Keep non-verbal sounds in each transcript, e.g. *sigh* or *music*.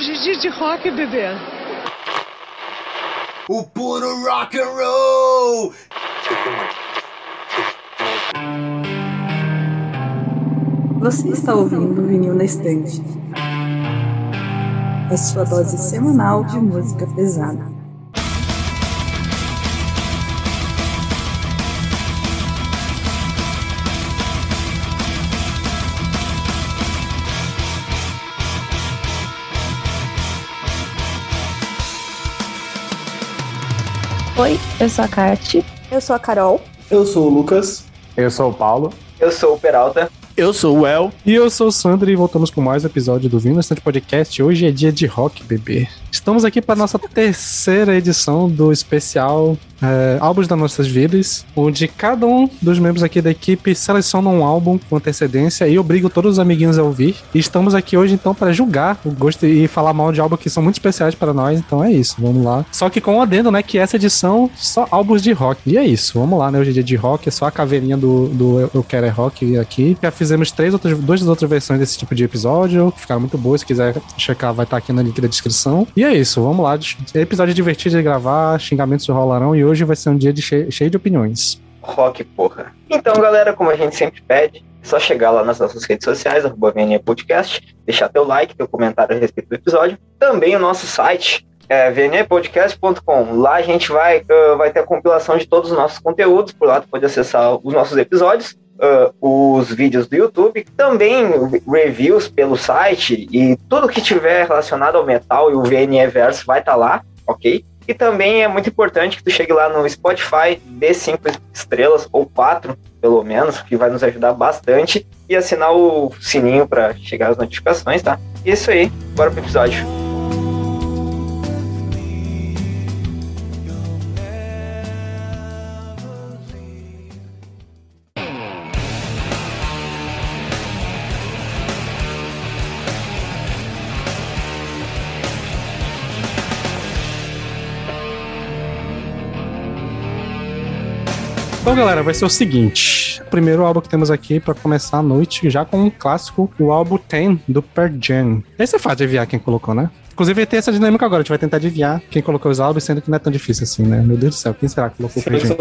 Hoje é dia de rock, bebê. O puro rock and roll! Você está ouvindo o Vinil na Estante. A sua dose semanal de música pesada. Oi, eu sou a Kati. Eu sou a Carol. Eu sou o Lucas. Eu sou o Paulo. Eu sou o Peralta. Eu sou o El. E eu sou o Sandro e voltamos com mais um episódio do Vindo Estante Podcast. Hoje é dia de rock, bebê. Estamos aqui para nossa terceira edição do especial é, Álbuns das Nossas Vidas, onde cada um dos membros aqui da equipe seleciona um álbum com antecedência e obriga todos os amiguinhos a ouvir. E estamos aqui hoje então para julgar o gosto e falar mal de álbuns que são muito especiais para nós, então é isso, vamos lá. Só que com o adendo, né, que essa edição só álbuns de rock. E é isso, vamos lá, né, hoje é dia de rock, é só a caveirinha do, do Eu Quero é Rock aqui. Fizemos três outras, duas outras versões desse tipo de episódio, ficaram muito boas, se quiser checar vai estar aqui no link da descrição. E é isso, vamos lá, episódio divertido de gravar, xingamentos rolarão e hoje vai ser um dia de cheio, cheio de opiniões. Rock, porra. Então, galera, como a gente sempre pede, é só chegar lá nas nossas redes sociais, arroba Podcast, deixar teu like, teu comentário a respeito do episódio. Também o nosso site, é vnepodcast.com. Lá a gente vai, uh, vai ter a compilação de todos os nossos conteúdos, por lá tu pode acessar os nossos episódios. Uh, os vídeos do YouTube, também reviews pelo site e tudo que tiver relacionado ao metal e o VNE Verso vai estar tá lá, ok? E também é muito importante que tu chegue lá no Spotify, dê cinco estrelas ou quatro, pelo menos, que vai nos ajudar bastante e assinar o sininho para chegar as notificações, tá? Isso aí, bora pro episódio. Galera, vai ser o seguinte: o primeiro álbum que temos aqui para começar a noite, já com um clássico, o álbum 10 do Pearl Jam. Esse é fácil de adivinhar quem colocou, né? Inclusive, tem essa dinâmica agora. A gente vai tentar adivinhar quem colocou os álbuns, sendo que não é tão difícil assim, né? Meu Deus do céu, quem será que colocou o Jam?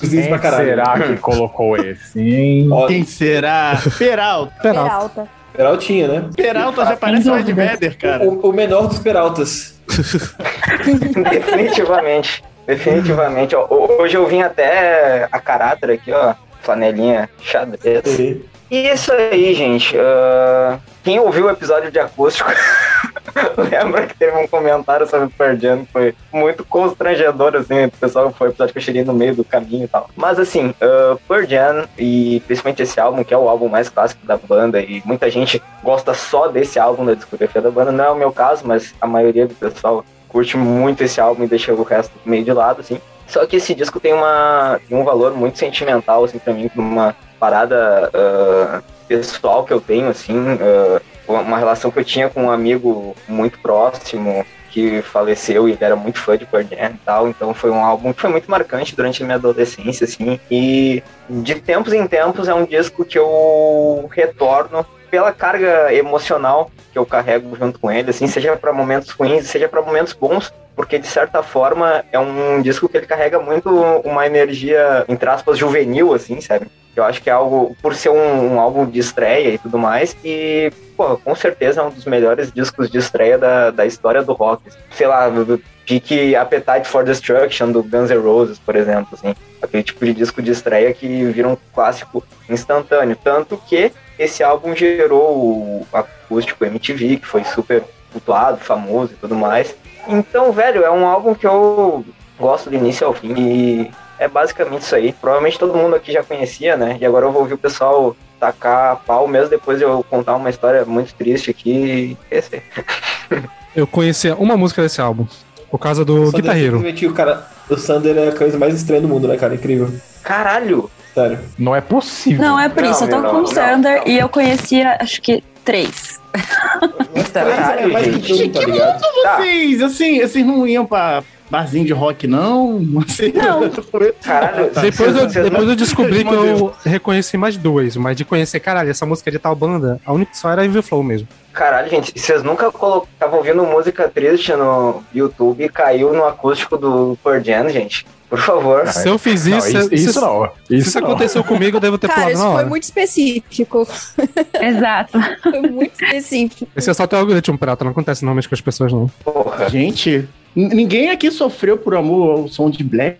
Quem será que colocou esse, hein? *laughs* Quem será? Peralta. Peralta. Peralta. Peraltinha, né? Peralta já parece o Ed Vedder, cara. O, o menor dos Peraltas. *laughs* *laughs* Definitivamente. Definitivamente. Ó, hoje eu vim até a caráter aqui, ó. Flanelinha xadrez. Sim. E isso aí, gente. Uh, quem ouviu o episódio de acústico *laughs* lembra que teve um comentário sobre o que foi muito constrangedor, assim. O pessoal foi o episódio que eu cheguei no meio do caminho e tal. Mas, assim, uh, e principalmente esse álbum, que é o álbum mais clássico da banda, e muita gente gosta só desse álbum da discografia da banda. Não é o meu caso, mas a maioria do pessoal curte muito esse álbum e deixa o resto meio de lado, assim. Só que esse disco tem, uma, tem um valor muito sentimental, assim, pra mim, uma parada uh, pessoal que eu tenho, assim, uh, uma relação que eu tinha com um amigo muito próximo que faleceu e ele era muito fã de Pearl e tal, então foi um álbum que foi muito marcante durante a minha adolescência, assim, e de tempos em tempos é um disco que eu retorno pela carga emocional que eu carrego junto com ele, assim, seja para momentos ruins, seja para momentos bons, porque de certa forma é um disco que ele carrega muito uma energia, entre aspas, juvenil, assim, sabe? Eu acho que é algo, por ser um, um álbum de estreia e tudo mais, e, pô, com certeza é um dos melhores discos de estreia da, da história do rock. Sei lá, do pique Appetite for Destruction do Guns N' Roses, por exemplo, assim. Aquele tipo de disco de estreia que vira um clássico instantâneo. Tanto que esse álbum gerou o acústico MTV, que foi super cultuado, famoso e tudo mais. Então, velho, é um álbum que eu gosto do início ao fim e é basicamente isso aí. Provavelmente todo mundo aqui já conhecia, né? E agora eu vou ouvir o pessoal tacar pau, mesmo depois de eu contar uma história muito triste aqui e esquecer. *laughs* Eu conhecia uma música desse álbum, por causa do Sander guitarreiro. O, cara, o Sander é a coisa mais estranha do mundo, né, cara? Incrível. Caralho! Sério. Não é possível. Não, é por Não, isso. Eu tô não, com o. Sander e eu conhecia, acho que, três. Mas Caralho, é mais gente. que tá ligado? Tá. Vocês, assim, vocês não iam pra barzinho de rock, não? *laughs* Assim, Não. Caralho, Depois eu, depois eu descobri que eu reconheci mais duas, mas de conhecer, caralho, essa música é de tal banda, a única que só era Evil Flow mesmo. Caralho, gente, vocês nunca estavam ouvindo música triste no YouTube e caiu no acústico do Jam, gente? Por favor. Se eu fiz Não, isso, isso, se- isso não. Isso isso não. aconteceu comigo, eu devo ter Cara, pulado isso na foi muito específico. *laughs* Exato. Foi muito específico. Esse é só teu algoritmo prato, não acontece normalmente com as pessoas, não. Porra, Gente, ninguém aqui sofreu por amor ao som de Black.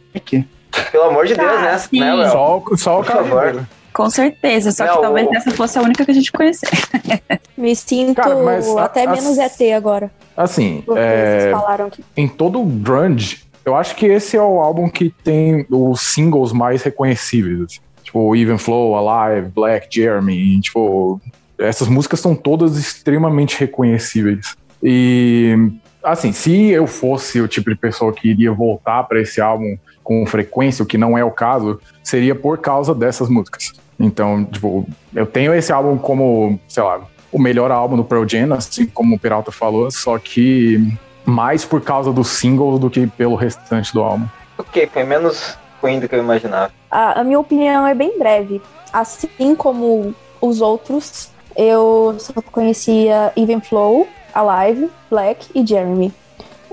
pelo amor de Deus, né? sim. né? Só, só o cara. Com certeza. Só que talvez o- essa fosse a única que a gente conhecer. *laughs* Me sinto Cara, mas a- até as- menos ET agora. Assim, é, vocês falaram que. em todo o grunge, eu acho que esse é o álbum que tem os singles mais reconhecíveis. assim. Tipo, Even Flow, Alive, Black, Jeremy. tipo, essas músicas são todas extremamente reconhecíveis. E, assim, se eu fosse o tipo de pessoa que iria voltar para esse álbum com frequência, o que não é o caso, seria por causa dessas músicas. Então, tipo, eu tenho esse álbum como, sei lá, o melhor álbum do Pearl Jam, assim como o Peralta falou, só que mais por causa do single do que pelo restante do álbum. Ok, foi menos ruim do que eu imaginava. A, a minha opinião é bem breve. Assim como os outros, eu só conhecia Even Flow, Alive, Black e Jeremy.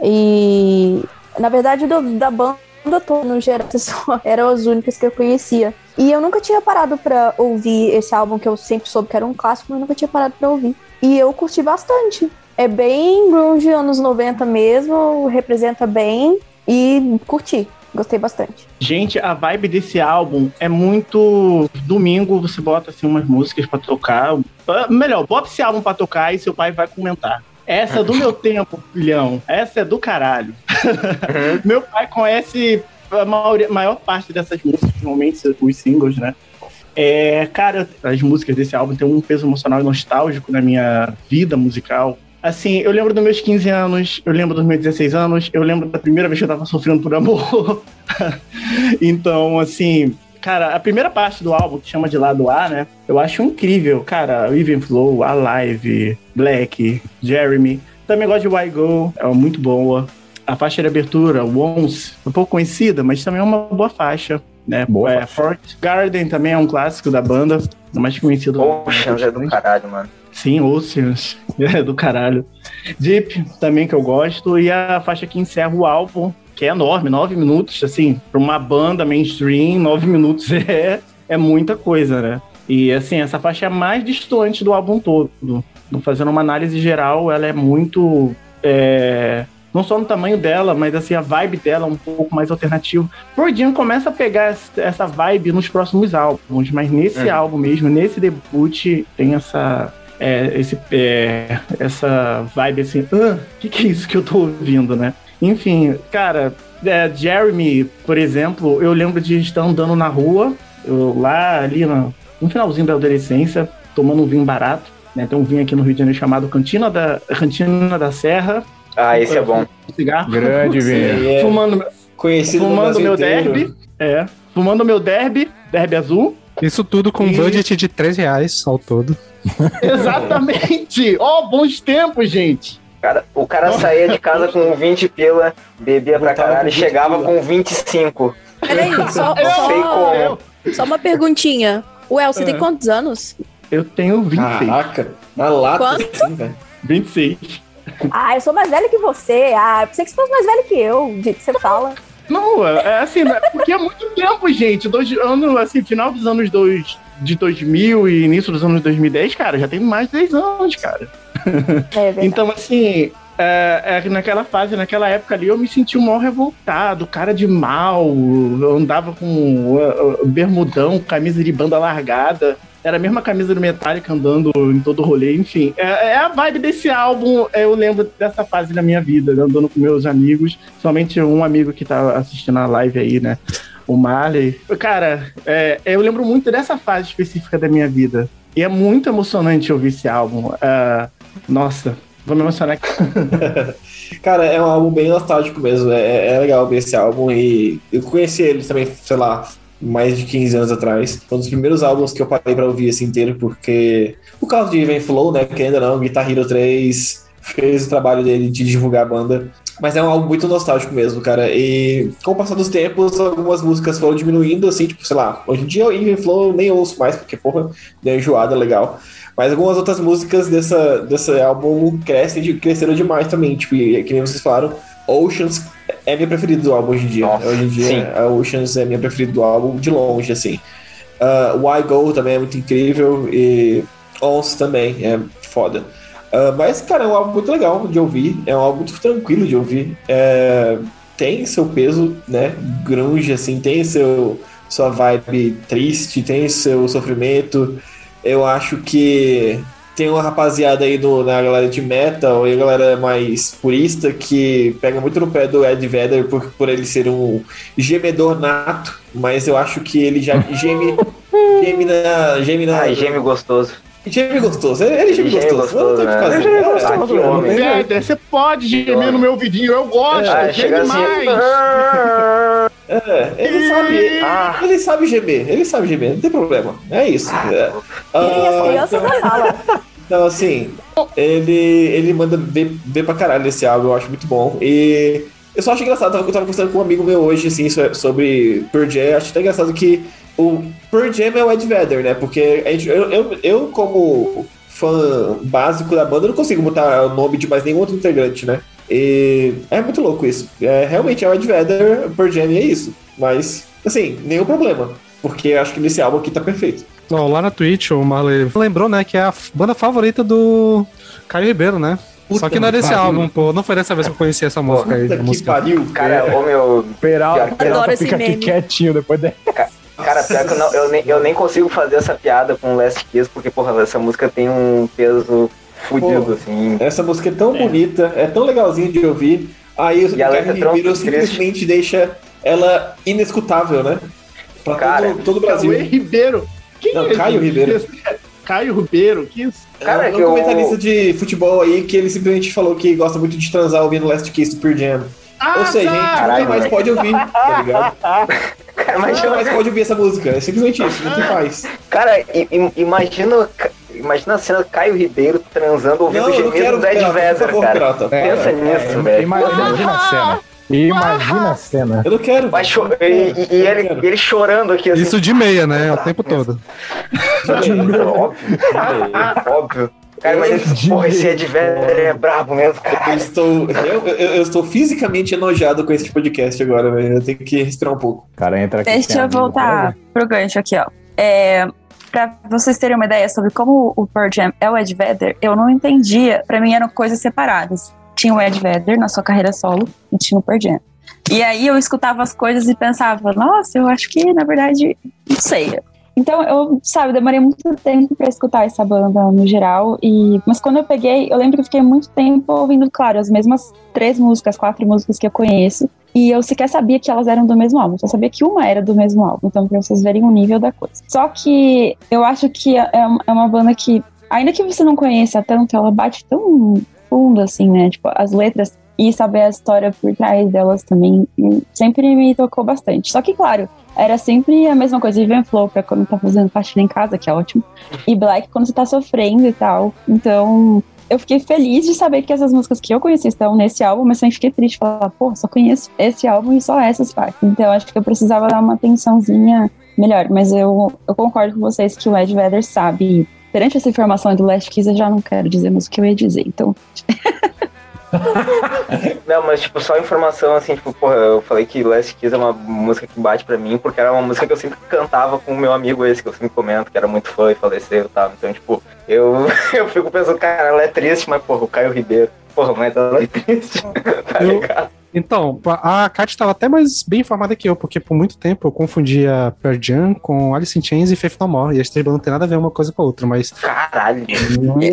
E, na verdade, do- da banda toda, no geral, *laughs* eram as únicas que eu conhecia. E eu nunca tinha parado pra ouvir esse álbum, que eu sempre soube que era um clássico, mas nunca tinha parado pra ouvir. E eu curti bastante. É bem grunge anos 90 mesmo, representa bem e curti. Gostei bastante. Gente, a vibe desse álbum é muito. Domingo você bota assim umas músicas pra tocar. Ah, Melhor, bota esse álbum pra tocar e seu pai vai comentar. Essa é do meu tempo, filhão. Essa é do caralho. meu pai conhece a maioria- maior parte dessas músicas, normalmente os singles, né? É, cara, as músicas desse álbum têm um peso emocional e nostálgico na minha vida musical. Assim, eu lembro dos meus 15 anos, eu lembro dos meus 16 anos, eu lembro da primeira vez que eu tava sofrendo por amor. *laughs* então, assim, cara, a primeira parte do álbum, que chama de lado A, né? Eu acho incrível, cara. Even Flow, Alive, Black, Jeremy. Também gosto de Why Go, é muito boa. A faixa de abertura, Once, um pouco conhecida, mas também é uma boa faixa. Né? Boa é, Fort Garden também é um clássico da banda, mais conhecido. Oceans é do caralho, mano. Sim, Oceans, *laughs* é do caralho. Deep, também que eu gosto, e a faixa que encerra o álbum, que é enorme, nove minutos, assim, pra uma banda mainstream, nove minutos *laughs* é, é muita coisa, né? E assim, essa faixa é a mais distante do álbum todo. Fazendo uma análise geral, ela é muito. é, não só no tamanho dela, mas assim, a vibe dela é um pouco mais alternativa. Jam começa a pegar es- essa vibe nos próximos álbuns, mas nesse Uhum. álbum mesmo, nesse debut, tem essa. é, esse, é, essa vibe assim, o que, que é isso que eu tô ouvindo, né? Enfim, cara, é, Jeremy, por exemplo, eu lembro de estar andando na rua, eu, lá ali no, no finalzinho da adolescência, tomando um vinho barato. Né? Tem um vinho aqui no Rio de Janeiro chamado Cantina da, Cantina da Serra. Ah, esse é bom. Um cigarro. Grande vinho. E é Fumando, conhecido fumando meu inteiro. derby. É. Fumando meu derby, derby azul. Isso tudo com um E- budget de 3 reais ao todo. Exatamente! Ó, bons tempos, gente! Cara, o cara saía de casa com 20 pila, bebia pra caralho e com 20 chegava pila. com 25. Peraí, só, sei só, como. só uma perguntinha. Ué, você É. tem quantos anos? Eu tenho 26. Caraca, na lata Quanto? assim, velho. 26. Ah, eu sou mais velha que você. Ah, eu pensei que você fosse mais velho que eu, do jeito que você fala. Não, é é assim, né? porque é muito tempo, gente. Dois anos, assim, final dos anos dois, de 2000 e início dos anos 2010, cara, já tem mais de 10 anos, cara. É. *laughs* Então, assim, é, é, naquela fase, naquela época ali, eu me senti maior revoltado, cara de mal, eu andava com uh, uh, bermudão, camisa de banda largada. Era a mesma camisa do Metallica andando em todo o rolê, enfim. É, é a vibe desse álbum, é, eu lembro dessa fase da minha vida, andando com meus amigos. Somente um amigo que tá assistindo a live aí, né? O Marley. Cara, é, eu lembro muito dessa fase específica da minha vida. E é muito emocionante ouvir esse álbum. Ah, nossa, vou me emocionar. *laughs* Cara, é um álbum bem nostálgico mesmo. É, é legal ver esse álbum. E eu conheci ele também, sei lá, mais de 15 anos atrás. Foi um dos primeiros álbuns que eu parei pra ouvir assim inteiro, porque por causa de Even Flow, né? Que ainda não, Guitar Hero 3 fez o trabalho dele de divulgar a banda. Mas é um álbum muito nostálgico mesmo, cara. E com o passar dos tempos, algumas músicas foram diminuindo, assim, tipo, sei lá, hoje em dia o Even Flow eu nem ouço mais, porque, porra, deu enjoada legal. Mas algumas outras músicas dessa, desse álbum crescem, cresceram demais também. Tipo, e, que nem vocês falaram, Oceans é minha preferida do álbum hoje em dia. Nossa, hoje em dia, sim. a Oceans é minha preferida do álbum, de longe, assim. Uh, Why Go também é muito incrível e Ons também é foda. Uh, mas, cara, é um álbum muito legal de ouvir, é um álbum muito tranquilo de ouvir. É, tem seu peso, né? Grunge, assim, tem seu, sua vibe triste, tem seu sofrimento. Eu acho que tem uma rapaziada aí no, na galera de metal e a galera mais purista que pega muito no pé do Ed Vedder por, por ele ser um gemedor nato, mas eu acho que ele já *laughs* geme, geme na. Geme na. Ai, gêmeo gostoso. Geme gostoso. Ele, ele geme Geme gostoso. gostoso, não tem o que né? fazer. Ele geme É, gostoso. é, Ah, homem. Vedder, você pode gemer no meu vidinho, eu gosto, Ah, chega geme assim. *laughs* É, ele sabe. Ah. Ele sabe gemer, ele sabe gemer, não tem problema. É isso. É. E as Ah, crianças então- da sala. *laughs* Então, assim, ele, ele manda ver, ver pra caralho esse álbum, eu acho muito bom. E eu só acho engraçado, eu tava, conversando com um amigo meu hoje, assim, so- sobre Pearl Jam. Acho até engraçado que o Pearl Jam é o Ed Vedder, né? Porque gente, eu, eu, eu, como fã básico da banda, não consigo botar o nome de mais nenhum outro integrante, né? E é muito louco isso. É, realmente é o Ed Vedder, Pearl Jam é isso. Mas, assim, nenhum problema. Porque eu acho que nesse álbum aqui tá perfeito. Ó, lá na Twitch, o Marley lembrou, né, que é a banda favorita do Caio Ribeiro, né? Puta Só que não é desse pariu. álbum, pô. Não foi dessa vez que eu conheci essa música aí. Puta a que música. pariu. Cara, ô meu. Peralta Adoro esse fica aqui quietinho depois de... Cara, pior que eu, não, eu, nem, eu nem consigo fazer essa piada com Last Kiss, porque, porra, essa música tem um peso fudido, Pô. assim. Essa música é tão bonita, é tão legalzinha de ouvir. Aí o E letra é Ribeiro triste. simplesmente deixa ela inescutável, né? Pra Cara, todo, todo o Brasil. Cauê Ribeiro. Quem Não, é Caio? Ribeiro. *laughs* Caio Ribeiro, que isso? Cara, é que um eu- comentarista de futebol aí que ele simplesmente falou que gosta muito de transar ouvindo Last Kiss do Pearl Jam. Ah, Ou seja, tá. gente, Caralho, mais pode ouvir, tá ligado? *laughs* Cara, mais pode ouvir essa música. É simplesmente isso, não tem *laughs* faz. cara, imagina, imagina a cena Caio Ribeiro transando ouvindo o eu gemido do Ed Vedder, cara. Pensa É, nisso, é, velho. ima- Imagina a cena. Imagina a cena. Eu não quero. Vai cho- e, e- e ele, ele chorando aqui, assim. Isso de meia, né? O tempo todo. óbvio. *laughs* óbvio. Cara, mas porra, esse Ed Vedder é brabo mesmo, Eu cara. estou, eu, eu- eu estou fisicamente enojado com esse podcast agora, velho. Eu tenho que respirar um pouco. O cara entra aqui. Deixa eu amigo, voltar pro gancho aqui, ó. É, pra vocês terem uma ideia sobre como o Pearl Jam é o Ed Vedder, eu não entendia. Pra mim eram coisas separadas. Tinha o Ed Vedder na sua carreira solo e tinha o Pearl Jam. E aí eu escutava as coisas e pensava, nossa, eu acho que na verdade, não sei. Então eu, sabe, demorei muito tempo pra escutar essa banda no geral. E, mas quando eu peguei, eu lembro que fiquei muito tempo ouvindo, claro, as mesmas três músicas, quatro músicas que eu conheço. E eu sequer sabia que elas eram do mesmo álbum, só sabia que uma era do mesmo álbum, então pra vocês verem o nível da coisa. Só que eu acho que é é uma- é uma banda que, ainda que você não conheça tanto, ela bate tão fundo assim, né? Tipo, as letras e saber a história por trás delas também sempre me tocou bastante. Só que, claro, era sempre a mesma coisa, Even Flow pra quando tá fazendo faxina em casa, que é ótimo, e Black quando você tá sofrendo e tal. Então, eu fiquei feliz de saber que essas músicas que eu conheci estão nesse álbum, mas também fiquei triste falar, pô, só conheço esse álbum e só essas partes. Então acho que eu precisava dar uma atençãozinha melhor, mas eu, eu concordo com vocês que o Ed Vedder sabe. Perante essa informação do Last Kiss, eu já não quero dizer mais o que eu ia dizer, então. *laughs* *laughs* Não, mas tipo, só informação assim, tipo, porra, eu falei que Last Kiss é uma música que bate pra mim, porque era uma música que eu sempre cantava com o meu amigo esse, que eu sempre comento, que era muito fã e faleceu e tal. Então, tipo, eu, *laughs* eu fico pensando, cara, ela é triste, mas porra, o Caio Ribeiro, porra, mas ela é triste, *laughs* tá Eu- ligado? Então, a Kat estava até mais bem informada que eu, porque por muito tempo eu confundia Pearl Jam com Alice in Chains e Faith No More, e as três bandas não tem nada a ver uma coisa com a outra, mas Caralho.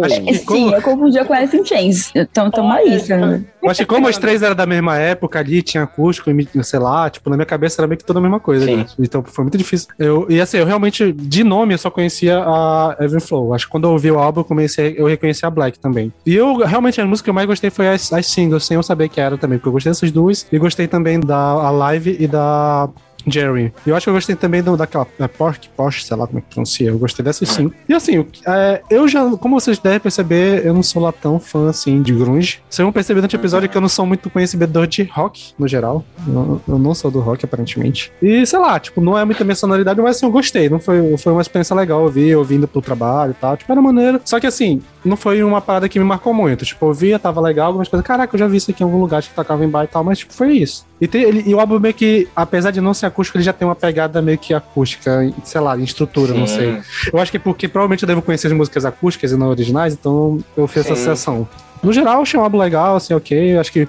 acho que Sim, eu confundia com Alice in Chains. Então, tamo aí, sabe? eu acho que como as três eram da mesma época ali, tinha acústico, e sei lá, tipo, na minha cabeça era meio que toda a mesma coisa. Né? Então foi muito difícil. Eu, e assim, eu realmente, de nome, eu só conhecia a Evan Flow. Acho que quando eu ouvi o álbum, eu comecei, eu reconheci a Black também. E eu, realmente, a música que eu mais gostei foi as, as singles, sem eu saber que era também, porque eu gostei dessas duas, e gostei também da Live e da Jerry. Eu acho que eu gostei também do, daquela é, Pork, Porsche, sei lá como é que pronuncia. Eu gostei dessas sim. E assim, é, eu já, como vocês devem perceber, eu não sou lá tão fã assim de grunge. Vocês vão perceber durante o episódio que eu não sou muito conhecedor de rock, no geral. Eu, eu não sou do rock, aparentemente. E sei lá, tipo, não é muito a minha sonoridade, mas assim, eu gostei. Não foi, foi uma experiência legal ouvir, ouvindo pro trabalho e tal. Tipo, era maneiro. Só que assim, não foi uma parada que me marcou muito. Tipo, eu via, tava legal, algumas coisas. Caraca, eu já vi isso aqui em algum lugar, acho que tocava em bar e tal, mas tipo, foi isso. E, tem, ele, e o álbum meio que, apesar de não ser acústico, ele já tem uma pegada meio que acústica, sei lá, em estrutura, não Sim. sei. Eu acho que porque provavelmente eu devo conhecer as músicas acústicas e não originais, então eu fiz essa Sim. associação. No geral, eu achei um álbum legal, assim, ok. Acho que,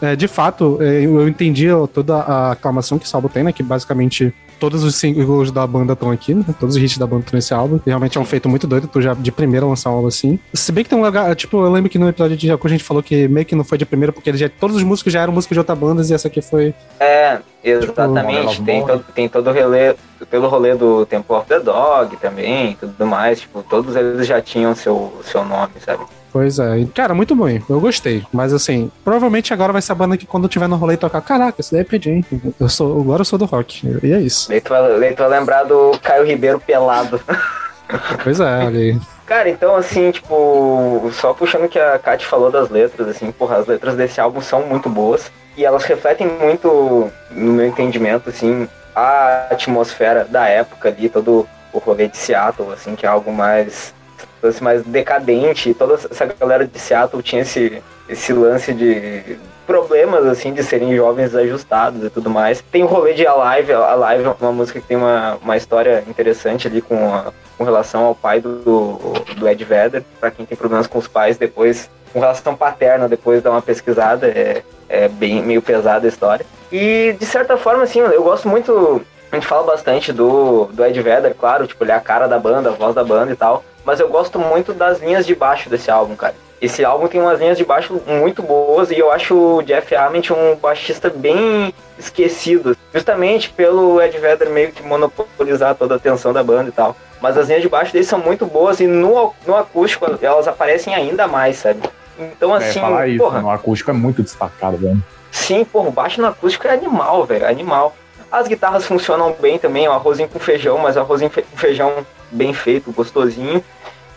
é, de fato, é, eu entendi toda a aclamação que esse álbum tem, né? Que basicamente todos os singles da banda estão aqui, né? Todos os hits da banda estão nesse álbum. Realmente é um feito muito doido, tu já de primeira lançar um álbum assim. Se bem que tem um lugar, tipo, eu lembro que no episódio de Jacu a gente falou que meio que não foi de primeira, porque ele já, todos os músicos já eram músicos de outras bandas e essa aqui foi. É, exatamente. of Tem todo, tem todo o rolê, pelo rolê do Temple of the Dog também, tudo mais. Tipo, todos eles já tinham seu, seu nome, sabe? Pois é. Cara, muito bom. Eu gostei. Mas assim, provavelmente agora vai ser a banda que quando tiver no rolê tocar, caraca, esse daí é Jam. Eu sou, agora eu sou do rock. E é isso. Tu vai, lembrar do Caio Ribeiro pelado. *laughs* Pois é, olha aí. Cara, então assim, tipo, só puxando o que a Kat falou das letras, assim, porra, as letras desse álbum são muito boas e elas refletem muito, no meu entendimento, assim, a atmosfera da época ali, todo o rolê de Seattle, assim, que é algo mais, assim, mais decadente. Toda essa galera de Seattle tinha esse, esse lance de problemas, assim, de serem jovens ajustados e tudo mais. Tem o rolê de Alive, Alive é uma música que tem uma, uma história interessante ali com a, com relação ao pai do, do Ed Vedder, para quem tem problemas com os pais depois, com relação paterna, depois dá uma pesquisada, é, é bem meio pesada a história. E de certa forma, assim, eu gosto muito, a gente fala bastante do, do Ed Vedder, claro, tipo, ele é a cara da banda, a voz da banda e tal, mas eu gosto muito das linhas de baixo desse álbum, cara. Esse álbum tem umas linhas de baixo muito boas e eu acho o Jeff Ament um baixista bem esquecido, justamente pelo Ed Vedder meio que monopolizar toda a atenção da banda e tal. Mas as linhas de baixo dele são muito boas e no, no acústico elas aparecem ainda mais, sabe? Então É, assim, falar isso, porra, no acústico é muito destacado, velho. Sim, porra, o baixo no acústico é animal, velho, é animal. As guitarras funcionam bem também, é um arrozinho com feijão, mas é um arrozinho com feijão bem feito, gostosinho.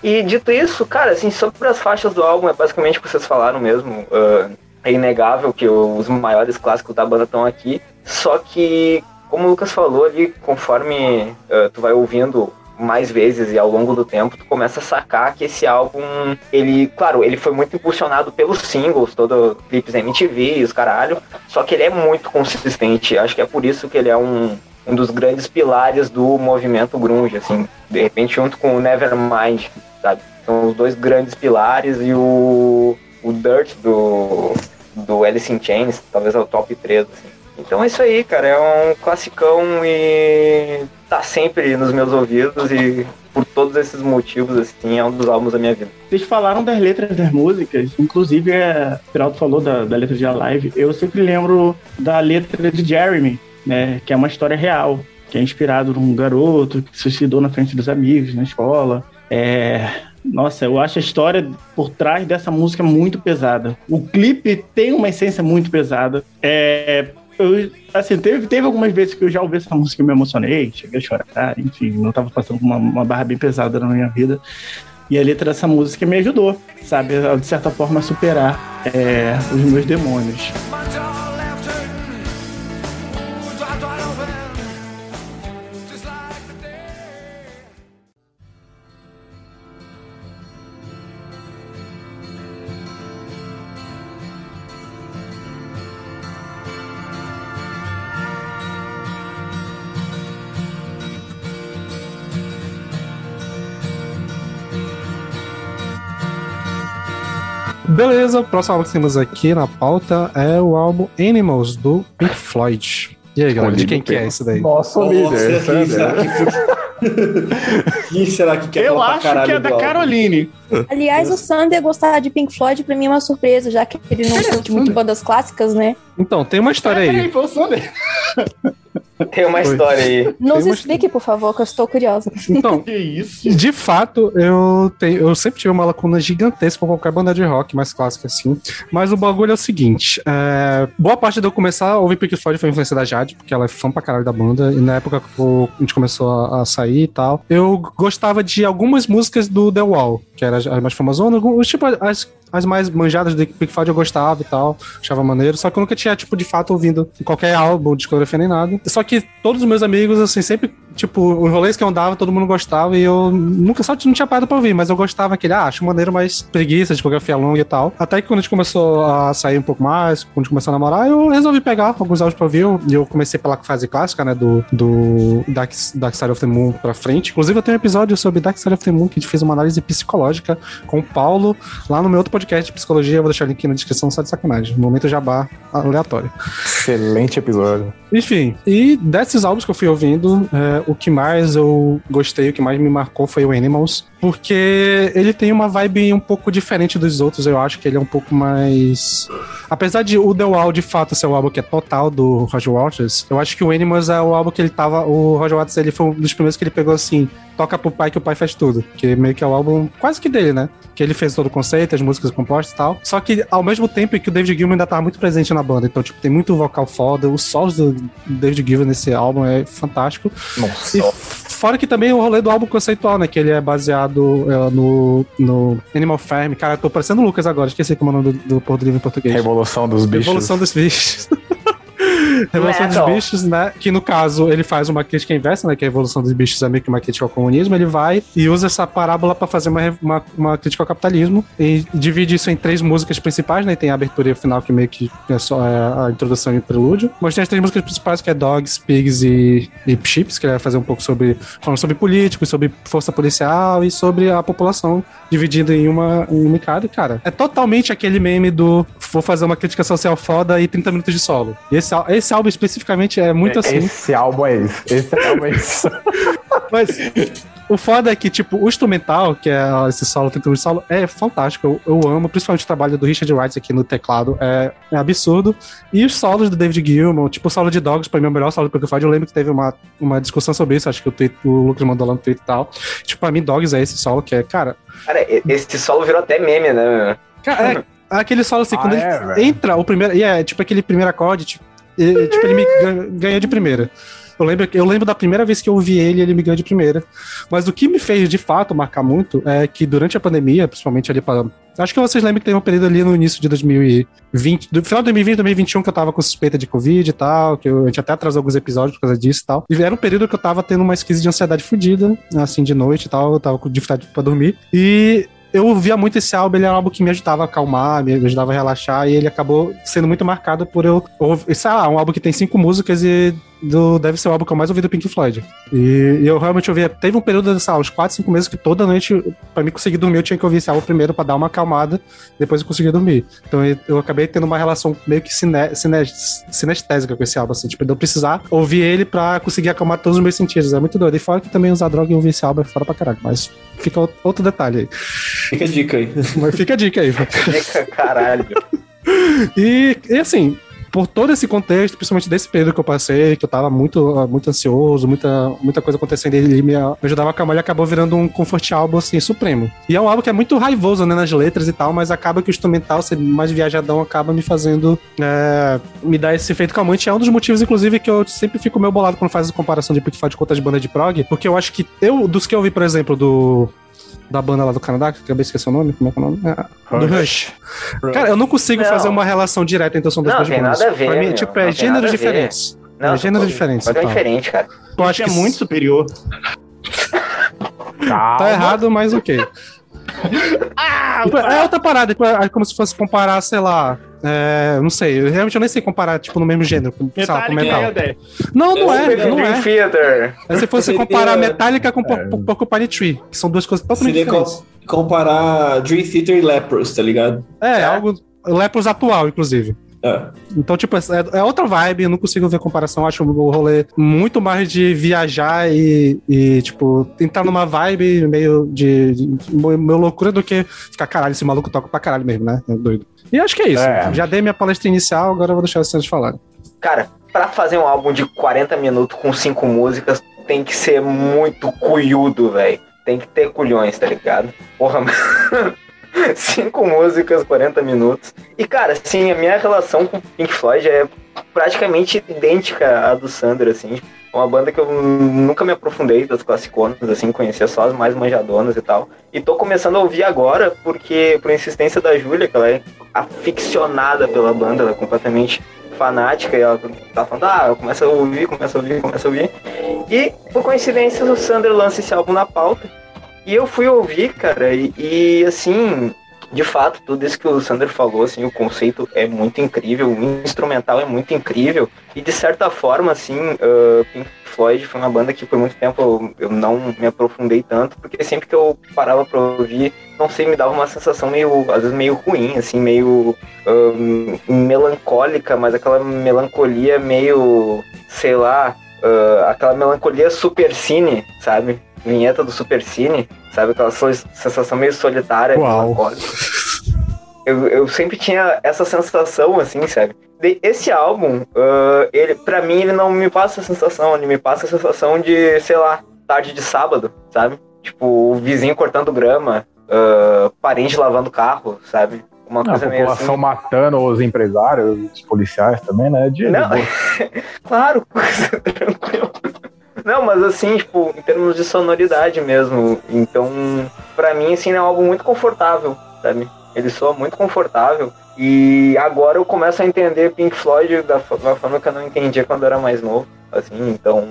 E dito isso, cara, assim, sobre as faixas do álbum, é basicamente o que vocês falaram mesmo. ah, é inegável que os maiores clássicos da banda estão aqui. Só que, como o Lucas falou ali, conforme ah, tu vai ouvindo mais vezes e ao longo do tempo, tu começa a sacar que esse álbum, ele, claro, ele foi muito impulsionado pelos singles, todo clipes MTV e os caralho, só que ele é muito consistente. Acho que é por isso que ele é um, um dos grandes pilares do movimento grunge, assim, de repente junto com o Nevermind, sabe? São os dois grandes pilares e o, o Dirt do, do Alice in Chains, talvez é o top 3, assim. Então é isso aí, cara, é um classicão e tá sempre nos meus ouvidos e por todos esses motivos, assim, é um dos álbuns da minha vida. Vocês falaram das letras das músicas, inclusive é, o Peralto falou da, da letra de Alive. Eu sempre lembro da letra de Jeremy, né? Que é uma história real, que é inspirado num garoto que se suicidou na frente dos amigos na escola. É, nossa, eu acho a história por trás dessa música muito pesada. O clipe tem uma essência muito pesada. É, eu, assim, teve, teve algumas vezes que eu já ouvi essa música e me emocionei, cheguei a chorar, enfim, não tava passando uma, uma barra bem pesada na minha vida. E a letra dessa música me ajudou, sabe, de certa forma, a superar é, os meus demônios. Beleza, o próximo álbum que temos aqui na pauta é o álbum Animals, do Pink Floyd. E aí, galera, de quem que é esse daí? Nossa, Nossa, líder. é quem será que... *laughs* quem será que quer Eu acho que é da? Caroline. Aliás, o Sander gostar de Pink Floyd pra mim é uma surpresa, já que ele não curte muito bandas clássicas, né? Então, tem uma história Peraí, aí. Tem uma história aí. Nos uma- explique, por favor, que eu estou curiosa. Então, *laughs* Que isso? De fato, eu, tenho, eu sempre tive uma lacuna gigantesca com qualquer banda de rock mais clássica assim. Mas o bagulho é o seguinte: é, boa parte de eu começar a ouvir Pink Floyd foi influência da Jade, porque ela é fã pra caralho da banda. E na época que a gente começou a, a sair e tal, eu gostava de algumas músicas do The Wall, que eram as, mais famosas. Tipo, as, as mais manjadas do Pink Floyd eu gostava e tal, achava maneiro. Só que eu nunca tinha, tipo, de fato ouvindo qualquer álbum, discografia nem nada. Só que todos os meus amigos, assim, sempre, tipo, os rolês que eu andava, todo mundo gostava e eu nunca só não tinha parado pra ouvir, mas eu gostava aquele, ah, acho maneiro, mas preguiça, discografia longa e tal. Até que quando a gente começou a sair um pouco mais, quando a gente começou a namorar, eu resolvi pegar alguns áudios pra ouvir. E eu comecei pela fase clássica, né, do, do Dark, Dark Side of the Moon pra frente. Inclusive, eu tenho um episódio sobre Dark Side of the Moon que a gente fez uma análise psicológica com o Paulo lá no meu outro podcast de psicologia. Eu vou deixar o link na descrição, só de sacanagem. Momento jabá aleatório. Excelente episódio. Enfim, e desses álbuns que eu fui ouvindo, é, o que mais eu gostei, o que mais me marcou foi o Animals, porque ele tem uma vibe um pouco diferente dos outros, eu acho que ele é um pouco mais... Apesar de o The Wall, de fato, ser o álbum que é total do Roger Waters, eu acho que o Animals é o álbum que ele tava... O Roger Waters, ele foi um dos primeiros que ele pegou assim, toca pro pai que o pai faz tudo, que meio que é o álbum quase que dele, né? Que ele fez todo o conceito, as músicas compostas e tal. Só que ao mesmo tempo que o David Gilmour ainda tava muito presente na banda, então tipo, tem muito vocal foda, os solos do David Gilmour nesse álbum é fantástico. Nossa. E fora que também o rolê do álbum conceitual, né? Que ele é baseado é, no, no Animal Farm. Cara, eu tô parecendo o Lucas agora, esqueci como é o nome do, do Porto Livre em português. Revolução dos bichos. Revolução dos bichos. *laughs* *laughs* Revolução Metal. dos bichos, né? Que no caso ele faz uma crítica inversa, né? Que a Revolução dos bichos é meio que uma crítica ao comunismo. Ele vai e usa essa parábola pra fazer uma, uma, uma crítica ao capitalismo e divide isso em três músicas principais, né? Tem a abertura e o final, que meio que é só é, a introdução e o prelúdio. Mas tem as três músicas principais, que é Dogs, Pigs e, e Chips, que ele vai fazer um pouco sobre. falando sobre políticos, sobre força policial e sobre a população dividida em uma, em uma cada. E, cara, é totalmente aquele meme do vou fazer uma crítica social foda e 30 minutos de solo. E esse, al- esse álbum especificamente é muito assim. Esse álbum é isso. Esse álbum é isso. *laughs* Mas o foda é que, tipo, o instrumental, que é esse solo, 30 minutos de solo, é fantástico. Eu, eu amo, principalmente o trabalho do Richard Wright aqui no teclado. É, é absurdo. E os solos do David Gilmour, tipo, o solo de Dogs, pra mim é o melhor solo do Pink Floyd. Eu lembro que teve uma, uma discussão sobre isso, acho que o, tweet, o Lucas mandou lá no Twitter e tal. Tipo, pra mim, Dogs é esse solo que é, cara. Cara, esse solo virou até meme, né? Cara, é *laughs* aquele solo assim, Ah, quando é, ele velho? entra, o primeiro. E é, tipo, aquele primeiro acorde, tipo, e- tipo ele me gan- ganha de primeira. Eu lembro, eu lembro da primeira vez que eu ouvi ele, ele me ganhou de primeira. Mas o que me fez, de fato, marcar muito é que durante a pandemia, principalmente ali para. Acho que vocês lembram que teve um período ali no início de 2020, do final de 2020, 2021, que eu tava com suspeita de Covid e tal, que eu, a gente até atrasou alguns episódios por causa disso e tal. E era um período que eu tava tendo uma crise de ansiedade fodida, assim, de noite e tal, eu tava com dificuldade pra dormir. E eu ouvia muito esse álbum, ele era um álbum que me ajudava a acalmar, me ajudava a relaxar, e ele acabou sendo muito marcado por eu sei lá, um álbum que tem cinco músicas e do, deve ser o álbum que eu mais ouvi do Pink Floyd. E, e eu realmente ouvia, teve um período, sei lá, uns 4, 5 meses que toda noite, pra mim conseguir dormir, eu tinha que ouvir esse álbum primeiro pra dar uma acalmada, depois eu conseguia dormir. Então eu, eu acabei tendo uma relação meio que cine, cine, sinestésica com esse álbum, assim, tipo, de eu precisar ouvir ele pra conseguir acalmar todos os meus sentidos. É muito doido. E fora que também usar droga e ouvir esse álbum é fora pra caralho, mas fica outro- detalhe aí. Fica a dica aí. Mas fica a dica aí. Fica, Caralho. *laughs* E, e assim, por todo esse contexto, principalmente desse período que eu passei, que eu tava muito, muito ansioso, muita, muita coisa acontecendo, ele me, ajudava a acalmar, ele acabou virando um comfort álbum, assim, supremo. E é um álbum que é muito raivoso, né, nas letras e tal, mas acaba que o instrumental, ser mais viajadão, acaba me fazendo, é, me dar esse efeito calmante. É um dos motivos, inclusive, que eu sempre fico meio bolado quando faz a comparação de Pink Floyd com outras bandas de prog, porque eu acho que eu, dos que eu vi, por exemplo, do da banda lá do Canadá, que acabei de esquecer o nome, como é que é o nome? É, do Rush. Cara, eu não consigo Não. fazer uma relação direta entre são das Não, duas tem bandas. nada a ver, Pra mim, meu, tipo, é gêneros diferentes. Não, é gêneros diferentes. Mas é tal. diferente, cara. Eu acho é que muito superior. *laughs* tá errado, mas ok. *laughs* *laughs* Ah, Tipo, é outra parada, tipo, é como se fosse comparar, sei lá. É, não sei, eu realmente eu nem sei comparar, tipo, no mesmo gênero, com, sei lá, com metal. Não, não é, não é. Theater. É se fosse *laughs* comparar Metallica com Por- Porcupine Tree, que são duas coisas totalmente Seria diferentes. co- comparar Dream Theater e Lepros, tá ligado? É, algo. Lepros atual, inclusive. É. Então, tipo, é, é outra vibe, eu não consigo ver comparação. Acho o rolê muito mais de viajar e, e, tipo, entrar numa vibe meio de, de meio loucura do que ficar caralho, esse maluco toca pra caralho mesmo, né? É doido. E acho que é isso. É. Já dei minha palestra inicial, agora eu vou deixar vocês falarem. Cara, pra fazer um álbum de 40 minutos com cinco músicas, tem que ser muito cuiudo, velho. Tem que ter culhões, tá ligado? Porra, *laughs* mano. *laughs* Cinco músicas, 40 minutos. E, cara, assim, a minha relação com Pink Floyd é praticamente idêntica à do Sander, assim. Uma banda que eu nunca me aprofundei das classiconas, assim, conhecia só as mais manjadonas e tal. E tô começando a ouvir agora, porque, por insistência da Júlia, que ela é aficionada pela banda, ela é completamente fanática, e ela tá falando, ah, eu começo a ouvir, começo a ouvir, começo a ouvir. E, por coincidência, o Sander lança esse álbum na pauta. E eu fui ouvir, cara, e, e, assim, de fato, tudo isso que o Sander falou, assim, o conceito é muito incrível, o instrumental é muito incrível. E de certa forma, assim, uh, Pink Floyd foi uma banda que por muito tempo eu, não me aprofundei tanto, porque sempre que eu parava pra ouvir, não sei, me dava uma sensação meio, às vezes meio ruim, assim, meio uh, melancólica, mas aquela melancolia meio, sei lá, uh, aquela melancolia super cine, sabe? Vinheta do Super Cine, sabe? Aquela sensação meio solitária, melancólica. Eu, eu sempre tinha essa sensação, assim, sabe? De, esse álbum, uh, ele, pra mim, ele não me passa a sensação, ele me passa a sensação de, sei lá, tarde de sábado, sabe? Tipo, o vizinho cortando grama, uh, parente lavando carro, sabe? Uma coisa a população assim. matando os empresários, os policiais também, né? De, não, *laughs* claro, tranquilo. Não, mas assim, tipo, em termos de sonoridade mesmo. Então, para mim, assim, é algo muito confortável, sabe? Ele soa muito confortável. E agora eu começo a entender Pink Floyd da, da forma que eu não entendia quando eu era mais novo. Assim, então.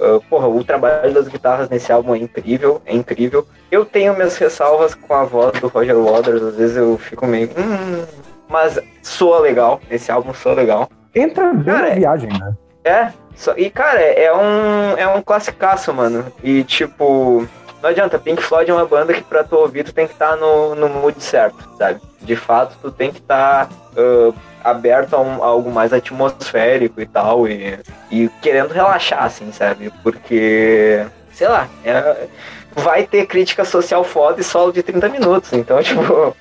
Uh, porra, o trabalho das guitarras nesse álbum é incrível, é incrível. Eu tenho minhas ressalvas com a voz do Roger Waters, às vezes eu fico meio. Hum, mas soa legal, esse álbum soa legal. Entra bem Cara, na viagem, né? É, só, e, cara, é um, é um classicaço, mano. E, tipo, não adianta. Pink Floyd é uma banda que pra tu ouvir, tu tem que estar tá no, no mood certo, sabe? De fato, tu tem que estar tá, uh, aberto a, um, a, algo mais atmosférico e tal. E, e querendo relaxar, assim, sabe? Porque, sei lá, é, vai ter crítica social foda e solo de 30 minutos. Então, *laughs* tipo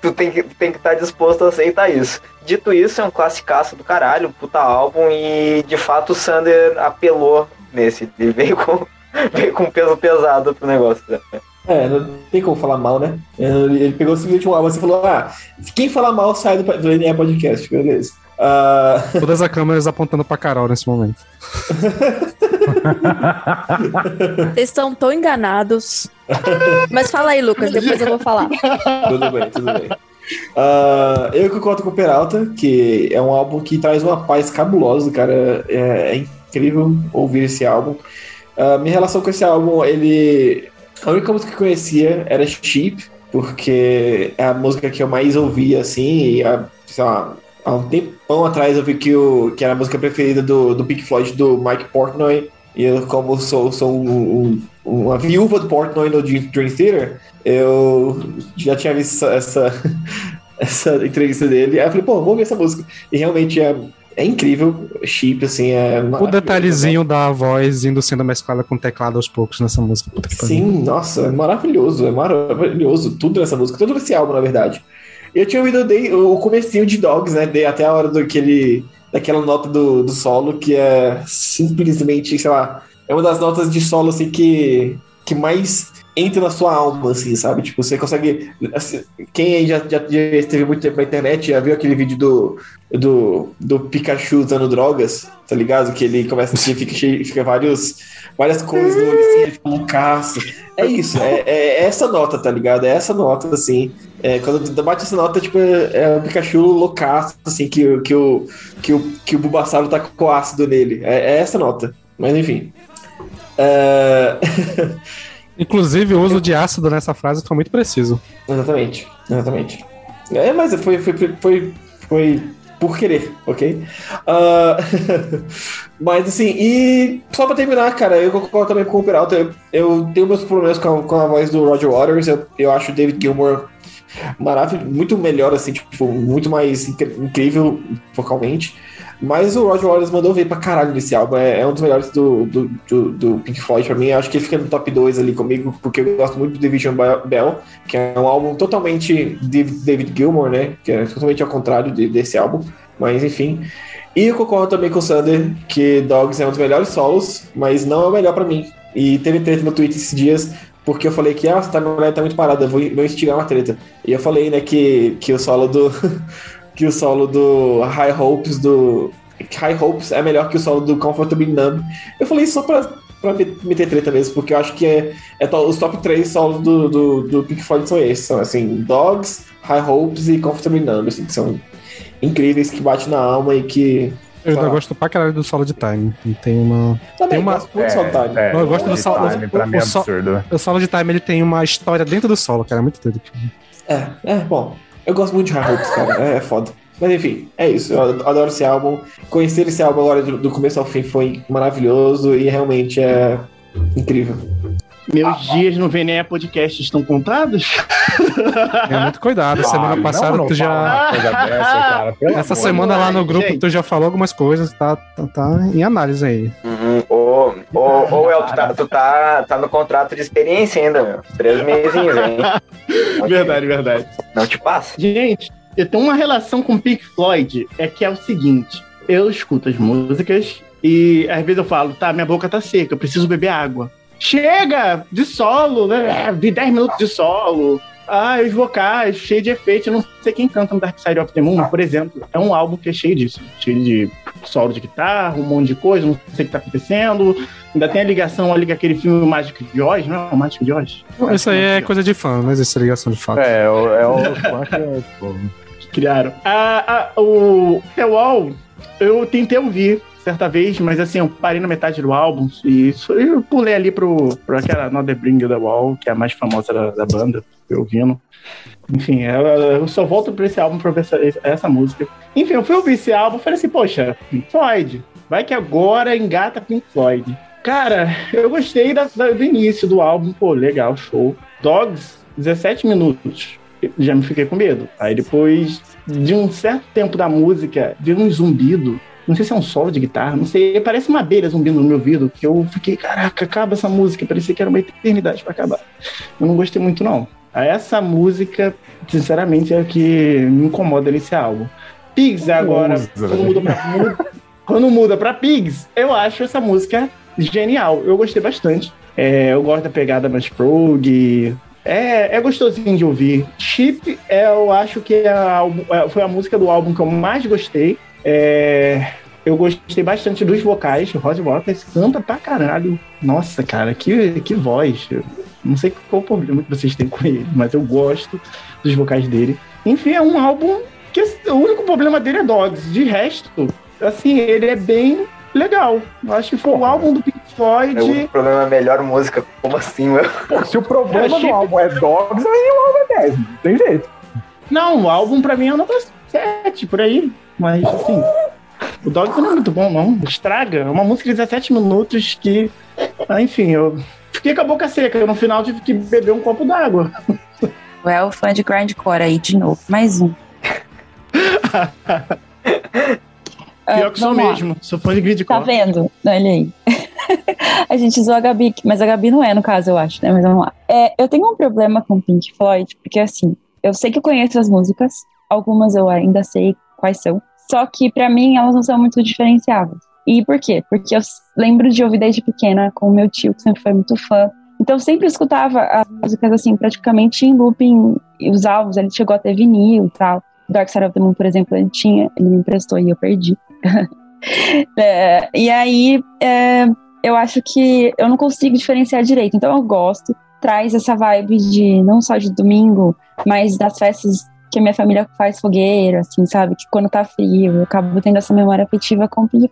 tu tem que tem que estar tá disposto a aceitar isso. Dito isso, é um classicaço do caralho, um puta álbum, e de fato o Sander apelou nesse. Ele veio com, *laughs* veio com peso pesado pro negócio. Né? É, não tem como falar mal, né? Ele pegou simplesmente um álbum e falou: ah, quem falar mal sai do, do NE Podcast, beleza. Uh... *laughs* Todas as câmeras apontando pra Carol nesse momento. Vocês estão tão enganados. Mas fala aí, Lucas, depois eu vou falar. Tudo bem, tudo bem. Uh, eu concordo com o Peralta, que é um álbum que traz uma paz cabulosa, cara. É, é incrível ouvir esse álbum. Uh, minha relação com esse álbum, ele. A única música que eu conhecia era Sheep, porque é a música que eu mais ouvia, assim, e a, sei lá, há um tempão atrás eu vi que, o, que era a música preferida do, do Pink Floyd, do Mike Portnoy, e eu, como sou, sou um, um, uma viúva do Portnoy no Dream Theater, eu já tinha visto essa, essa *laughs* entrevista dele. Aí eu falei, pô, vamos ver essa música. E realmente é, é incrível, chip, assim, é O detalhezinho né? da voz indo sendo mesclada com teclado aos poucos nessa música. Sim, nossa, é maravilhoso, é maravilhoso. Tudo nessa música, todo esse álbum, na verdade. Eu tinha ouvido o comecinho de Dogs, né? Até a hora do que ele daquela nota do, do solo que é simplesmente, sei lá, é uma das notas de solo assim que, que mais entra na sua alma, assim, sabe? Tipo, você consegue. Assim, quem aí já, já, já esteve muito tempo na internet já viu aquele vídeo do, do, do Pikachu usando drogas, tá ligado? Que ele começa assim, fica, fica vários, várias cores no olho, assim, tipo, um caço. É isso, é, é, é, essa nota, tá ligado? É essa nota, assim. É, quando bate essa nota, tipo, é, é o Pikachu loucaço, assim, que, que, o, que, o, que o Bulbasauro tá com ácido nele. É, é essa nota. Mas enfim. É... *laughs* Inclusive, o uso de ácido nessa frase foi muito preciso. Exatamente, exatamente. É, mas foi, foi, foi, foi por querer, ok? Uh... *laughs* mas assim, e só pra terminar, cara, eu concordo também com o Peralta. Eu, eu tenho meus problemas com a, com a voz do Roger Waters. Eu, eu acho o David Gilmour maravilhoso, muito melhor, assim, tipo, muito mais incrível vocalmente. Mas o Roger Waters mandou ver pra caralho nesse álbum. É, é um dos melhores do, do, do, do Pink Floyd pra mim. Acho que ele fica no top 2 ali comigo, porque eu gosto muito do Division Bell, que é um álbum totalmente David Gilmour, né? Que é totalmente ao contrário de- desse álbum. Mas enfim. E eu concordo também com o Sander que Dogs é um dos melhores solos, mas não é o melhor pra mim. E teve treta no Twitter esses dias, porque eu falei que ah, essa timeline tá muito parada, vou, vou instigar uma treta. E eu falei, né, que, que o solo do. *laughs* que o solo do High Hopes do. High Hopes é melhor que o solo do Comfortably Numb. Eu falei só pra, pra me- meter treta mesmo, porque eu acho que é, é to- os top 3 solos do, do, do Pink Floyd são esses. São assim, Dogs, High Hopes e Comfortably Numb, assim, que são incríveis, que bate na alma e que. Eu ainda Ah. gosto pra caralho do solo de time. Tem uma. Também Tem uma- gosto muito do Solo Time. É, Eu gosto do solo- time, pra o- mim é absurdo. O solo de time ele tem uma história dentro do solo, cara. É muito doido. É, é, bom. Eu gosto muito de High Hopes, cara. É, é foda. Mas enfim, é isso. Eu adoro esse álbum. Conhecer esse álbum agora do, do começo ao fim foi maravilhoso e realmente é incrível. Meus dias no Vené Podcast estão contados? *laughs* É muito cuidado. Ah, Semana não, passada não tu já. dessa, *laughs* Essa semana lá no Gente. grupo tu já falou algumas coisas, tá, tá, tá em análise aí. Uhum. Ô, ô, ô, El, tu, tá, tu tá, tá no contrato de experiência ainda, meu. Três mesinhos, hein? *laughs* Não te- Verdade, verdade. Não te passa. Gente, eu tenho uma relação com Pink Floyd, é que é o seguinte: eu escuto as músicas e às vezes eu falo, tá, minha boca tá seca, eu preciso beber água. Chega de solo, né? Vi 10 minutos de solo. Ah, os vocais, cheio de efeito. Eu não sei quem canta no Dark Side of the Moon, por exemplo. É um álbum que é cheio disso. Cheio de solo de guitarra, um monte de coisa, não sei o que tá acontecendo. Ainda tem a ligação ali com aquele filme Mágico de Oz, não é? O Mágico de Oz? Isso aí é coisa de fã, não existe ligação de fato. É, é o, é o fã que é, criaram. A, a, o The Wall, eu tentei ouvir certa vez, mas assim, eu parei na metade do álbum e isso, eu pulei ali pro, pro aquela Another Bring the Wall, que é a mais famosa da, da banda, eu ouvindo. Enfim, eu, eu só volto pra esse álbum pra ver essa, essa música. Enfim, eu fui ouvir esse álbum e falei assim, poxa, Pink Floyd, vai que agora engata Pink Floyd. Cara, eu gostei da- da- do início do álbum, pô, legal, show. Dogs, 17 minutos. Já me fiquei com medo. Aí depois de um certo tempo da música, veio um zumbido. Não sei se é um solo de guitarra, não sei. Parece uma abelha zumbindo no meu ouvido. Que eu fiquei, caraca, acaba essa música. Parecia que era uma eternidade pra acabar. Eu não gostei muito, não. Essa música, sinceramente, é o que me incomoda nesse álbum. Pigs agora, Usa, quando muda, pra, muda- quando muda pra Pigs, eu acho essa música genial. Eu gostei bastante. É, eu gosto da pegada mais prog. É, é gostosinho de ouvir. Chip, é, eu acho que é a é, foi a música do álbum que eu mais gostei. É, eu gostei bastante dos vocais. O Roger Waters canta pra caralho. Nossa, cara, que, que voz. Eu não sei qual o problema que vocês têm com ele, mas eu gosto dos vocais dele. Enfim, é um álbum que o único problema dele é Dogs. De resto, assim, ele é bem legal. Eu acho que foi o álbum do Pink Floyd. É o problema é a melhor música. Como assim, meu? pô, se o problema É, do álbum é Dogs, aí o álbum é 10, não tem jeito. Não, o álbum pra mim é nota 7, por aí. Mas, assim, o Dogs não é muito bom, não. Estraga. É uma música de 17 minutos que, ah, enfim, eu fiquei com a boca seca. No final tive que beber um copo d'água. Well, fã de grindcore aí de novo. Mais um. *laughs* Pior que sou vamos lá. mesmo. Sou fã de grid Tá vendo? Olha aí. *laughs* a gente zoou a Gabi, mas a Gabi não é, no caso, eu acho, né? Mas vamos lá. É, eu tenho um problema com Pink Floyd, porque assim, eu sei que eu conheço as músicas, algumas eu ainda sei quais são, só que pra mim elas não são muito diferenciáveis. E por quê? Porque eu lembro de ouvir desde pequena com meu tio, que sempre foi muito fã. Então eu sempre escutava as músicas assim, praticamente em looping, e os álbuns, ele chegou a ter vinil e tal. Dark Side of the Moon, por exemplo, ele tinha, ele me emprestou e eu perdi. *laughs* É, e aí, é, eu acho que eu não consigo diferenciar direito. Então, eu gosto, traz essa vibe de não só de domingo, mas das festas que a minha família faz fogueira, assim, sabe? Que quando tá frio, eu acabo tendo essa memória afetiva com o Pink.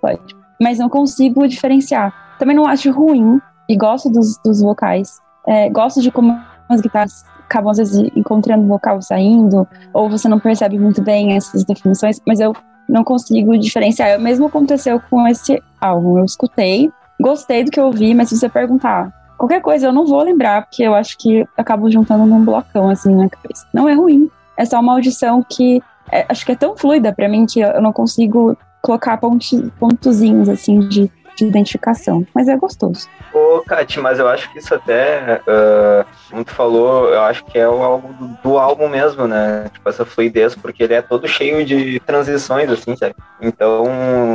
Mas não consigo diferenciar. Também não acho ruim, e gosto dos, dos vocais. É, gosto de como as guitarras acabam, às vezes, encontrando o vocal saindo, ou você não percebe muito bem essas definições, mas eu não consigo diferenciar. O mesmo aconteceu com esse álbum. Eu escutei, gostei do que eu ouvi, mas se você perguntar Qualquer coisa eu não vou lembrar, porque eu acho que acabo juntando num blocão assim na cabeça. Não é ruim. É só uma audição que é, acho que é tão fluida pra mim que eu não consigo colocar ponti, pontozinhos assim de, de identificação. Mas é gostoso. Ô, Kat, mas eu acho que isso até, ah, como tu falou, eu acho que é o álbum do, do álbum mesmo, né? Tipo, essa fluidez, porque ele é todo cheio de transições, assim, sabe? Então,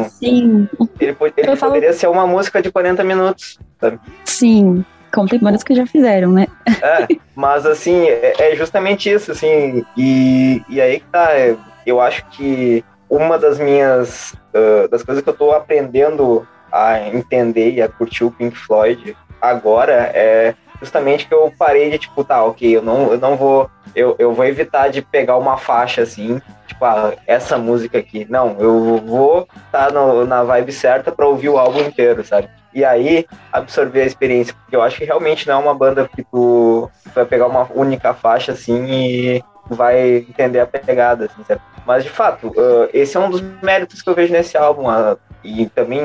Sim, ele, ele Eu falo- poderia ser uma música de 40 minutos, sabe? sim. Como tem que já fizeram, né? É, mas assim, é, é justamente isso, assim, e, e aí que tá, é, eu acho que uma das minhas, ah, das coisas que eu tô aprendendo a entender e a curtir o Pink Floyd agora é justamente que eu parei de, tipo, tá, ok, eu não, eu não vou, eu, eu vou evitar de pegar uma faixa, assim, tipo, ah, essa música aqui, não, eu vou estar na vibe certa pra ouvir o álbum inteiro, sabe? E aí, absorver a experiência, porque eu acho que realmente não é uma banda que tu vai pegar uma única faixa assim e vai entender a pegada, assim, sabe? Mas de fato, uh, esse é um dos méritos que eu vejo nesse álbum, uh, e também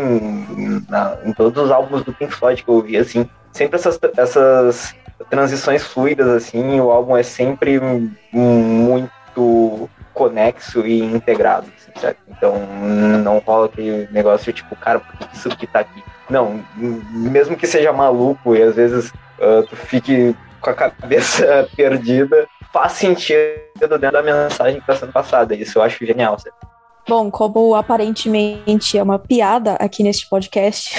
na- em todos os álbuns do Pink Floyd que eu ouvi, assim, sempre essas, essas transições fluidas, assim, o álbum é sempre muito conexo e integrado, assim, sabe? Então não rola aquele negócio tipo, cara, por que isso aqui tá aqui? Não, mesmo que seja maluco e às vezes uh, tu fique com a cabeça *laughs* perdida, faz sentido dentro da mensagem que tá sendo passada. Isso eu acho genial, sabe? Bom, como aparentemente é uma piada aqui neste podcast,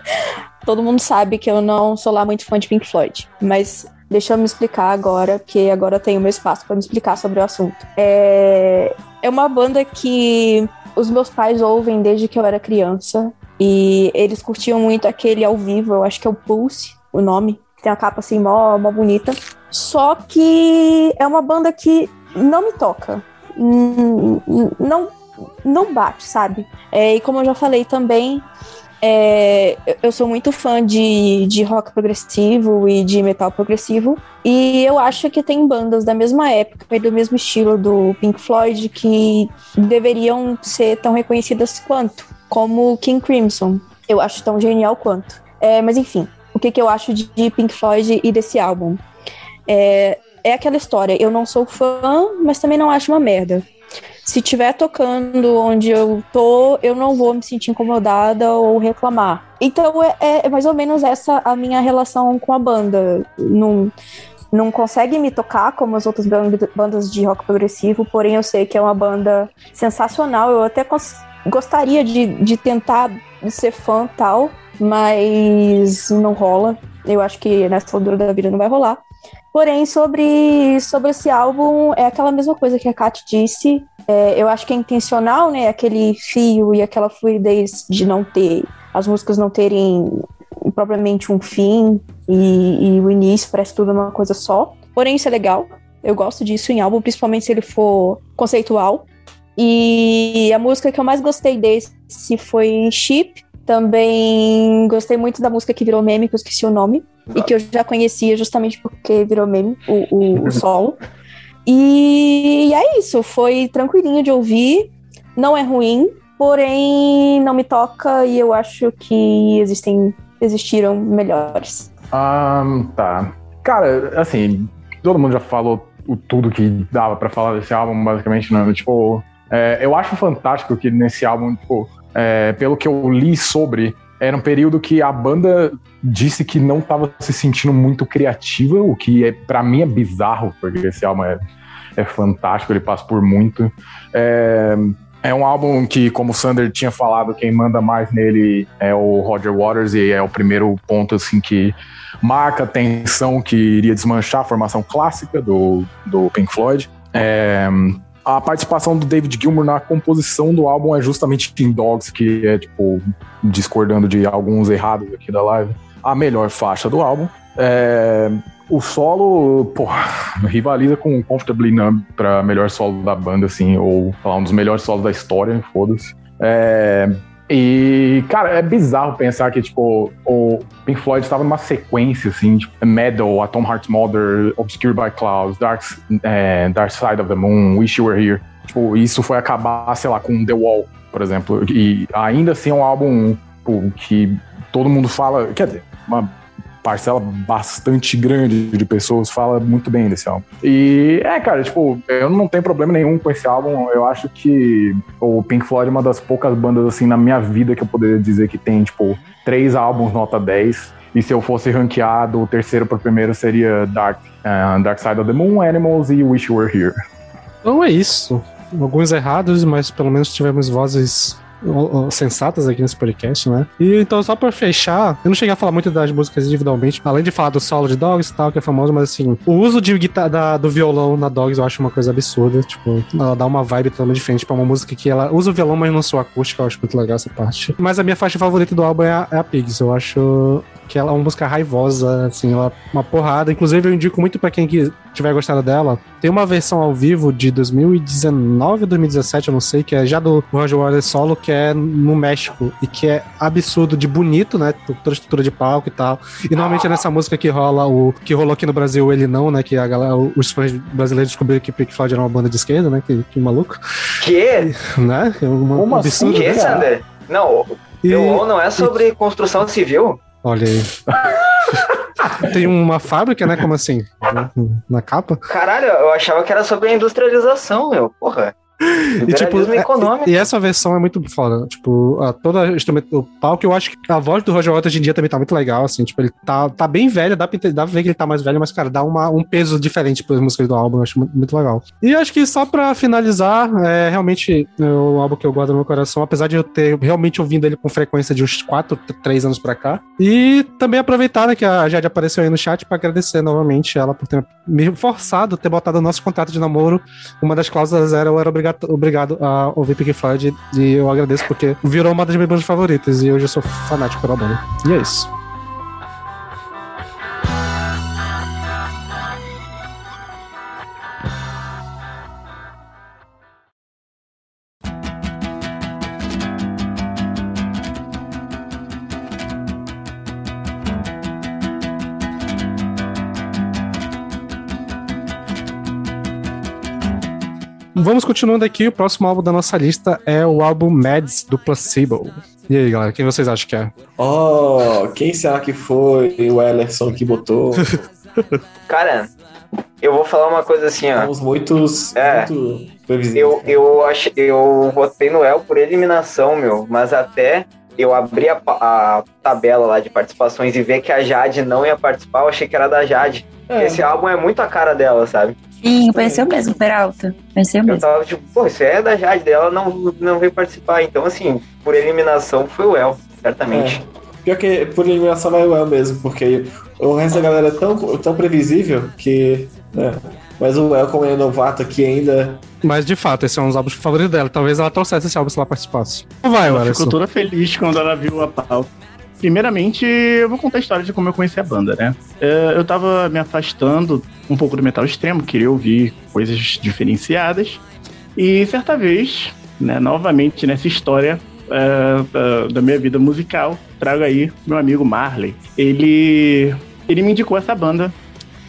*laughs* todo mundo sabe que eu não sou lá muito fã de Pink Floyd, mas deixa eu me explicar agora, porque agora eu tenho meu espaço para me explicar sobre o assunto. É, é uma banda que os meus pais ouvem desde que eu era criança e eles curtiam muito aquele ao vivo, eu acho que é o Pulse, o nome, que tem a capa assim mó, mó bonita. Só que é uma banda que não me toca. Não não bate, sabe? É, e como eu já falei também, é, eu sou muito fã de, de rock progressivo e de metal progressivo. E eu acho que tem bandas da mesma época e do mesmo estilo do Pink Floyd que deveriam ser tão reconhecidas quanto, como King Crimson. Eu acho tão genial quanto. É, mas enfim, o que, que eu acho de, Pink Floyd e desse álbum? É, é aquela história, eu não sou fã, mas também não acho uma merda se tiver tocando onde eu tô, eu não vou me sentir incomodada ou reclamar. Então é, é mais ou menos essa a minha relação com a banda. Não, não consegue me tocar como as outras band- bandas de rock progressivo, porém eu sei que é uma banda sensacional. Eu até gostaria de, de tentar ser fã tal, mas não rola. Eu acho que nessa altura da vida não vai rolar. Porém, sobre, sobre esse álbum, é aquela mesma coisa que a Kat disse. É, eu acho que é intencional, né? Aquele fio e aquela fluidez de não ter. As músicas não terem propriamente um fim e, e o início parece tudo uma coisa só. Porém, isso é legal. Eu gosto disso em álbum, principalmente se ele for conceitual. E a música que eu mais gostei desse foi Chip. Também gostei muito da música que virou meme, que eu esqueci o nome. E que eu já conhecia justamente porque virou meme, o, o, o *laughs* solo. E é isso, foi tranquilinho de ouvir. Não é ruim, porém não me toca e eu acho que existem, existiram melhores. Ah, tá. Cara, assim, todo mundo já falou o tudo que dava pra falar desse álbum, basicamente, né? Tipo, é, eu acho fantástico que nesse álbum, tipo, é, pelo que eu li sobre, era um período que a banda disse que não tava se sentindo muito criativa, o que é, para mim é bizarro, porque esse álbum é, é fantástico, ele passa por muito. É, é um álbum que, como o Sander tinha falado, quem manda mais nele é o Roger Waters, e é o primeiro ponto assim que marca a tensão que iria desmanchar a formação clássica do, do Pink Floyd. É, a participação do David Gilmour na composição do álbum é justamente Teen Dogs, que é, tipo, discordando de alguns errados aqui da live, a melhor faixa do álbum. É, o solo, pô, *laughs* rivaliza com Comfortably Numb pra melhor solo da banda, assim, ou falar um dos melhores solos da história, foda-se. É, e, cara, é bizarro pensar que, tipo, o Pink Floyd estava numa sequência, assim, tipo, Metal, A Tom Heart's Mother, Obscured by Clouds, Dark, é, Dark Side of the Moon, Wish You Were Here. Tipo, isso foi acabar, sei lá, com The Wall, por exemplo. E ainda assim é um álbum pô, que todo mundo fala, quer dizer, uma parcela bastante grande de pessoas fala muito bem desse álbum. E é, cara, tipo, eu não tenho problema nenhum com esse álbum. Eu acho que o Pink Floyd é uma das poucas bandas, assim, na minha vida que eu poderia dizer que tem, tipo, três álbuns nota 10. E se eu fosse ranqueado, o terceiro para o primeiro seria Dark, uh, Dark Side of the Moon, Animals e Wish You Were Here. Então é isso. Alguns errados, mas pelo menos tivemos vozes sensatas aqui nesse podcast, né? E então, só pra fechar, eu não cheguei a falar muito das músicas individualmente, além de falar do solo de Dogs e tal, que é famoso, mas assim, o uso de guitarra da- do violão na Dogs eu acho uma coisa absurda. Tipo, ela dá uma vibe totalmente diferente pra uma música que ela usa o violão, mas não sua acústica, eu acho muito legal essa parte. Mas a minha faixa favorita do álbum é a, é a Pigs. Eu acho que ela é uma música raivosa, assim, ela é uma porrada. Inclusive, eu indico muito pra quem que tiver gostado dela. Tem uma versão ao vivo de 2019 ou 2017, eu não sei, que é já do Roger Waters solo, que é no México e que é absurdo de bonito, né? Toda a estrutura de palco e tal. E normalmente é nessa música que rola o que rolou aqui no Brasil, ele não, né? Que a galera, os fãs brasileiros descobriram que Pink Floyd era uma banda de esquerda, né? Que, que maluco, Que? né? É uma, Como assim, absurdo. Que, né? Sander? Não, E- UOL não é sobre construção civil? Olha aí. *laughs* Tem uma fábrica, né? Como assim? *laughs* Na capa? Caralho, eu achava que era sobre a industrialização, meu. Porra. *laughs* E, tipo, é- econômico. e essa versão é muito foda. Tipo, a, toda a instrumento do palco, eu acho que a voz do Roger Waters hoje em dia também tá muito legal, assim. Tipo, ele tá, tá bem velho, dá pra, dá pra ver que ele tá mais velho, mas, cara, dá uma, um peso diferente pras músicas do álbum, eu acho muito, muito legal. E acho que só pra finalizar, é realmente é o álbum que eu guardo no meu coração, apesar de eu ter realmente ouvindo ele com frequência de uns 4, 3 anos pra cá. E também aproveitar né, que a Jade apareceu aí no chat pra agradecer novamente ela por ter me forçado ter botado o nosso contrato de namoro uma das cláusulas era eu era obrigado, obrigado a ouvir Pink Floyd e eu agradeço porque virou uma das minhas bandas favoritas e hoje eu sou fanático pela banda. E é isso. Vamos continuando aqui, o próximo álbum da nossa lista é o álbum Mads do Placebo. E aí, galera, quem vocês acham que é? Oh, quem será que foi o Ellerson que botou? *laughs* Cara, eu vou falar uma coisa assim, ó. Estamos muitos, É. muito previsíveis. Eu, eu, ach, eu votei no El por eliminação, meu, mas até eu abri a, a tabela lá de participações e ver que a Jade não ia participar, eu achei que era da Jade. É. Esse álbum é muito a cara dela, sabe? Sim, pensei o mesmo, Peralta. Pensei o Eu mesmo. tava tipo, pô, isso é da Jade, dela não, não veio participar. Então, assim, por eliminação foi o El, certamente. Pior que por eliminação vai o El mesmo, porque o resto da galera é tão, tão previsível que. né, Mas o El, como ele é novato aqui ainda. Mas de fato, esse é um dos álbuns favoritos dela. Talvez ela trouxesse esse álbum se ela participasse. Vai, Ela ficou toda feliz quando ela viu a pauta. Primeiramente, eu vou contar a história de como eu conheci a banda, né? É, Eu tava me afastando um pouco do metal extremo, queria ouvir coisas diferenciadas. E certa vez, né, novamente nessa história é, da- da minha vida musical, trago aí meu amigo Marley. Ele, ele me indicou essa banda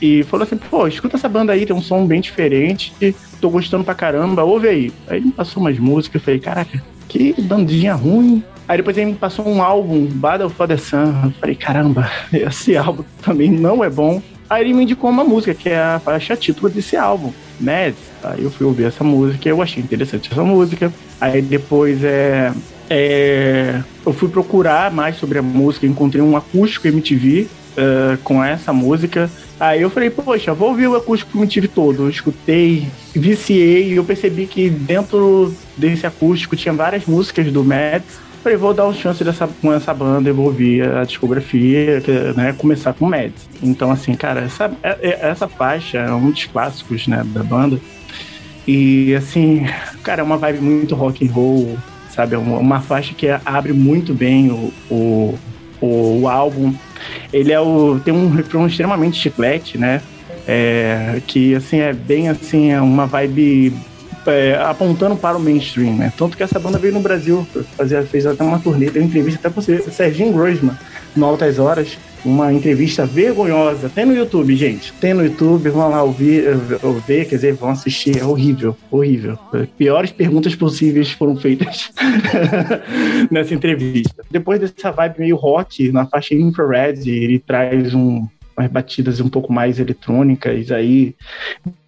e falou assim: pô, escuta essa banda aí, tem um som bem diferente, tô gostando pra caramba, ouve aí. Aí ele me passou umas músicas, eu falei: caraca, que bandinha ruim. Aí depois ele me passou um álbum, Battle for the Sun. Eu falei, caramba, *laughs* esse álbum também não é bom. Aí ele me indicou uma música, que é a faixa título desse álbum, né? Aí eu fui ouvir essa música, eu achei interessante essa música. Aí depois é, é, eu fui procurar mais sobre a música, encontrei um acústico MTV eh, com essa música. Aí eu falei, poxa, vou ouvir o acústico MTV todo. Eu escutei, viciei e eu percebi que dentro desse acústico tinha várias músicas do Mads. Falei, vou dar uma chance dessa, com essa banda, eu vou ouvir a discografia, né, começar com Mads. Então, assim, cara, essa, é- é- essa faixa é um dos clássicos, né, da banda. E, assim, cara, é uma vibe muito rock and roll, sabe? É uma, uma faixa que abre muito bem o, o, o, o álbum. Ele é o, tem um refrão extremamente chiclete, né? É, que, assim, é bem, assim, é uma vibe é, apontando para o mainstream, né? Tanto que essa banda veio no Brasil, fazia, fez até uma turnê, deu entrevista até para você, Serginho Grossman, no Altas Horas, uma entrevista vergonhosa. Tem no YouTube, gente. Tem no YouTube, vão lá ouvir, ver, quer dizer, vão assistir. É horrível, horrível. Piores perguntas possíveis foram feitas *laughs* nessa entrevista. Depois dessa vibe meio rock, na faixa infrared, ele traz um, umas batidas um pouco mais eletrônicas aí,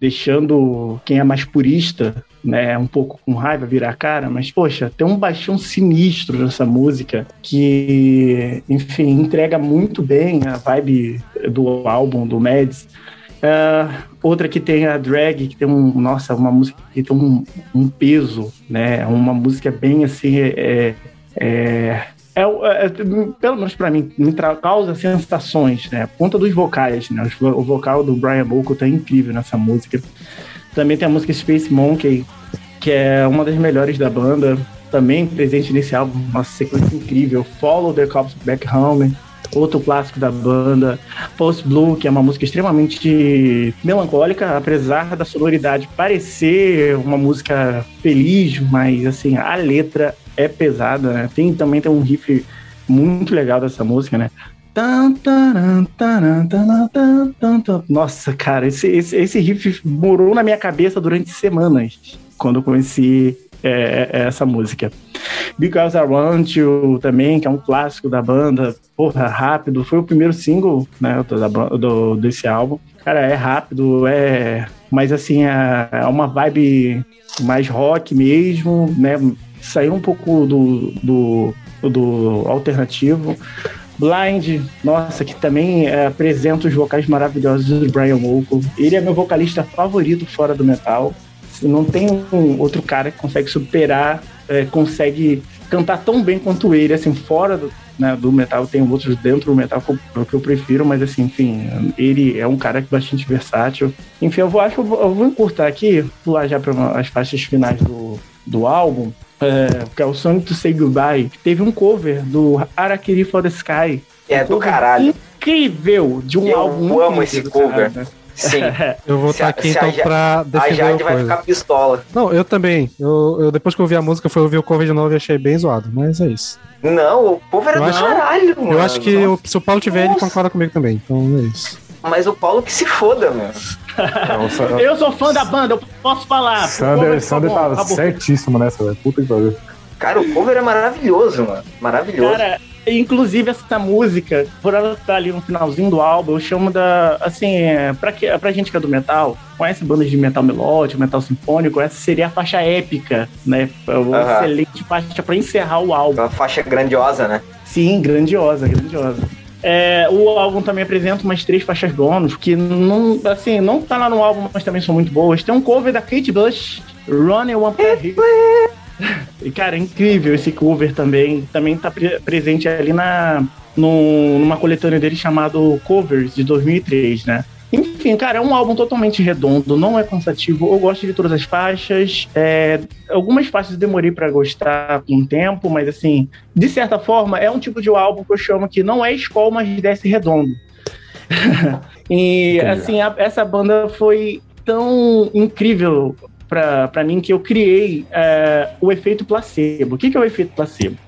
deixando quem é mais purista, né, um pouco com raiva virar a cara, mas poxa, tem um baixão sinistro nessa música que, enfim, entrega muito bem a vibe do álbum do Mads. Uh, outra que tem a drag, que tem um, nossa, uma música que tem um, um peso, né, uma música bem assim, é, é é, é, pelo menos para mim, me causa sensações, né? Ponta dos vocais, né? O vocal do Brian Molko tá incrível nessa música. Também tem a música Space Monkey, que é uma das melhores da banda, também presente nesse álbum, uma sequência incrível. Follow the Cops Back Home, outro clássico da banda. Post Blue, que é uma música extremamente melancólica, apesar da sonoridade parecer uma música feliz, mas assim, a letra é pesada, né? Tem, também tem um riff muito legal dessa música, né? Nossa, cara, esse, esse, esse riff morou na minha cabeça durante semanas quando eu conheci é, é, essa música. Because I Want You também, que é um clássico da banda, porra, rápido, foi o primeiro single né, do, do, desse álbum. Cara, é rápido, é. Mas assim, é, é uma vibe mais rock mesmo, né? Saiu um pouco do, do, do alternativo. Blind, nossa, que também é, apresenta os vocais maravilhosos do Brian Molko. Ele é meu vocalista favorito fora do metal. Não tem um outro cara que consegue superar, é, consegue cantar tão bem quanto ele, assim, fora do, né, do metal. Tem outros dentro do metal que eu, que eu, prefiro, mas assim, enfim, ele é um cara bastante versátil. Enfim, eu vou, acho que eu vou, eu vou encurtar aqui, pular já para as faixas finais do, do álbum é, que é o Song to Say Goodbye, teve um cover do Arakiri for the Sky. É um do caralho. Incrível, de um eu álbum Eu amo esse cover. Cara? Sim. *laughs* eu vou estar tá aqui então a, pra defender A Jade vai ficar pistola. Não, eu também. Eu, eu, depois que eu ouvi a música, fui ouvir o cover de novo e achei bem zoado, mas é isso. Não, o cover é do caralho, mano. Eu acho que eu, se o Paulo tiver, Nossa. ele concorda comigo também. Então é isso. Mas o Paulo que se foda, meu. Não, eu sou fã da banda, eu posso falar. Sander, Sander tava tá certíssimo nessa, velho. Puta que pariu. Cara, o cover é maravilhoso, mano. Maravilhoso. Cara, inclusive essa música, por ela estar ali no finalzinho do álbum, eu chamo da. Assim, é, pra, que, pra gente que é do metal, conhece bandas de metal melódico, metal sinfônico, essa seria a faixa épica, né? Uma excelente faixa pra encerrar o álbum. Uma faixa grandiosa, né? Sim, grandiosa, grandiosa. É, o álbum também apresenta umas três faixas bônus, que não, assim, não tá lá no álbum, mas também são muito boas. Tem um cover da Kate Bush, Running One Per Hit. *laughs* E, cara, é incrível esse cover também. Também tá pre presente ali na, no, numa coletânea dele chamado Covers, de 2003, né? Enfim, cara, é um álbum totalmente redondo, não é cansativo. Eu gosto de todas as faixas. É, algumas faixas demorei para gostar com o tempo, mas assim, de certa forma, é um tipo de álbum que eu chamo que não é escola, mas desce redondo. *laughs* e assim, a, essa banda foi tão incrível para mim que eu criei é, o efeito placebo. O que, que é o efeito placebo?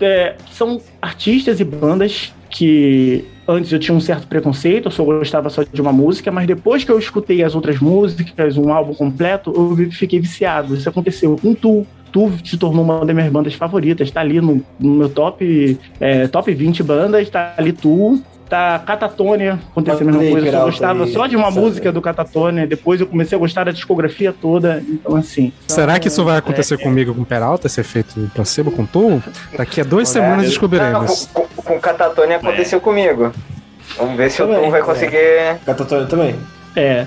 É, são artistas e bandas que antes eu tinha um certo preconceito, eu só gostava só de uma música, mas depois que eu escutei as outras músicas, um álbum completo, eu fiquei viciado. Isso aconteceu com Tu. Tu se tornou uma das minhas bandas favoritas, tá ali no, no meu top, é, top 20 bandas, tá ali Tu, tá Catatônia, aconteceu a mesma coisa. Eu gostava só de uma música do Catatônia, depois eu comecei a gostar da discografia toda. Então, assim. Será que isso vai acontecer é, comigo com Peralta, esse efeito placebo com tu? Daqui a duas semanas descobriremos. com, com, com Catatônia aconteceu é. comigo. Vamos ver se também, o Tom vai conseguir. É. Catatônia também. É.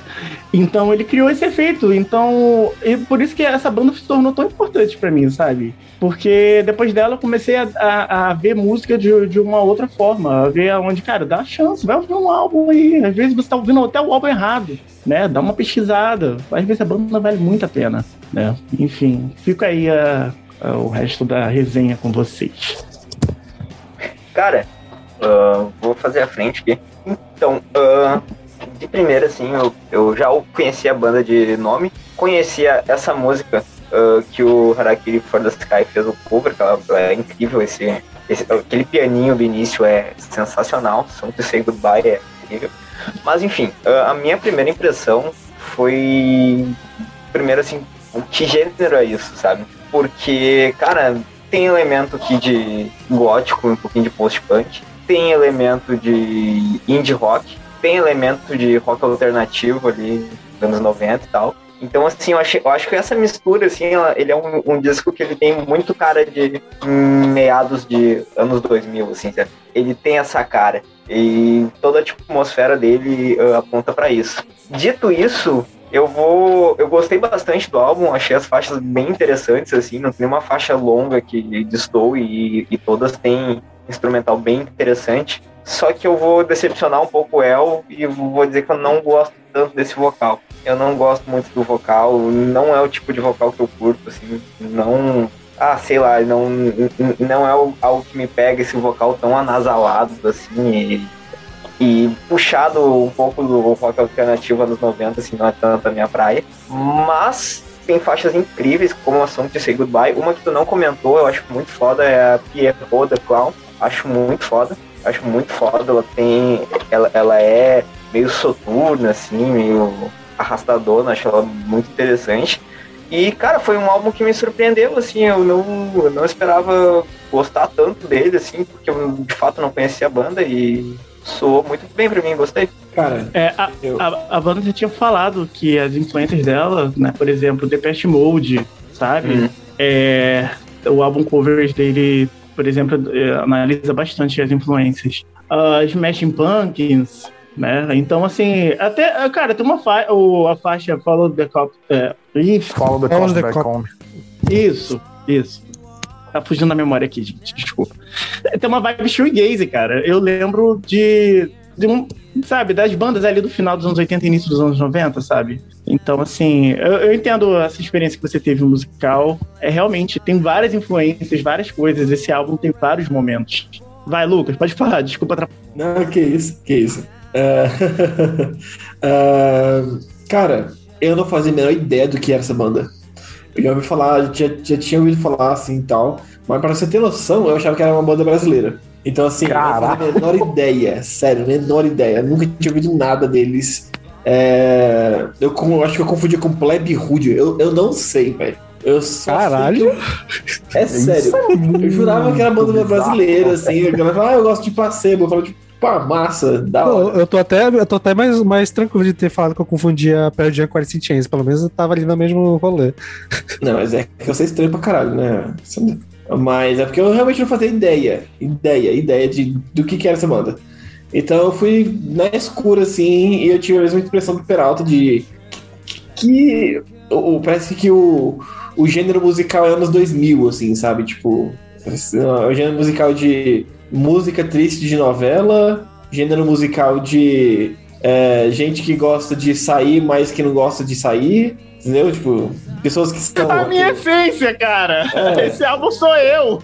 Então ele criou esse efeito. Então, e por isso que essa banda se tornou tão importante para mim, sabe? Porque depois dela eu comecei a, a, a, ver música de, de uma outra forma. A ver onde, cara, dá chance, vai ouvir um álbum aí. Às vezes você tá ouvindo até o álbum errado, né? Dá uma pesquisada. Às vezes a banda vale muito a pena, né? Enfim, fica aí a, o resto da resenha com vocês. Cara, uh, vou fazer a frente aqui. Então, uh, de primeira, assim, eu, eu já conheci a banda de nome, conhecia essa música uh, que o Harakiri For the Sky fez o cover, que ela, é incrível esse, esse, aquele pianinho do início é sensacional, Song to Say Goodbye é incrível. Mas enfim, uh, a minha primeira impressão foi primeiro assim, que gênero é isso, sabe? Porque, cara, tem elemento aqui de gótico, um pouquinho de post-punk, tem elemento de indie rock, tem elemento de rock alternativo ali, dos anos 90 e tal. Então, assim, eu, achei, eu acho que essa mistura, assim, ela, ele é um, um, disco que ele tem muito cara de meados de anos 2000, assim, sabe? Ele tem essa cara. E toda a atmosfera dele uh, aponta para isso. Dito isso, eu vou. Eu gostei bastante do álbum, achei as faixas bem interessantes, assim, não tem uma faixa longa que distou e, e todas têm instrumental bem interessante. Só que eu vou decepcionar um pouco o El e vou dizer que eu não gosto tanto desse vocal. Eu não gosto muito do vocal, não é o tipo de vocal que eu curto, assim, não. Ah, sei lá, não, não é algo que me pega esse vocal tão anasalado, assim, e, e puxado um pouco do rock alternativo anos 90, assim, não é tanto a minha praia. Mas tem faixas incríveis, como a Song to Say Goodbye. Uma que tu não comentou, eu acho muito foda, é a Pierrot the Clown. Acho muito foda acho muito foda. Ela tem. Ela, ela é meio soturna, assim, meio arrastadona, acho ela muito interessante. E, cara, foi um álbum que me surpreendeu, assim, eu não, eu não esperava gostar tanto dele, assim, porque eu de fato não conhecia a banda e soou muito bem pra mim, gostei. Cara, é, a, eu... a, a, banda já tinha falado que as influências dela, né, por exemplo, Depeche Mode, sabe? Uhum. É, o álbum covers dele por exemplo, analisa bastante as influências. As Smashing Pumpkins, né? Então, assim, até, cara, tem uma faixa, a faixa Follow the Cop. É, Follow the Cop back home. Isso, isso. Tá fugindo da memória aqui, gente, desculpa. Tem uma vibe shoegaze, cara. Eu lembro de, de um, sabe, das bandas ali do final dos anos 80 e início dos anos 90, sabe? Então, assim, eu, eu, entendo essa experiência que você teve musical. É realmente, tem várias influências, várias coisas. Esse álbum tem vários momentos. Vai, Lucas, pode falar, desculpa atrapalhar. Não, que isso, que isso. Uh, *laughs* uh, cara, eu não fazia a menor ideia do que era essa banda. Eu já ouvi falar, já, já tinha ouvido falar assim e tal, mas para você ter noção, eu achava que era uma banda brasileira. Então, assim, Caraca. eu não a menor ideia, sério, menor ideia. nunca tinha ouvido nada deles. É, eu, eu, acho que eu confundi com Plebe Rude. Eu, eu não sei, velho. Eu Caralho! Eu... É sério. É eu jurava que era banda brasileira, assim. Eu falava, ah, eu gosto de placebo. Eu falava, tipo, pá, massa, da hora. Eu tô até, eu tô até mais, mais tranquilo de ter falado que eu confundia Pearl Jam com Alice in Chains. Pelo menos eu tava ali no mesmo rolê. Não, mas é que eu sei estranho pra caralho, né? Mas é porque eu realmente não fazia ideia. Ideia, ideia de, do que, que era essa banda. Então eu fui na escura, assim, e eu tive a mesma impressão do Peralta de que parece que o, o gênero musical é anos 2000, assim, sabe? Tipo, o gênero musical de música triste de novela, gênero musical de é, gente que gosta de sair, mas que não gosta de sair, entendeu? Tipo, pessoas que estão... A minha essência, cara! É. Esse álbum sou eu!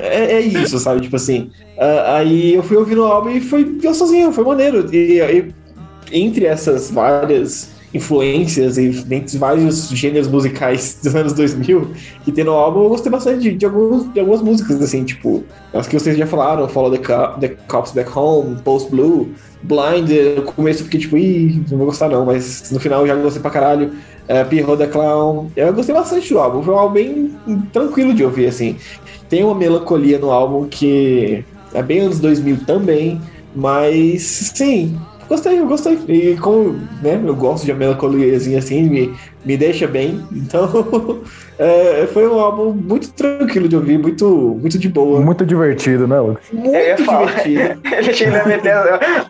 É, é, isso, sabe? Tipo assim. Uh, aí eu fui ouvindo o álbum e foi eu sozinho, foi maneiro. E, e entre essas várias influências e entre vários gêneros musicais *laughs* dos anos 2000 que tem no álbum, eu gostei bastante de, de, alguns, de algumas músicas, assim, tipo, as que vocês já falaram, Follow the, Co the Cops Back Home, Post Blue, Blind, no começo eu fiquei tipo, ih, não vou gostar não, mas no final eu já gostei pra caralho. Uh, Pierrot the Clown, eu gostei bastante do álbum, foi um álbum bem tranquilo de ouvir, assim tem uma melancolia no álbum que é bem anos 2000 também, mas sim, gostei, eu gostei. E como né, eu gosto de uma melancoliazinha assim, me, me deixa bem. Então, *laughs* é, foi um álbum muito tranquilo de ouvir, muito, muito de boa. Muito divertido, né, Lucas? Muito eu divertido. *laughs* Ele chega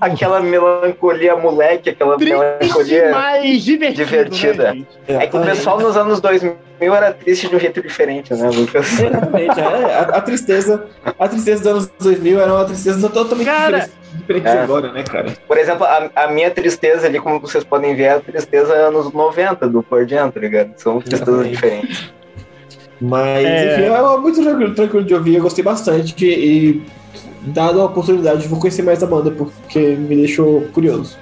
a aquela melancolia moleque, aquela Triste melancolia mais divertido, divertida. Né, é, que o pessoal nos anos 2000 era triste de um jeito diferente, né, Lucas? Exatamente, é, a, a, tristeza, a tristeza dos anos 2000 era uma tristeza totalmente Cara, diferente diferente é. agora, né, cara? Por exemplo, a, a, minha tristeza ali, como vocês podem ver, é a tristeza anos 90 do Por Jam, tá ligado? São tristezas diferentes. Mas, é... enfim, é muito tranquilo, tranquilo de ouvir, eu gostei bastante e, dado a oportunidade, vou conhecer mais a banda, porque me deixou curioso.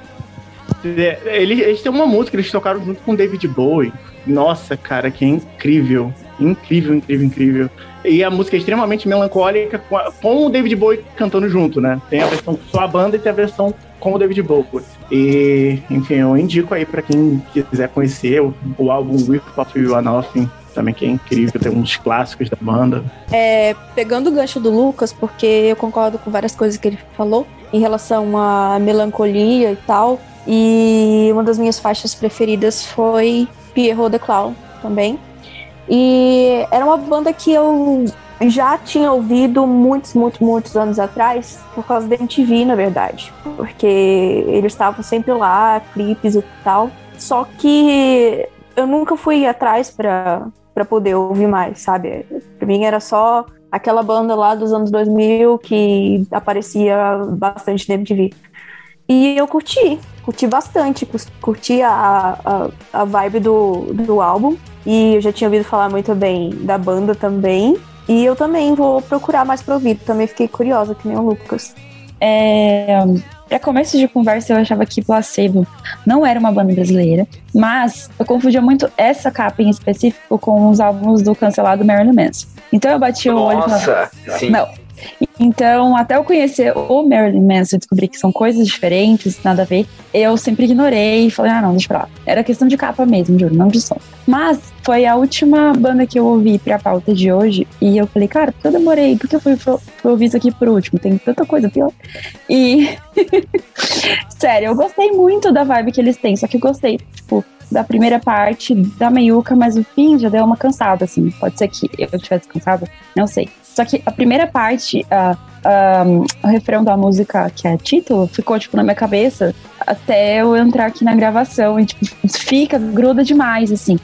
É, Eles, eles têm uma música, eles tocaram junto com David Bowie. Nossa, cara, que é incrível. Incrível, incrível, incrível. E a música é extremamente melancólica com, a- com o David Bowie cantando junto, né? Tem a versão só a banda e tem a versão com o David Bowie. E, enfim, eu indico aí pra quem quiser conhecer o, o álbum With of You Nothing, também que é incrível, tem uns clássicos da banda. É, pegando o gancho do Lucas, porque eu concordo com várias coisas que ele falou em relação à melancolia e tal. E uma das minhas faixas preferidas foi Pierrot the Clown também. E era uma banda que eu já tinha ouvido muitos, muitos, muitos anos atrás, por causa da MTV, na verdade. Porque eles estavam sempre lá, clipes e tal. Só que eu nunca fui atrás pra, pra poder ouvir mais, sabe? Pra mim era só aquela banda lá dos anos 2000 que aparecia bastante na MTV. E eu curti, curti bastante, curti a, a, a vibe do, do álbum. E eu já tinha ouvido falar muito bem da banda também. E eu também vou procurar mais pra ouvir. Também fiquei curiosa, que nem o Lucas. É, para começo de conversa, eu achava que Placebo não era uma banda brasileira, mas eu confundia muito essa capa em específico com os álbuns do cancelado Marilyn Manson. Então eu bati o olho e falava, Nossa, sim. não. Então, até eu conhecer o Marilyn Manson e descobrir que são coisas diferentes, nada a ver, eu sempre ignorei e falei, ah, não, deixa pra lá. Era questão de capa mesmo, juro, não de som. Mas foi a última banda que eu ouvi pra pauta de hoje e eu falei, cara, por que eu demorei? Por que eu fui, fui ouvir isso aqui por último? Tem tanta coisa pior. E, *laughs* sério, eu gostei muito da vibe que eles têm, só que eu gostei, tipo, da primeira parte da meiuca, mas o fim já deu uma cansada, assim. Pode ser que eu tivesse cansada, não sei. Só que a primeira parte, a- a- o refrão da música, que é título, ficou, tipo, na minha cabeça até eu entrar aqui na gravação e, tipo, fica, gruda demais, assim.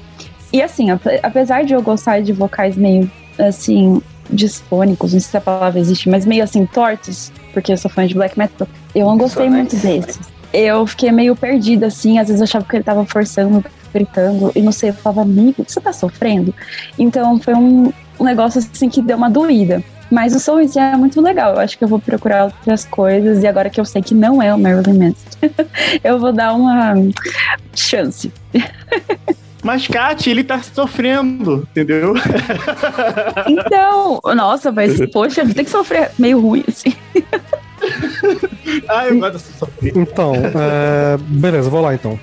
E, assim, ape- apesar de eu gostar de vocais meio, assim, disfônicos, não sei se a palavra existe, mas meio, assim, tortos, porque eu sou fã de black metal, eu não gostei muito desses. Eu fiquei meio perdida, assim, às vezes eu achava que ele tava forçando, gritando, e não sei, eu falava, amigo, você tá sofrendo? Então, foi um, um negócio, assim, que deu uma doída. Mas o som em si é muito legal. Eu acho que eu vou procurar outras coisas. E agora que eu sei que não é o Marilyn Manson, *laughs* eu vou dar uma chance. Mas, Kat, ele tá sofrendo, entendeu? *laughs* Então, nossa, mas poxa, tem que sofrer meio ruim, assim. Ai, eu gosto dessa sofrer. Então, é, beleza, vou lá então.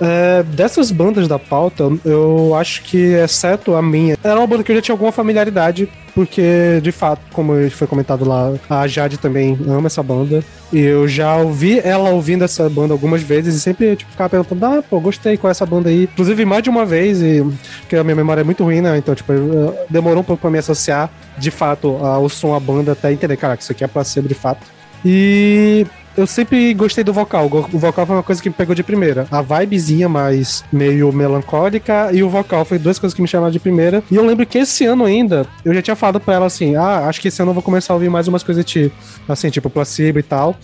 É, dessas bandas da pauta, eu acho que, exceto a minha, era uma banda que eu já tinha alguma familiaridade, porque, de fato, como foi comentado lá, a Jade também ama essa banda. E eu já ouvi ela ouvindo essa banda algumas vezes e sempre tipo, ficava perguntando: ah, pô, gostei com essa banda aí. Inclusive, mais de uma vez, e, porque a minha memória é muito ruim, né? Então, tipo, demorou um pouco pra me associar, de fato, ao som, à banda, até entender, caraca, isso aqui é placebo de fato. E eu sempre gostei do vocal. O vocal foi uma coisa que me pegou de primeira. A vibezinha mais meio melancólica e o vocal foi duas coisas que me chamaram de primeira. E eu lembro que esse ano ainda, eu já tinha falado pra ela assim: ah, acho que esse ano eu vou começar a ouvir mais umas coisas de. Assim, tipo placebo e tal.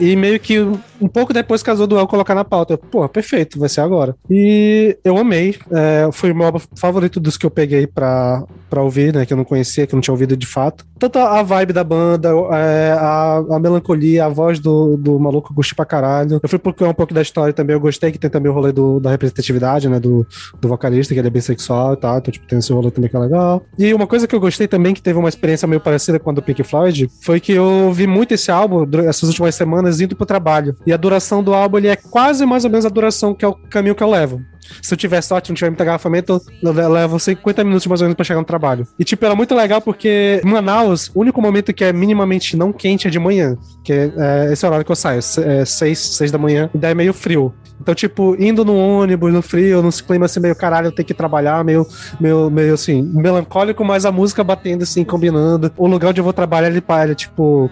E meio que um pouco depois casou do El colocar na pauta. Eu, Pô, perfeito, vai ser agora. E eu amei. É, foi o meu favorito dos que eu peguei pra, pra ouvir, né? Que eu não conhecia, que eu não tinha ouvido de fato. Tanto a vibe da banda, é, a, a melancolia, a voz do, do maluco, eu gostei pra caralho. Eu fui procurar um pouco da história também. Eu gostei que tem também o rolê do, da representatividade, né? Do, do vocalista, que ele é bissexual e tal. Então, tipo, tem esse rolê também que é legal. E uma coisa que eu gostei também, que teve uma experiência meio parecida com a do Pink Floyd, foi que eu ouvi muito esse álbum essas últimas semanas indo pro trabalho. E a duração do álbum ele é quase mais ou menos a duração que é o caminho que eu levo. Se eu tiver sorte, não tiver muito agarrafamento, eu le- levo 50 minutos mais ou menos pra chegar no trabalho. E, tipo, era muito legal porque Manaus, o único momento que é minimamente não quente é de manhã. Que é, é esse horário que eu saio, é 6, 6 da manhã, e daí é meio frio. Então, tipo, indo no ônibus, no frio, num clima assim, meio caralho, eu tenho que trabalhar, meio, meio, meio assim, melancólico, mas a música batendo assim, combinando. O lugar onde eu vou trabalhar, ele para, tipo.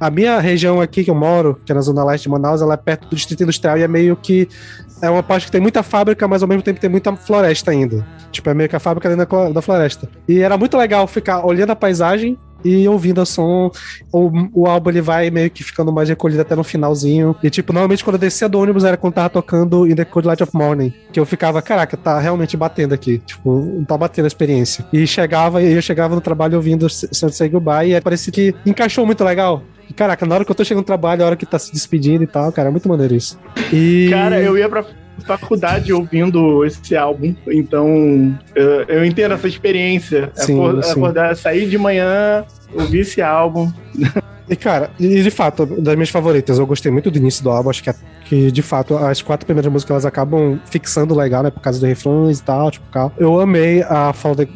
A minha região aqui que eu moro, que é na zona leste de Manaus, ela é perto do Distrito Industrial e é meio que é uma parte que tem muita fábrica, mas ao mesmo tempo tem muita floresta ainda. Tipo, é meio que a fábrica dentro da floresta. E era muito legal ficar olhando a paisagem e ouvindo o som, o, o álbum ele vai meio que ficando mais recolhido até no finalzinho. E tipo, normalmente quando eu descia do ônibus era quando tava tocando In the Cold Light of Morning, que eu ficava, caraca, tá realmente batendo aqui, tipo, tá batendo a experiência. E chegava, e eu chegava no trabalho ouvindo Sunset Say Goodbye e aí parecia que encaixou muito legal. Caraca, na hora que eu tô chegando no trabalho, a hora que tá se despedindo e tal, cara, é muito maneiro isso. E... Cara, eu ia pra faculdade ouvindo esse álbum, então eu, eu entendo essa experiência. Sim, Acor- sim. Acordar, sair de manhã, ouvir esse álbum. E, cara, e de fato, das minhas favoritas, eu gostei muito do início do álbum. Acho que, é- que de fato, as quatro primeiras músicas elas acabam fixando legal, né? Por causa dos refrões e tal, tipo, tal. Eu amei a Follow the,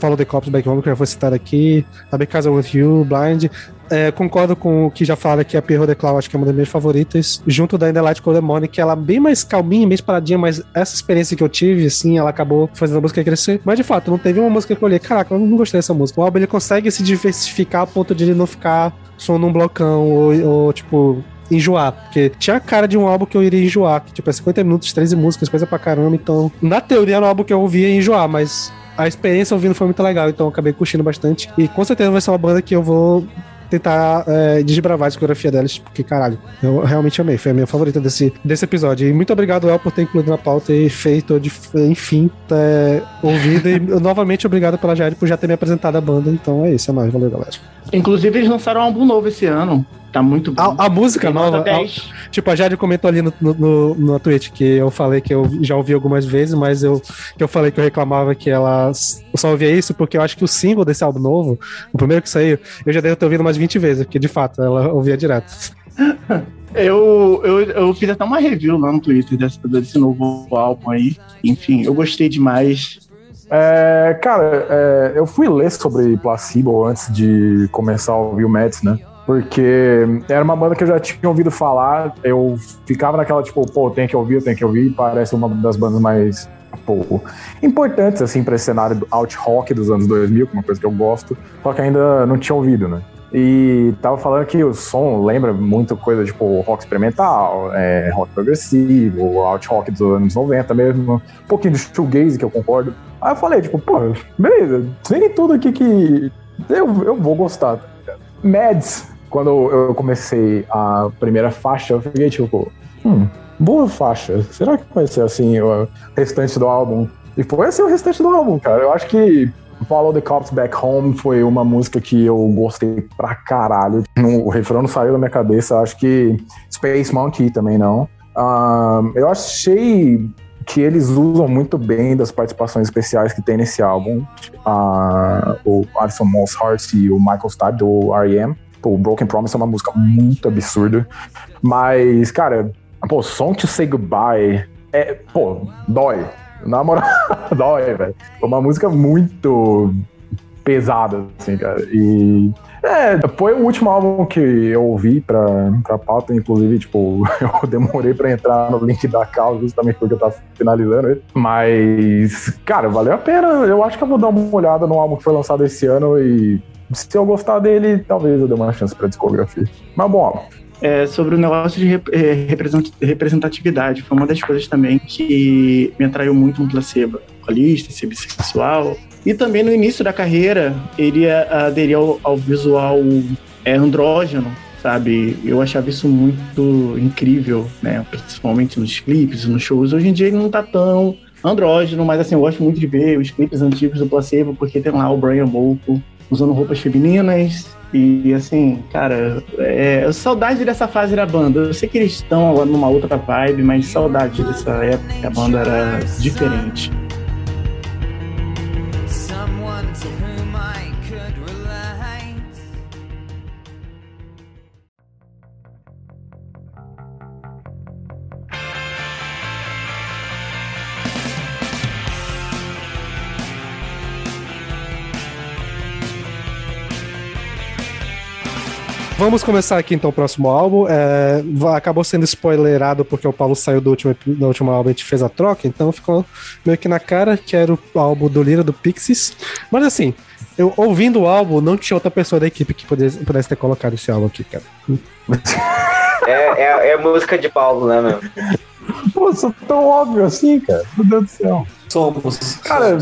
Follow the Cops Back Home, que já foi citada aqui. A Because I Want You, Blind. É, concordo com o que já fala que a Pierrot the Cloud, acho que é uma das minhas favoritas. Junto da In the Light Cold Morning, que ela é bem mais calminha, bem paradinha, mas essa experiência que eu tive, assim, ela acabou fazendo a música crescer. Mas de fato, não teve uma música que eu olhei, caraca, eu não gostei dessa música. O álbum ele consegue se diversificar a ponto de ele não ficar som num blocão ou, ou, tipo, enjoar. Porque tinha a cara de um álbum que eu iria enjoar. Que, tipo, é 50 minutos, 13 músicas, coisa pra caramba. Então, na teoria, era um álbum que eu ouvia enjoar, mas a experiência ouvindo foi muito legal. Então, acabei curtindo bastante. E com certeza vai ser uma banda que eu vou tentar é, desbravar a discografia delas, porque caralho, eu realmente amei, foi a minha favorita desse, desse episódio. E muito obrigado, El, por ter incluído na pauta e feito, de, enfim, ter ouvido. e *laughs* novamente obrigado pela Jade por já ter me apresentado a banda. Então é isso, é nóis, valeu, galera. Inclusive, eles lançaram um álbum novo esse ano. Tá muito bom. A, a música Tem nova. a- 10. tipo, a Jade comentou ali no, no, no, no Twitch que eu falei que eu já ouvi algumas vezes, mas eu, que eu falei que eu reclamava que ela só ouvia isso porque eu acho que o single desse álbum novo, o primeiro que saiu, eu já devo ter ouvido umas 20 vezes, porque de fato ela ouvia direto. *laughs* Eu, eu, eu fiz até uma review lá no Twitter desse, desse novo álbum aí. Enfim, eu gostei demais. É, cara, é, eu fui ler sobre Placebo antes de começar a ouvir o Mets, né? Porque era uma banda que eu já tinha ouvido falar, eu ficava naquela, tipo, pô, tem que ouvir, tenho que ouvir, parece uma das bandas mais, pô, importantes, assim, pra esse cenário do alt rock dos anos 2000, que é uma coisa que eu gosto, só que ainda não tinha ouvido, né? E tava falando que o som lembra muito coisa tipo rock experimental, é, rock progressivo, alt rock dos anos 90 mesmo, um pouquinho de shoegaze, que eu concordo. Aí eu falei, tipo, pô, beleza, tem tudo aqui que eu, eu vou gostar. Mads, quando eu comecei a primeira faixa, eu fiquei tipo, hum, boa faixa. Será que vai ser assim o restante do álbum? E foi assim o restante do álbum, cara. Eu acho que Follow the Cops Back Home foi uma música que eu gostei pra caralho. O refrão não saiu da minha cabeça. Acho que Space Monkey também não. Ah, eu achei que eles usam muito bem das participações especiais que tem nesse álbum. Ah, o Alison Moss Hart e o Michael Stipe do R.E.M. Pô, Broken Promise é uma música muito absurda. Mas, cara, pô, Song to Say Goodbye é, pô, dói. Na moral, *laughs* dói, velho. É uma música muito pesada, assim, cara. E. É, foi o último álbum que eu ouvi pra, pra pauta, inclusive, tipo, *laughs* eu demorei pra entrar no link da Cal, justamente porque eu tava finalizando ele. Mas, cara, valeu a pena. Eu acho que eu vou dar uma olhada no álbum que foi lançado esse ano e se eu gostar dele, talvez eu dê uma chance pra discografia. Mas bom. É, sobre o negócio de é, represent- representatividade. Foi uma das coisas também que me atraiu muito no placebo. Alcoolista, ser bissexual. E também no início da carreira, ele aderiu ao, ao visual é, andrógeno, sabe? Eu achava isso muito incrível, né? Principalmente nos clipes, nos shows. Hoje em dia ele não tá tão andrógeno, mas assim, eu gosto muito de ver os clipes antigos do placebo, porque tem lá o Brian Molko usando roupas femininas. E assim, cara, é, saudade dessa fase da banda. Eu sei que eles estão agora numa outra vibe, mas saudade dessa época que a banda era diferente. Vamos começar aqui então o próximo álbum. É, acabou sendo spoilerado porque o Paulo saiu do último, do último álbum e a gente fez a troca, então ficou meio que na cara que era o álbum do Lira do Pixies. Mas assim, eu ouvindo o álbum, não tinha outra pessoa da equipe que pudesse, pudesse ter colocado esse álbum aqui, cara. É, é, é música de Paulo, né, meu? Pô, tão óbvio assim, cara. Meu Deus do céu. Somos. Cara,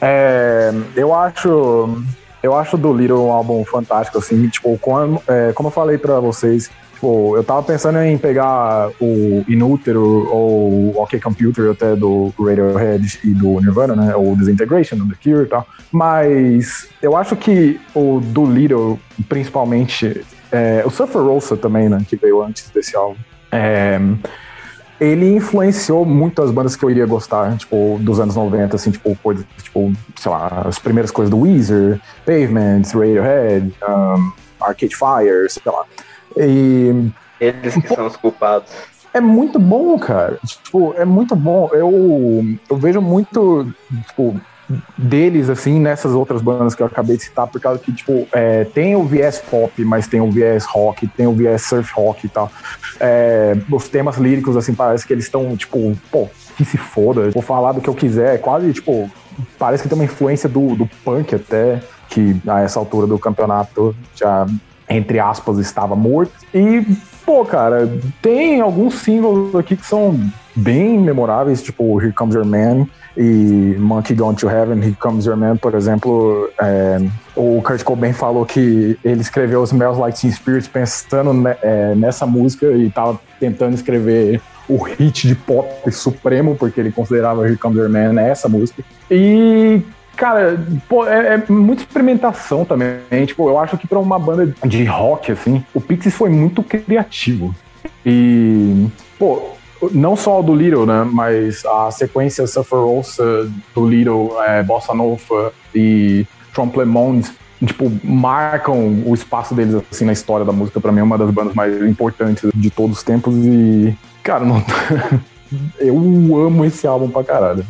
é, eu acho. Eu acho do Little um álbum fantástico, assim, tipo, como, é, como eu falei pra vocês, tipo, eu tava pensando em pegar o Inútero ou o OK Computer até do Radiohead e do Nirvana, né, ou Disintegration, do The Cure e tal, mas eu acho que o do Little, principalmente, é, o Surfer Rosa também, né, que veio antes desse álbum, é, ele influenciou muito as bandas que eu iria gostar, tipo, dos anos 90, assim, tipo, coisas, tipo, sei lá, as primeiras coisas do Weezer, Pavement, Radiohead, um, Arcade Fire, sei lá. E Eles que são os culpados. é muito bom, cara. Tipo, é muito bom. Eu, eu vejo muito, tipo, deles, assim, nessas outras bandas que eu acabei de citar, por causa que, tipo, é, tem o viés pop, mas tem o viés rock, tem o viés surf rock e tal. É, os temas líricos, assim, parece que eles estão, tipo, pô, que se foda, vou falar do que eu quiser, é quase, tipo, parece que tem uma influência do, do punk até, que a essa altura do campeonato já, entre aspas, estava morto. E, pô, cara, tem alguns singles aqui que são bem memoráveis, tipo Here Comes Your Man e Monkey Gone to Heaven, Here Comes Your Man, por exemplo. é, o Kurt Cobain falou que ele escreveu Smells Like Teen Spirits pensando é, nessa música e tava tentando escrever o hit de pop supremo, porque ele considerava Here Comes Your Man essa música. E, cara, pô, é, é muita experimentação também. Tipo, eu acho que pra uma banda de rock, assim, o Pixies foi muito criativo. E, pô, não só o do Little, né? Mas a sequência Suffer Rosa do Little, é, Bossa Nova e Trompe Le Monde, tipo, marcam o espaço deles, assim, na história da música. Pra mim, é uma das bandas mais importantes de todos os tempos. E, cara, não... *laughs* eu amo esse álbum pra caralho.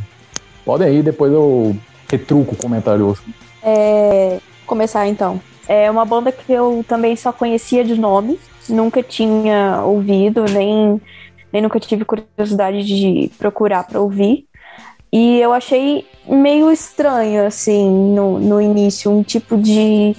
Podem ir, depois eu retruco o comentário. É, começar então. É uma banda que eu também só conhecia de nome, nunca tinha ouvido, nem, nem nunca tive curiosidade de procurar pra ouvir. E eu achei meio estranho, assim, no, no início, um tipo de,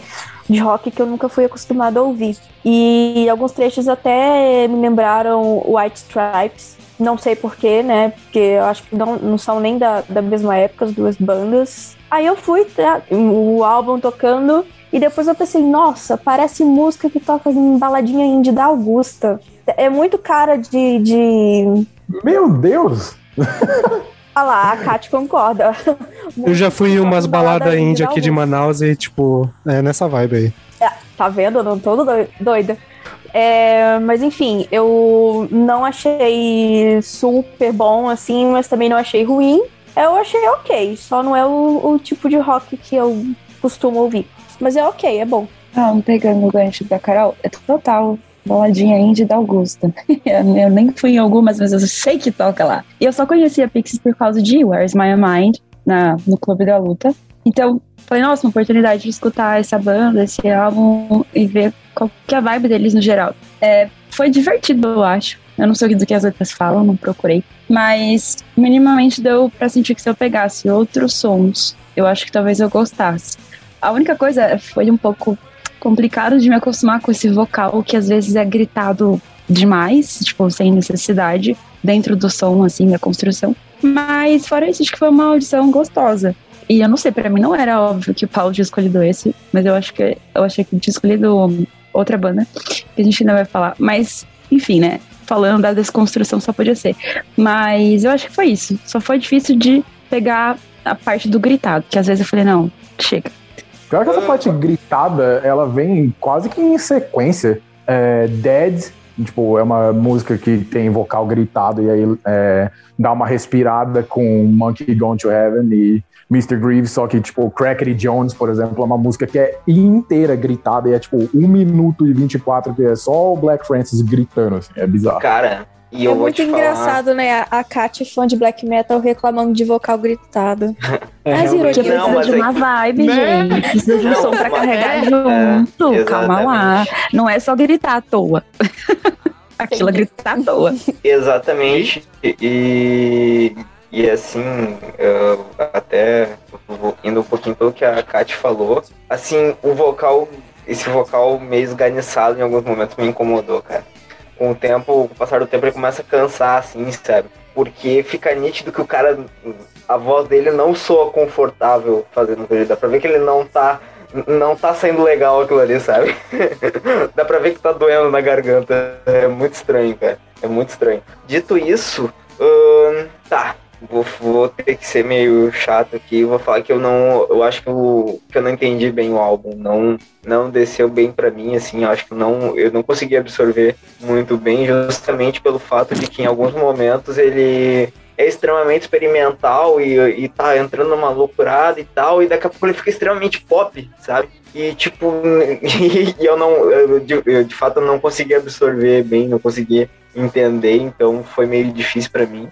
de rock que eu nunca fui acostumada a ouvir. E alguns trechos até me lembraram White Stripes, não sei porquê, né? Porque eu acho que não, não são nem da, da mesma época as duas bandas. Aí eu fui, tá, o álbum tocando, e depois eu pensei, nossa, parece música que toca em baladinha indie da Augusta. É muito cara de. de... Meu Deus! *laughs* Ah lá, a Kat concorda. Eu já fui em umas Balada baladas indie indie aqui de. Manaus e, tipo, é nessa vibe aí. É, tá vendo? Eu não tô doi- doida. É, mas enfim, eu não achei super bom assim, mas também não achei ruim. Eu achei ok, só não é o, o tipo de rock que eu costumo ouvir. Mas é ok, é bom. Não, pegando o gancho da Carol, é total baladinha indie da Augusta. *laughs* eu nem fui em algumas, mas eu sei que toca lá. E eu só conhecia Pixies por causa de Where's My Mind, na, no Clube da Luta. Então, falei, nossa, uma oportunidade de escutar essa banda, esse álbum e ver qual que é a vibe deles no geral. É, foi divertido, eu acho. Eu não sei do que as outras falam, não procurei. Mas minimamente deu pra sentir que se eu pegasse outros sons, eu acho que talvez eu gostasse. A única coisa foi um pouco complicado de me acostumar com esse vocal que às vezes é gritado demais, tipo, sem necessidade, dentro do som, assim, da construção. Mas fora isso, acho que foi uma audição gostosa. E eu não sei, pra mim não era óbvio que o Paulo tinha escolhido esse, mas eu acho que eu achei que ele tinha escolhido outra banda, que a gente ainda vai falar. Mas, enfim, né? Falando da desconstrução só podia ser. Mas eu acho que foi isso. Só foi difícil de pegar a parte do gritado, que às vezes eu falei, não, chega. Pior que essa parte gritada, ela vem quase que em sequência. É, Dead, tipo, é uma música que tem vocal gritado e aí é, dá uma respirada com Monkey Gone to Heaven e Mr. Greaves, só que, tipo, Crackety Jones, por exemplo, é uma música que é inteira gritada e é, tipo, 1 minuto e 24, que é só o Black Francis gritando, assim, é bizarro. Cara, e eu é vou muito te falar. engraçado, né? A, Kat, fã de black metal, reclamando de vocal gritado. *laughs* É, Mas de não, Precisa mas de é uma que- vibe, Né? gente. Precisa de um som pra carregar é, junto. é, Calma lá. Não é só gritar à toa. *laughs* Aquilo é gritar à toa. Exatamente. E, e assim, até indo um pouquinho pelo que a Kat falou, assim, o vocal, esse vocal meio esganiçado em alguns momentos me incomodou, cara. Com o tempo, com o passar do tempo, ele começa a cansar, assim, sabe? Porque fica nítido que o cara, a voz dele não soa confortável fazendo vídeo. Dá pra ver que ele não tá não tá saindo legal aquilo ali, sabe? *laughs* Dá pra ver que tá doendo na garganta. É muito estranho, cara. É muito estranho. Dito isso, ahn, tá. Vou, vou ter que ser meio chato aqui. Vou falar que eu não. Eu acho que eu, que eu não entendi bem o álbum. Não, não desceu bem pra mim, assim. Eu acho que não, eu não consegui absorver muito bem, justamente pelo fato de que em alguns momentos ele é extremamente experimental e, e tá entrando numa loucurada e tal, e daqui a pouco ele fica extremamente pop, sabe? E tipo, *laughs* e eu não, eu, de, eu, de fato não consegui absorver bem, não consegui entender, então foi meio difícil pra mim.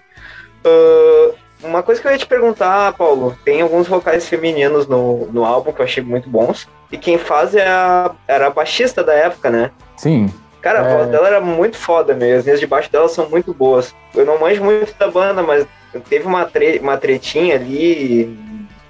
Ah, uma coisa que eu ia te perguntar, Paulo, tem alguns vocais femininos no, no álbum que eu achei muito bons, e quem faz é a, era a baixista da época, né? Sim. Cara, a É. voz dela era muito foda mesmo. As linhas de baixo dela são muito boas. Eu não manjo muito da banda, mas teve uma, tre uma tretinha ali.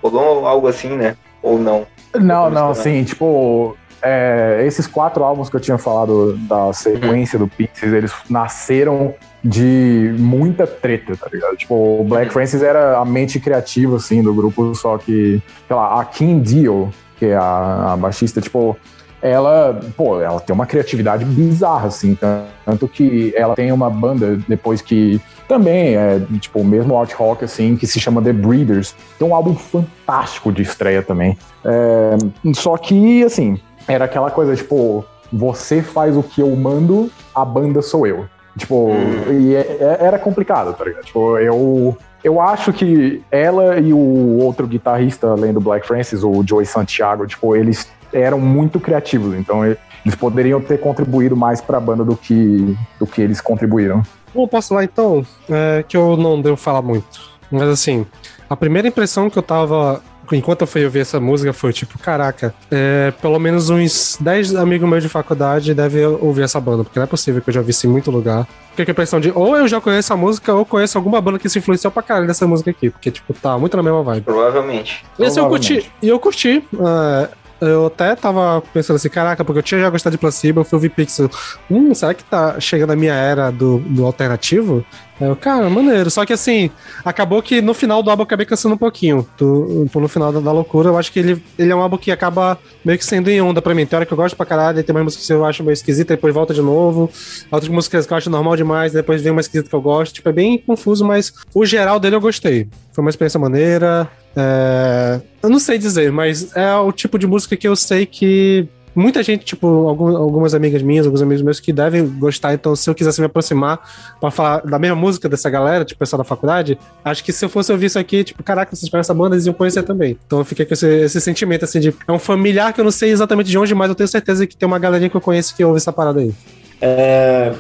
Rolou algo assim, né? Ou não? Não, não, sim, tipo, é, esses quatro álbuns que eu tinha falado da sequência do Pixies, eles nasceram de muita treta, tá ligado? Tipo, o Black Francis era a mente criativa, assim, do grupo, só que, sei lá, a Kim Deal, que é a, a baixista, tipo, ela, pô, ela tem uma criatividade bizarra, assim, tanto que ela tem uma banda depois que também é, tipo, o mesmo art rock, assim, que se chama The Breeders. Tem um álbum fantástico de estreia também. É, só que, assim, era aquela coisa, tipo, você faz o que eu mando, a banda sou eu. Tipo, e é- é- era complicado, tá ligado? Tipo, eu, eu acho que ela e o outro guitarrista, além do Black Francis, o Joey Santiago, tipo, eles eram muito criativos, então eles poderiam ter contribuído mais pra banda do que, do que eles contribuíram. Bom, posso lá então? É, que eu não devo falar muito. Mas assim, a primeira impressão que eu tava. Enquanto eu fui ouvir essa música foi tipo, caraca, é, pelo menos uns 10 amigos meus de faculdade devem ouvir essa banda, porque não é possível que eu já vi isso em muito lugar. Fiquei com a impressão de ou eu já conheço a música ou conheço alguma banda que se influenciou pra caralho dessa música aqui, porque, tipo, tá muito na mesma vibe. Provavelmente. Esse eu curti. E eu curti. é, eu até tava pensando assim, caraca, porque eu tinha já gostado de Placebo, eu fui ouvir Pixel. Hum, será que tá chegando a minha era do, do alternativo? Eu, cara, maneiro. Só que assim, acabou que no final do álbum eu acabei cansando um pouquinho. Do, no final da, da loucura, eu acho que ele, ele é um álbum que acaba meio que sendo em onda pra mim. Tem hora que eu gosto pra caralho, tem mais músicas que eu acho meio esquisita, depois volta de novo. Outras músicas que eu acho normal demais, depois vem uma esquisita que eu gosto. Tipo, é bem confuso, mas o geral dele eu gostei. Foi uma experiência maneira. É, Eu não sei dizer, mas é o tipo de música que eu sei que muita gente, tipo, algum- algumas amigas minhas, alguns amigos meus que devem gostar. Então, se eu quisesse me aproximar pra falar da mesma música dessa galera, tipo, pessoal da faculdade, acho que se eu fosse ouvir isso aqui, tipo, caraca, vocês conhecem essa banda, eles iam conhecer também. Então, eu fiquei com esse, esse sentimento, assim, de. É um familiar que eu não sei exatamente de onde, mas eu tenho certeza que tem uma galerinha que eu conheço que ouve essa parada aí. É,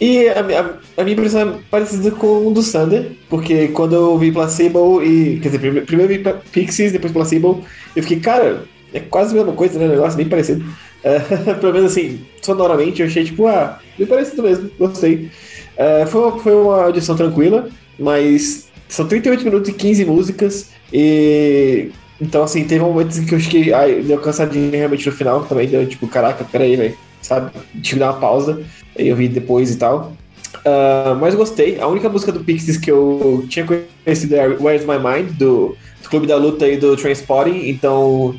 E a, a- a minha impressão é parecida com o do Sander, porque quando eu vi Placebo e. Quer dizer, prime- primeiro eu vi Pixies, depois Placebo, eu fiquei, cara, é quase a mesma coisa, né? Negócio bem parecido. É, *laughs* pelo menos assim, sonoramente, eu achei tipo, ah, bem parecido mesmo, gostei. É, foi, foi uma audição tranquila, mas são 38 minutos e 15 músicas, e. Então, assim, teve momentos em que eu fiquei, ai, deu cansadinho realmente no final também, deu tipo, caraca, peraí, velho, sabe? Tive que dar uma pausa. Eu vi depois e tal. Ah, mas gostei. A única música do Pixies que eu tinha conhecido é Where's My Mind, do, do Clube da Luta e do Transporting. Então,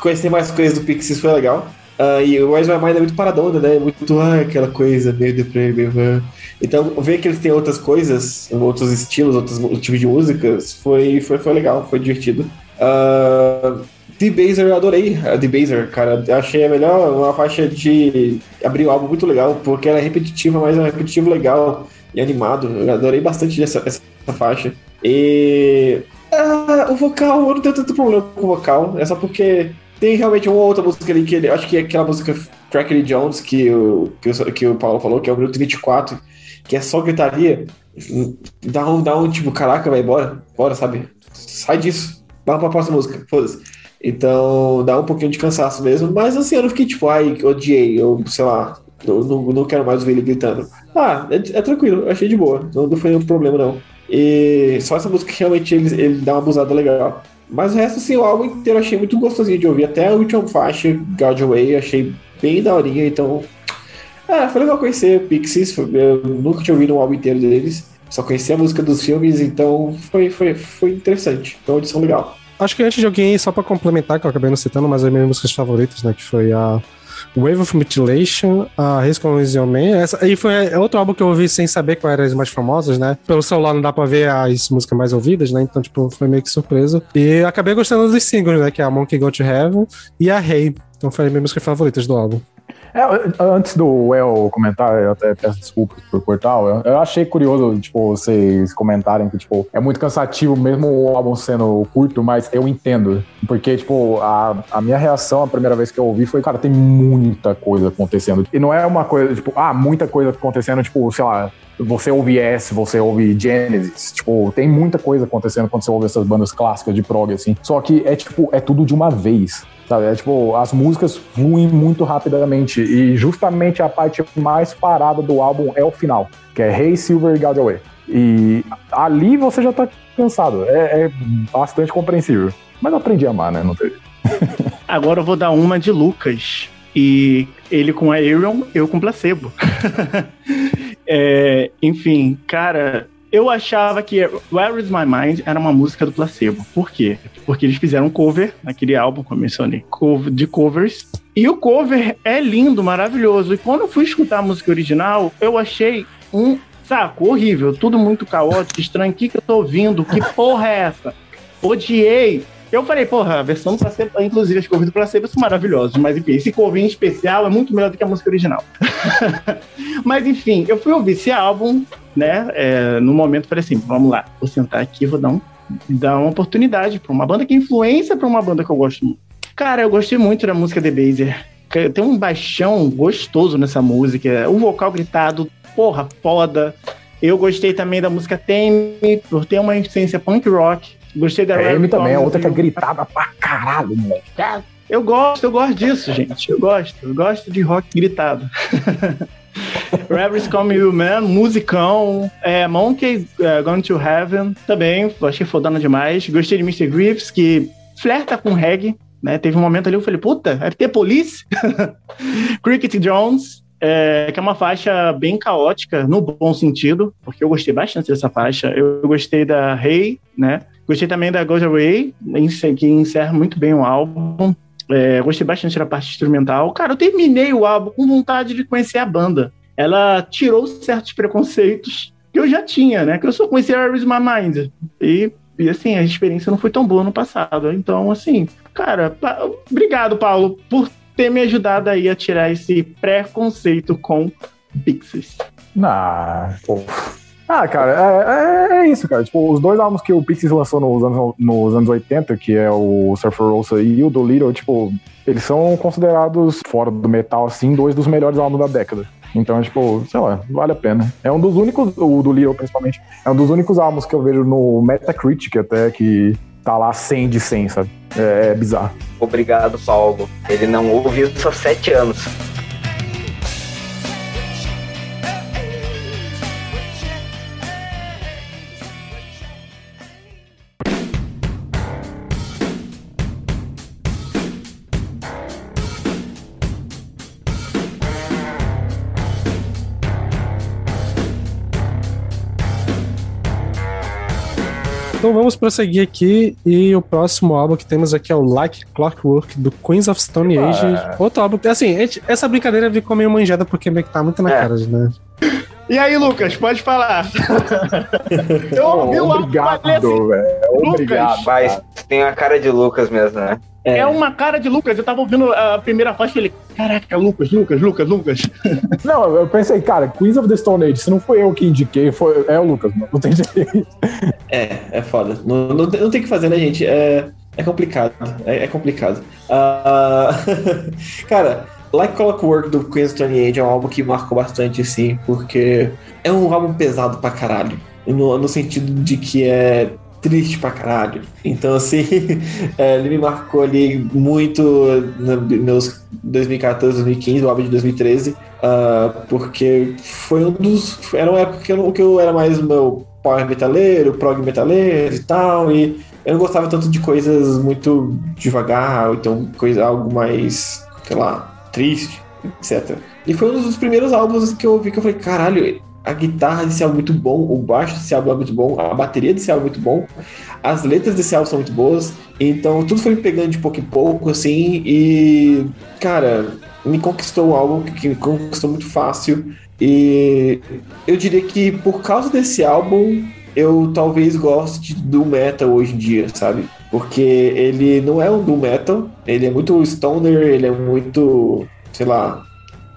conhecer mais coisas do Pixies foi legal. Ah, e o Where's My Mind é muito paradona, né? Muito ah, aquela coisa meio deprê, meio. ah. Então, ver que eles têm outras coisas, outros estilos, outros tipos de músicas, foi, foi, foi legal, foi divertido. Ah, The Baser, eu adorei a The Baser, cara. Achei a melhor, uma faixa de abrir o álbum muito legal, porque ela é repetitiva, mas é um repetitivo legal e animado. Eu adorei bastante essa, essa faixa. E. ah, o vocal, eu não tenho tanto problema com o vocal, é só porque tem realmente uma outra música ali que ele, acho que é aquela música Trackery Jones que o, que, o, que o Paulo falou, que é o Minuto 24, que é só gritaria. Dá um, dá um tipo, caraca, vai, bora, bora, sabe? Sai disso, vamos pra próxima música, foda-se. Então dá um pouquinho de cansaço mesmo, mas assim, eu não fiquei tipo, ai, odiei, eu sei lá, eu não, não quero mais ouvir ele gritando. Ah, é, é tranquilo, achei de boa, não, não foi um problema não. E só essa música que realmente ele, ele dá uma abusada legal. Mas o resto, assim, o álbum inteiro eu achei muito gostosinho de ouvir. Até a última faixa, God Away, achei bem daorinha, então. Ah, foi legal conhecer Pixies. Eu nunca tinha ouvido um álbum inteiro deles. Só conheci a música dos filmes, então foi, foi, foi interessante. Foi uma audição legal. acho que antes de alguém, só pra complementar, que eu acabei não citando, mas as minhas músicas favoritas, né? Que foi a Wave of Mutilation, a Risk on Your Man. Essa, e foi é outro álbum que eu ouvi sem saber quais eram as mais famosas, né? Pelo celular não dá pra ver as músicas mais ouvidas, né? Então, tipo, foi meio que surpresa. E acabei gostando dos singles, né? Que é a Monkey Go to Heaven e a Hey. Então foi as minhas músicas favoritas do álbum. É, antes do El comentar, eu até peço desculpas por cortar, eu, eu achei curioso, tipo, vocês comentarem que, tipo, é muito cansativo mesmo o álbum sendo curto, mas eu entendo. Porque, tipo, a, a minha reação a primeira vez que eu ouvi foi, cara, tem muita coisa acontecendo. E não é uma coisa, tipo, ah, muita coisa acontecendo, tipo, sei lá, você ouve S, você ouve Genesis, tipo, tem muita coisa acontecendo quando você ouve essas bandas clássicas de prog, assim. Só que é, tipo, é tudo de uma vez. Sabe? É tipo, as músicas fluem muito rapidamente. E justamente a parte mais parada do álbum é o final, que é Hey Silver Guide Away. E ali você já tá cansado. É, é bastante compreensível. Mas eu aprendi a amar, né? Não teve. *laughs* Agora eu vou dar uma de Lucas. E ele com a Arion, eu com placebo. *laughs* É, enfim, cara, eu achava que Where Is My Mind era uma música do placebo. Por quê? Porque eles fizeram um cover naquele álbum que eu mencionei, de covers. E o cover é lindo, maravilhoso. E quando eu fui escutar a música original, eu achei um saco horrível, tudo muito caótico, estranho. O que, que eu tô ouvindo? Que porra é essa? Odiei. Eu falei, porra, a versão do placebo, inclusive as covers do placebo são maravilhosas, mas enfim, esse cover em especial é muito melhor do que a música original. *laughs* mas enfim, eu fui ouvir esse álbum, né? É, no momento falei assim, vamos lá, vou sentar aqui, vou dar, um, dar uma oportunidade para uma banda que é influência para uma banda que eu gosto muito. Cara, eu gostei muito da música The Baser. Tem um baixão gostoso nessa música, o vocal gritado, porra, foda. Eu gostei também da música Tame, por ter uma essência punk rock. Gostei da A Amy também é Thomas outra que é gritada pra caralho, moleque. Eu gosto, eu gosto disso, gente. Eu gosto. Eu gosto de rock gritado. *laughs* Reveries Come You Man, musicão. É, Monkey é, Gone to Heaven, também. Achei fodona demais. Gostei de Mr. Griffiths, que flerta com reggae. Né? Teve um momento ali eu falei, puta, FT Police? *laughs* Cricket Jones, é, que é uma faixa bem caótica, no bom sentido, porque eu gostei bastante dessa faixa. Eu gostei da Hey, né? Gostei também da Goes Away, que encerra muito bem o álbum. É, gostei bastante da parte instrumental. Cara, eu terminei o álbum com vontade de conhecer a banda. Ela tirou certos preconceitos que eu já tinha, né? Que eu só conhecia a Is My Mind. E, e assim, a experiência não foi tão boa no passado. Então, assim, cara, pa- obrigado, Paulo, por ter me ajudado aí a tirar esse preconceito com Pixies. Ah, pô. Ah, cara, é, é- é isso, cara. Tipo, os dois álbuns que o Pixies lançou nos anos, nos anos 80, que é o Surfer Rosa e o do Little, tipo, eles são considerados, fora do metal, assim, dois dos melhores álbuns da década. Então, tipo, sei lá, vale a pena. É um dos únicos, o do Little principalmente, é um dos únicos álbuns que eu vejo no Metacritic até que tá lá 100 de 100, sabe? É, é bizarro. Obrigado, Paulo. Ele não ouve isso há sete anos. Então vamos prosseguir aqui e o próximo álbum que temos aqui é o Like Clockwork do Queens of Stone Ah. Age. Outro álbum que, assim, essa brincadeira ficou meio manjada porque meio que tá muito na É. cara, né? E aí, Lucas, pode falar. *laughs* eu ouvi o assim, Obrigado, velho. Lucas, Obrigado. Mas tem a cara de Lucas mesmo, né? É. uma cara de Lucas. Eu tava ouvindo a primeira faixa e falei, caraca, Lucas, Lucas, Lucas, Lucas. *laughs* Não, eu pensei, cara, Queens of the Stone Age, se não foi eu que indiquei, foi, é o Lucas, mano. Não tem jeito. É, é foda. Não, não, tem- não tem o que fazer, né, gente? É, é complicado. É, é complicado. Ah, *laughs* cara, Like Clockwork do Queen's Stone Age é um álbum que marcou bastante, assim, porque é um álbum pesado pra caralho. No, no sentido de que é triste pra caralho. Então, assim, *laughs* é, ele me marcou ali muito nos meus 2014, 2015, o álbum de 2013, ah, porque foi um dos. Era uma época que eu, que eu era mais meu power metaleiro, prog metaleiro e tal, e eu não gostava tanto de coisas muito devagar, então coisa, algo mais, sei lá, triste, etc. E foi um dos primeiros álbuns que eu ouvi que eu falei, caralho, a guitarra desse álbum é muito bom, o baixo desse álbum é muito bom, a bateria desse álbum é muito bom, as letras desse álbum são muito boas, então tudo foi me pegando de pouco em pouco, assim, e, cara, me conquistou um álbum que me conquistou muito fácil, e eu diria que por causa desse álbum, eu talvez goste do metal hoje em dia, sabe? Porque ele não é um doom metal, ele é muito stoner, ele é muito, sei lá,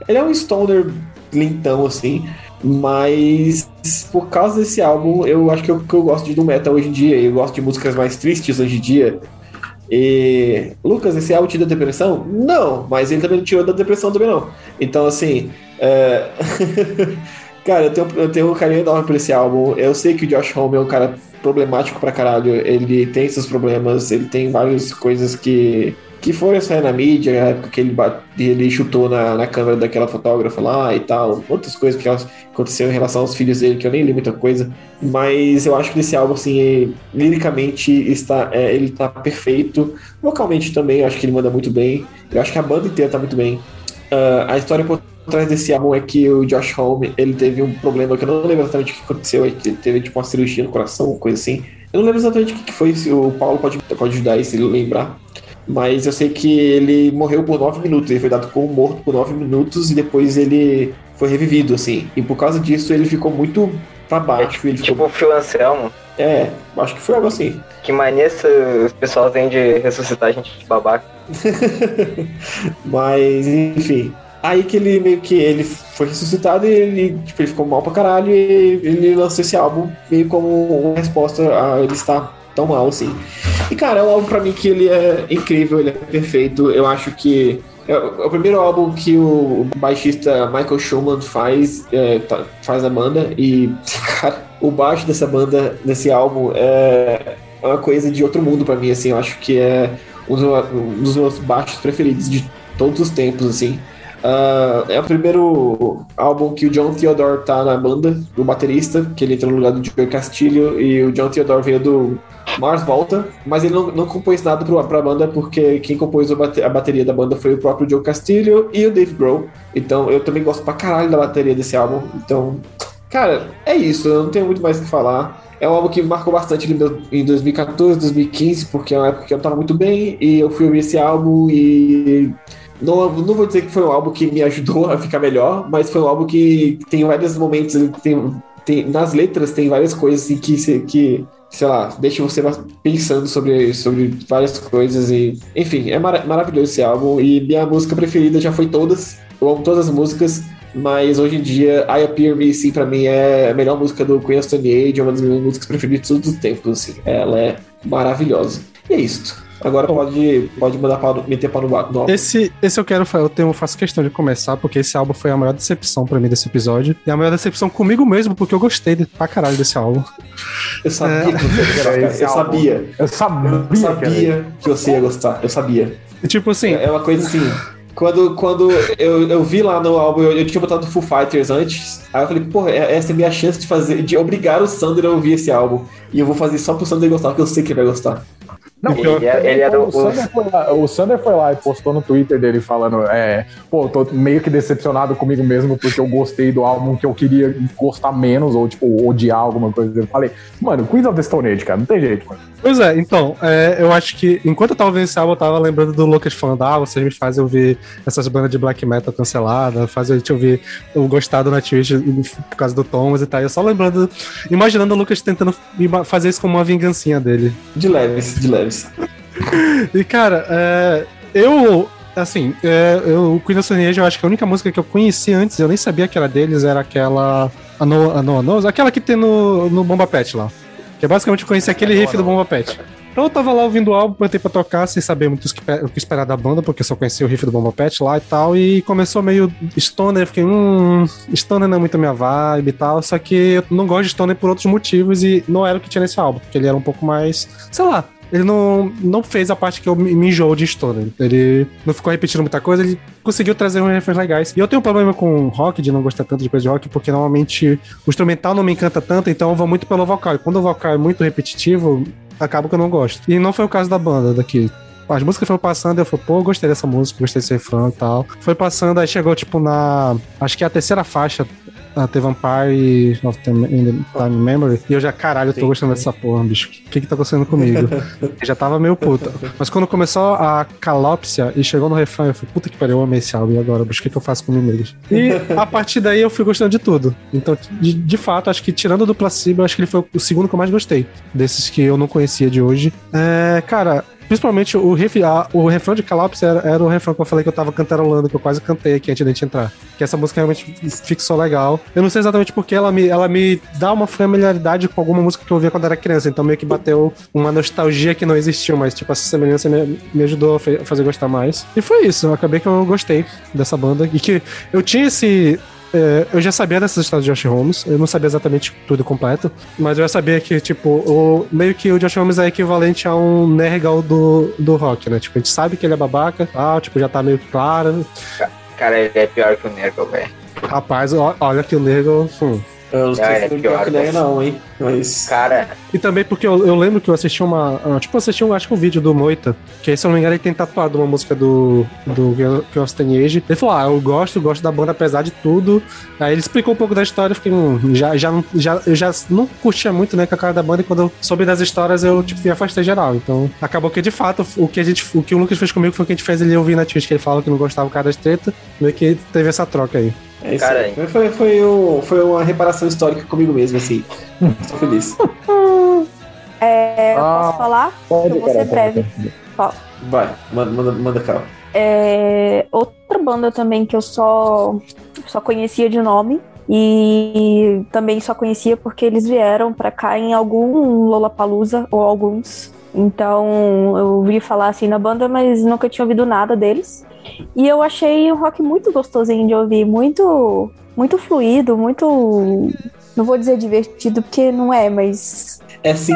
ele é um stoner lentão assim, mas por causa desse álbum, eu acho que eu, que eu gosto de doom metal hoje em dia, eu gosto de músicas mais tristes hoje em dia. E Lucas, esse álbum te deu depressão? Não, mas ele também não tirou da depressão também não. Então assim, é... *laughs* Cara, eu tenho, eu tenho um carinho enorme por esse álbum. Eu sei que o Josh Homme é um cara problemático pra caralho. Ele tem seus problemas, ele tem várias coisas que, que foram sair na mídia, na época que ele, bate, ele chutou na, na câmera daquela fotógrafa lá e tal. Outras coisas que aconteceram em relação aos filhos dele, que eu nem li muita coisa. Mas eu acho que esse álbum, assim, liricamente, está, é, ele tá perfeito. Vocalmente também, eu acho que ele manda muito bem. Eu acho que a banda inteira tá muito bem. Uh, a história por trás desse álbum é que o Josh Homme, ele teve um problema que eu não lembro exatamente o que aconteceu, ele teve tipo uma cirurgia no coração, coisa assim. Eu não lembro exatamente o que foi, o Paulo pode, pode ajudar aí se lembrar. Mas eu sei que ele morreu por nove minutos, ele foi dado como morto por nove minutos e depois ele foi revivido, assim. E por causa disso ele ficou muito pra baixo. É, ele tipo ficou... o Phil Anselmo. É, acho que foi algo assim. Que mania esse pessoal tem de ressuscitar a gente de babaca. *laughs* Mas, enfim. Aí que ele meio que ele foi ressuscitado e ele, tipo, ele ficou mal pra caralho e ele lançou esse álbum meio como uma resposta a ele estar tão mal assim. E cara, é um álbum pra mim que ele é incrível, ele é perfeito. Eu acho que é o primeiro álbum que o baixista Michael Schumann faz, é, tá, faz a banda e, *laughs* cara, o baixo dessa banda, desse álbum, é uma coisa de outro mundo pra mim, assim. Eu acho que é um dos meus baixos preferidos de todos os tempos, assim. Uh, é o primeiro álbum que o John Theodore tá na banda, o baterista, que ele entrou no lugar do Joey Castilho, e o John Theodore veio do Mars Volta, mas ele não, não compôs nada pro, pra banda, porque quem compôs a bateria da banda foi o próprio Joe Castilho e o Dave Grohl. Então eu também gosto pra caralho da bateria desse álbum. Então, cara, é isso, eu não tenho muito mais o que falar. É um álbum que marcou bastante em 2014, 2015, porque é uma época que eu tava muito bem, e eu fui ouvir esse álbum e não, não vou dizer que foi um álbum que me ajudou a ficar melhor, mas foi um álbum que tem vários momentos, tem, tem, nas letras tem várias coisas assim, que, que, sei lá, deixa você pensando sobre, sobre várias coisas e, enfim, é mar maravilhoso esse álbum e minha música preferida já foi todas, eu amo todas as músicas, mas hoje em dia I Appear Me, sim, pra mim é a melhor música do Queen of Stone Age, é uma das minhas músicas preferidas de todos os tempos, assim, ela é maravilhosa. E é isso. Agora pode, pode mandar para, meter para no álbum. Esse, esse eu quero eu tenho, faço questão de começar, porque esse álbum foi a maior decepção pra mim desse episódio. E a maior decepção comigo mesmo, porque eu gostei de, pra caralho desse álbum. Eu sabia é... que você ia gostar, Eu sabia. Eu sabia. Eu sabia que você ia gostar. Eu sabia. Tipo assim. É uma coisa assim. Quando, quando eu, eu vi lá no álbum, eu, eu tinha botado Full Fighters antes. Aí eu falei, pô, essa é a minha chance de fazer, de obrigar o Sander a ouvir esse álbum. E eu vou fazer só pro Sander gostar, porque eu sei que ele vai gostar. Não, ele, é, ele era o, Sander foi lá, o Sander foi lá e postou no Twitter dele falando: é, pô, tô meio que decepcionado comigo mesmo porque eu gostei do álbum que eu queria gostar menos ou, tipo, odiar alguma coisa. Eu falei, mano, Queens of the Stone Age, cara, não tem jeito, mano. Pois é, então, é, eu acho que enquanto eu tava vendo esse álbum, eu tava lembrando do Lucas falando: ah, vocês me fazem ouvir essas bandas de black metal canceladas, fazem a gente ouvir o gostado na Twitch por causa do Thomas e tal. Eu só lembrando, imaginando o Lucas tentando fazer isso como uma vingancinha dele. De leves, de leves. *laughs* e, cara, é, eu. Assim, é, eu, o Queen of Stone Age, eu acho que a única música que eu conheci antes, eu nem sabia que era deles, era aquela. A No, a no, no aquela que tem no, no Bomba Pet lá. É basicamente eu conheci aquele riff do Bomba Pet. Então eu tava lá ouvindo o álbum, botei pra tocar, sem saber muito o que esperar da banda, porque eu só conhecia o riff do Bomba Pet lá e tal, e começou meio stoner, eu fiquei, hum, stoner não é muito a minha vibe e tal, só que eu não gosto de stoner por outros motivos, e não era o que tinha nesse álbum, porque ele era um pouco mais, sei lá, ele não, não fez a parte que eu me enjoo de Stoner. Ele não ficou repetindo muita coisa, ele conseguiu trazer uns refrões legais. E eu tenho um problema com rock, de não gostar tanto de coisa de rock, porque normalmente o instrumental não me encanta tanto, então eu vou muito pelo vocal. E quando o vocal é muito repetitivo, acaba que eu não gosto. E não foi o caso da banda daqui. As músicas foram passando, eu falei, pô, gostei dessa música, gostei desse refrão e tal. Foi passando, aí chegou, tipo, na. Acho que é a terceira faixa a The Vampire of the, Time Memory, e eu já, caralho, eu tô gostando dessa porra, bicho. O que que tá acontecendo comigo? *laughs* Eu já tava meio puta. Mas quando começou a calópsia e chegou no refrão, eu falei, puta que pariu, eu amei esse álbum, e agora, bicho, o que que eu faço com mim mesmo? E a partir daí eu fui gostando de tudo. Então, de, de fato, acho que tirando do Placebo, acho que ele foi o segundo que eu mais gostei, desses que eu não conhecia de hoje. É, cara, Principalmente o, riff, a- o refrão de Calopsy era, era o refrão que eu falei que eu tava cantarolando, que eu quase cantei aqui antes da gente entrar. Que essa música realmente fixou legal. Eu não sei exatamente porque ela me, ela me dá uma familiaridade com alguma música que eu ouvia quando era criança. Então meio que bateu uma nostalgia que não existiu, mas tipo, essa semelhança me, me ajudou a a fazer gostar mais. E foi isso, eu acabei que eu gostei dessa banda. E que eu tinha esse. É, eu já sabia dessas histórias de Josh Holmes, eu não sabia exatamente tudo completo, mas eu já sabia que, tipo, o, meio que o Josh Holmes é equivalente a um Nergal do, do rock, né? Tipo, a gente sabe que ele é babaca, tal, tipo, já tá meio claro. Cara, ele é pior que o Nergal, velho. Rapaz, olha que o Nergal. Hum. Eu não sei se é foi pior, pior que né? não, hein? Mas. Cara, E também porque eu, eu lembro que eu assisti uma. ah, Tipo, eu assisti um, acho que um vídeo do Moita, que aí, se eu não me engano, ele tem tatuado uma música do, do Girl of Stone Age. Ele falou: Ah, eu gosto, gosto da banda apesar de tudo. Aí ele explicou um pouco da história, eu fiquei, hum, já, já, já, eu já não curtia muito, né, com a cara da banda, e quando eu soube das histórias, eu, tipo, me afastei geral. Então, acabou que, de fato, o que, a gente, o que o Lucas fez comigo foi o que a gente fez ele ouvir na Twitch, que ele falava que não gostava do cara das treta, meio que teve essa troca aí. É isso Cara, aí. Foi, foi, foi, um- foi uma reparação histórica comigo mesmo, assim. *laughs* Estou feliz. É, eu Ah, posso falar? Pode, Eu vou ser breve. Vai, manda, manda, manda cá. É, outra banda também que eu só, só conhecia de nome e também só conhecia porque eles vieram pra cá em algum Lollapalooza ou alguns. Então eu ouvi falar assim na banda, mas nunca tinha ouvido nada deles. E eu achei o rock muito gostosinho de ouvir, muito muito fluido, muito não vou dizer divertido porque não é, mas É sim.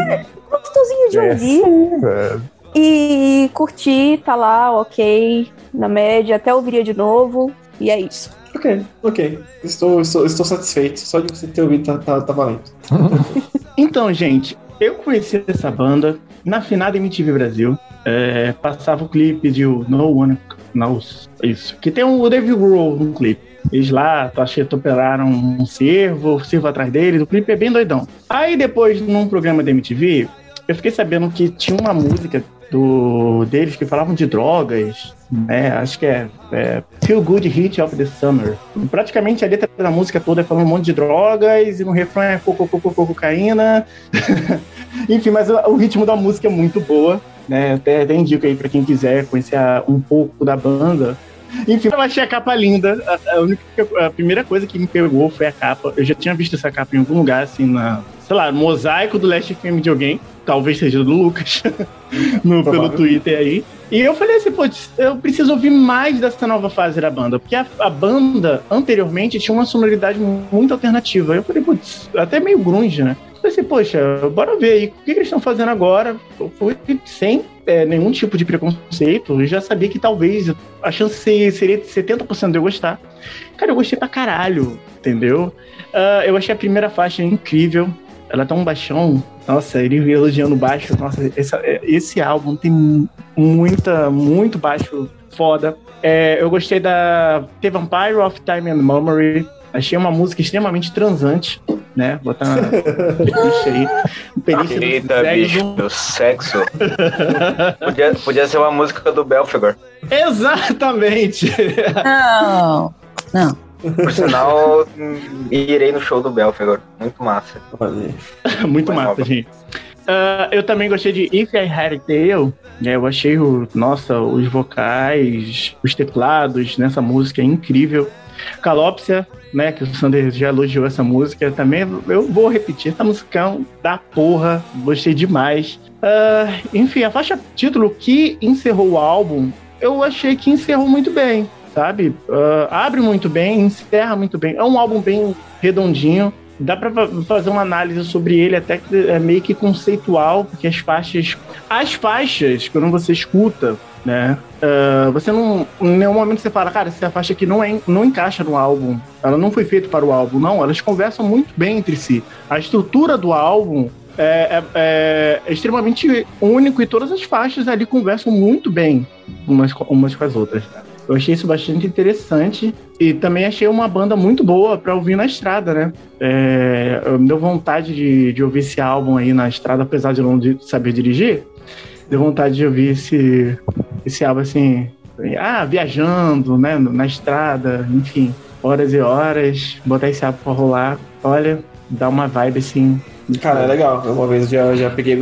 gostosinho de É ouvir. É, E curti, tá lá, ok, na média, até ouviria de novo, e é isso. Ok, ok. Estou, estou, estou satisfeito. Só de você ter ouvido tá, tá, tá valendo. *laughs* Então, gente, eu conheci essa banda na finada MTV Brasil. É, passava o clipe de o No One Knows. Isso. Que tem o David Grohl no clipe. Eles lá, operaram um cervo, o cervo atrás deles. O clipe é bem doidão. Aí depois, num programa da MTV, eu fiquei sabendo que tinha uma música do deles que falavam de drogas, né? Acho que é, é Feel Good Hit of the Summer. Praticamente a letra da música toda é falando um monte de drogas e no refrão é coco, cocaína. *laughs* Enfim, mas o, o ritmo da música é muito boa, né? Até, até indico aí pra quem quiser conhecer a- um pouco da banda. Enfim, eu achei a capa linda. A, a única, a primeira coisa que me pegou foi a capa. Eu já tinha visto essa capa em algum lugar, assim, na, sei lá, mosaico do Last FM de alguém. Talvez seja do Lucas, *laughs* no, pelo. Twitter aí. E eu falei assim, pô, eu preciso ouvir mais dessa nova fase da banda. Porque a, a banda, anteriormente, tinha uma sonoridade muito alternativa. Eu falei, putz, até meio grunge, né? Falei assim, poxa, bora ver aí o que, eles estão fazendo agora. Eu fui sem é, nenhum tipo de preconceito. Eu já sabia que talvez a chance seria de 70% de eu gostar. Cara, eu gostei pra caralho, entendeu? Ah, eu achei a primeira faixa incrível. Ela tá um baixão. Nossa, ele elogiando baixo. Nossa, essa- esse álbum tem muita, muito baixo foda. É, eu gostei da The Vampire of Time and Memory. Achei uma música extremamente transante, né? Botar uma playlist aí. Do sexo. bicho, sexo. podia, podia ser uma música do Belfegor. Exatamente. Não, não. Por sinal, irei no show do Belfegor. Muito massa. *laughs* Muito Foi massa, nova. gente. Ah, eu também gostei de If I Had a Tail. né, eu achei, o, nossa, os vocais, os teclados nessa música é incrível. Calópsia, né, que o Sander já elogiou essa música. Também eu vou repetir, essa musicão da porra. Gostei demais. Ah, enfim, a faixa título que encerrou o álbum, eu achei que encerrou muito bem, sabe? Ah, abre muito bem, encerra muito bem. É um álbum bem redondinho. Dá pra fa- fazer uma análise sobre ele até que é meio que conceitual, porque as faixas. As faixas, quando você escuta, né? ah, você não. Em nenhum momento você fala, cara, essa faixa aqui não, é, não encaixa no álbum. Ela não foi feita para o álbum. Não, elas conversam muito bem entre si. A estrutura do álbum é, é- é extremamente único e todas as faixas ali conversam muito bem umas, umas com as outras. Eu achei isso bastante interessante. E também achei uma banda muito boa pra ouvir na estrada, né? É, me deu vontade de, de ouvir esse álbum aí na estrada, apesar de não saber dirigir. Deu vontade de ouvir esse, esse álbum assim, ah, viajando, né? Na estrada, enfim, horas e horas, botar esse álbum pra rolar. Olha, dá uma vibe assim. Cara, é legal. Uma vez eu já, já peguei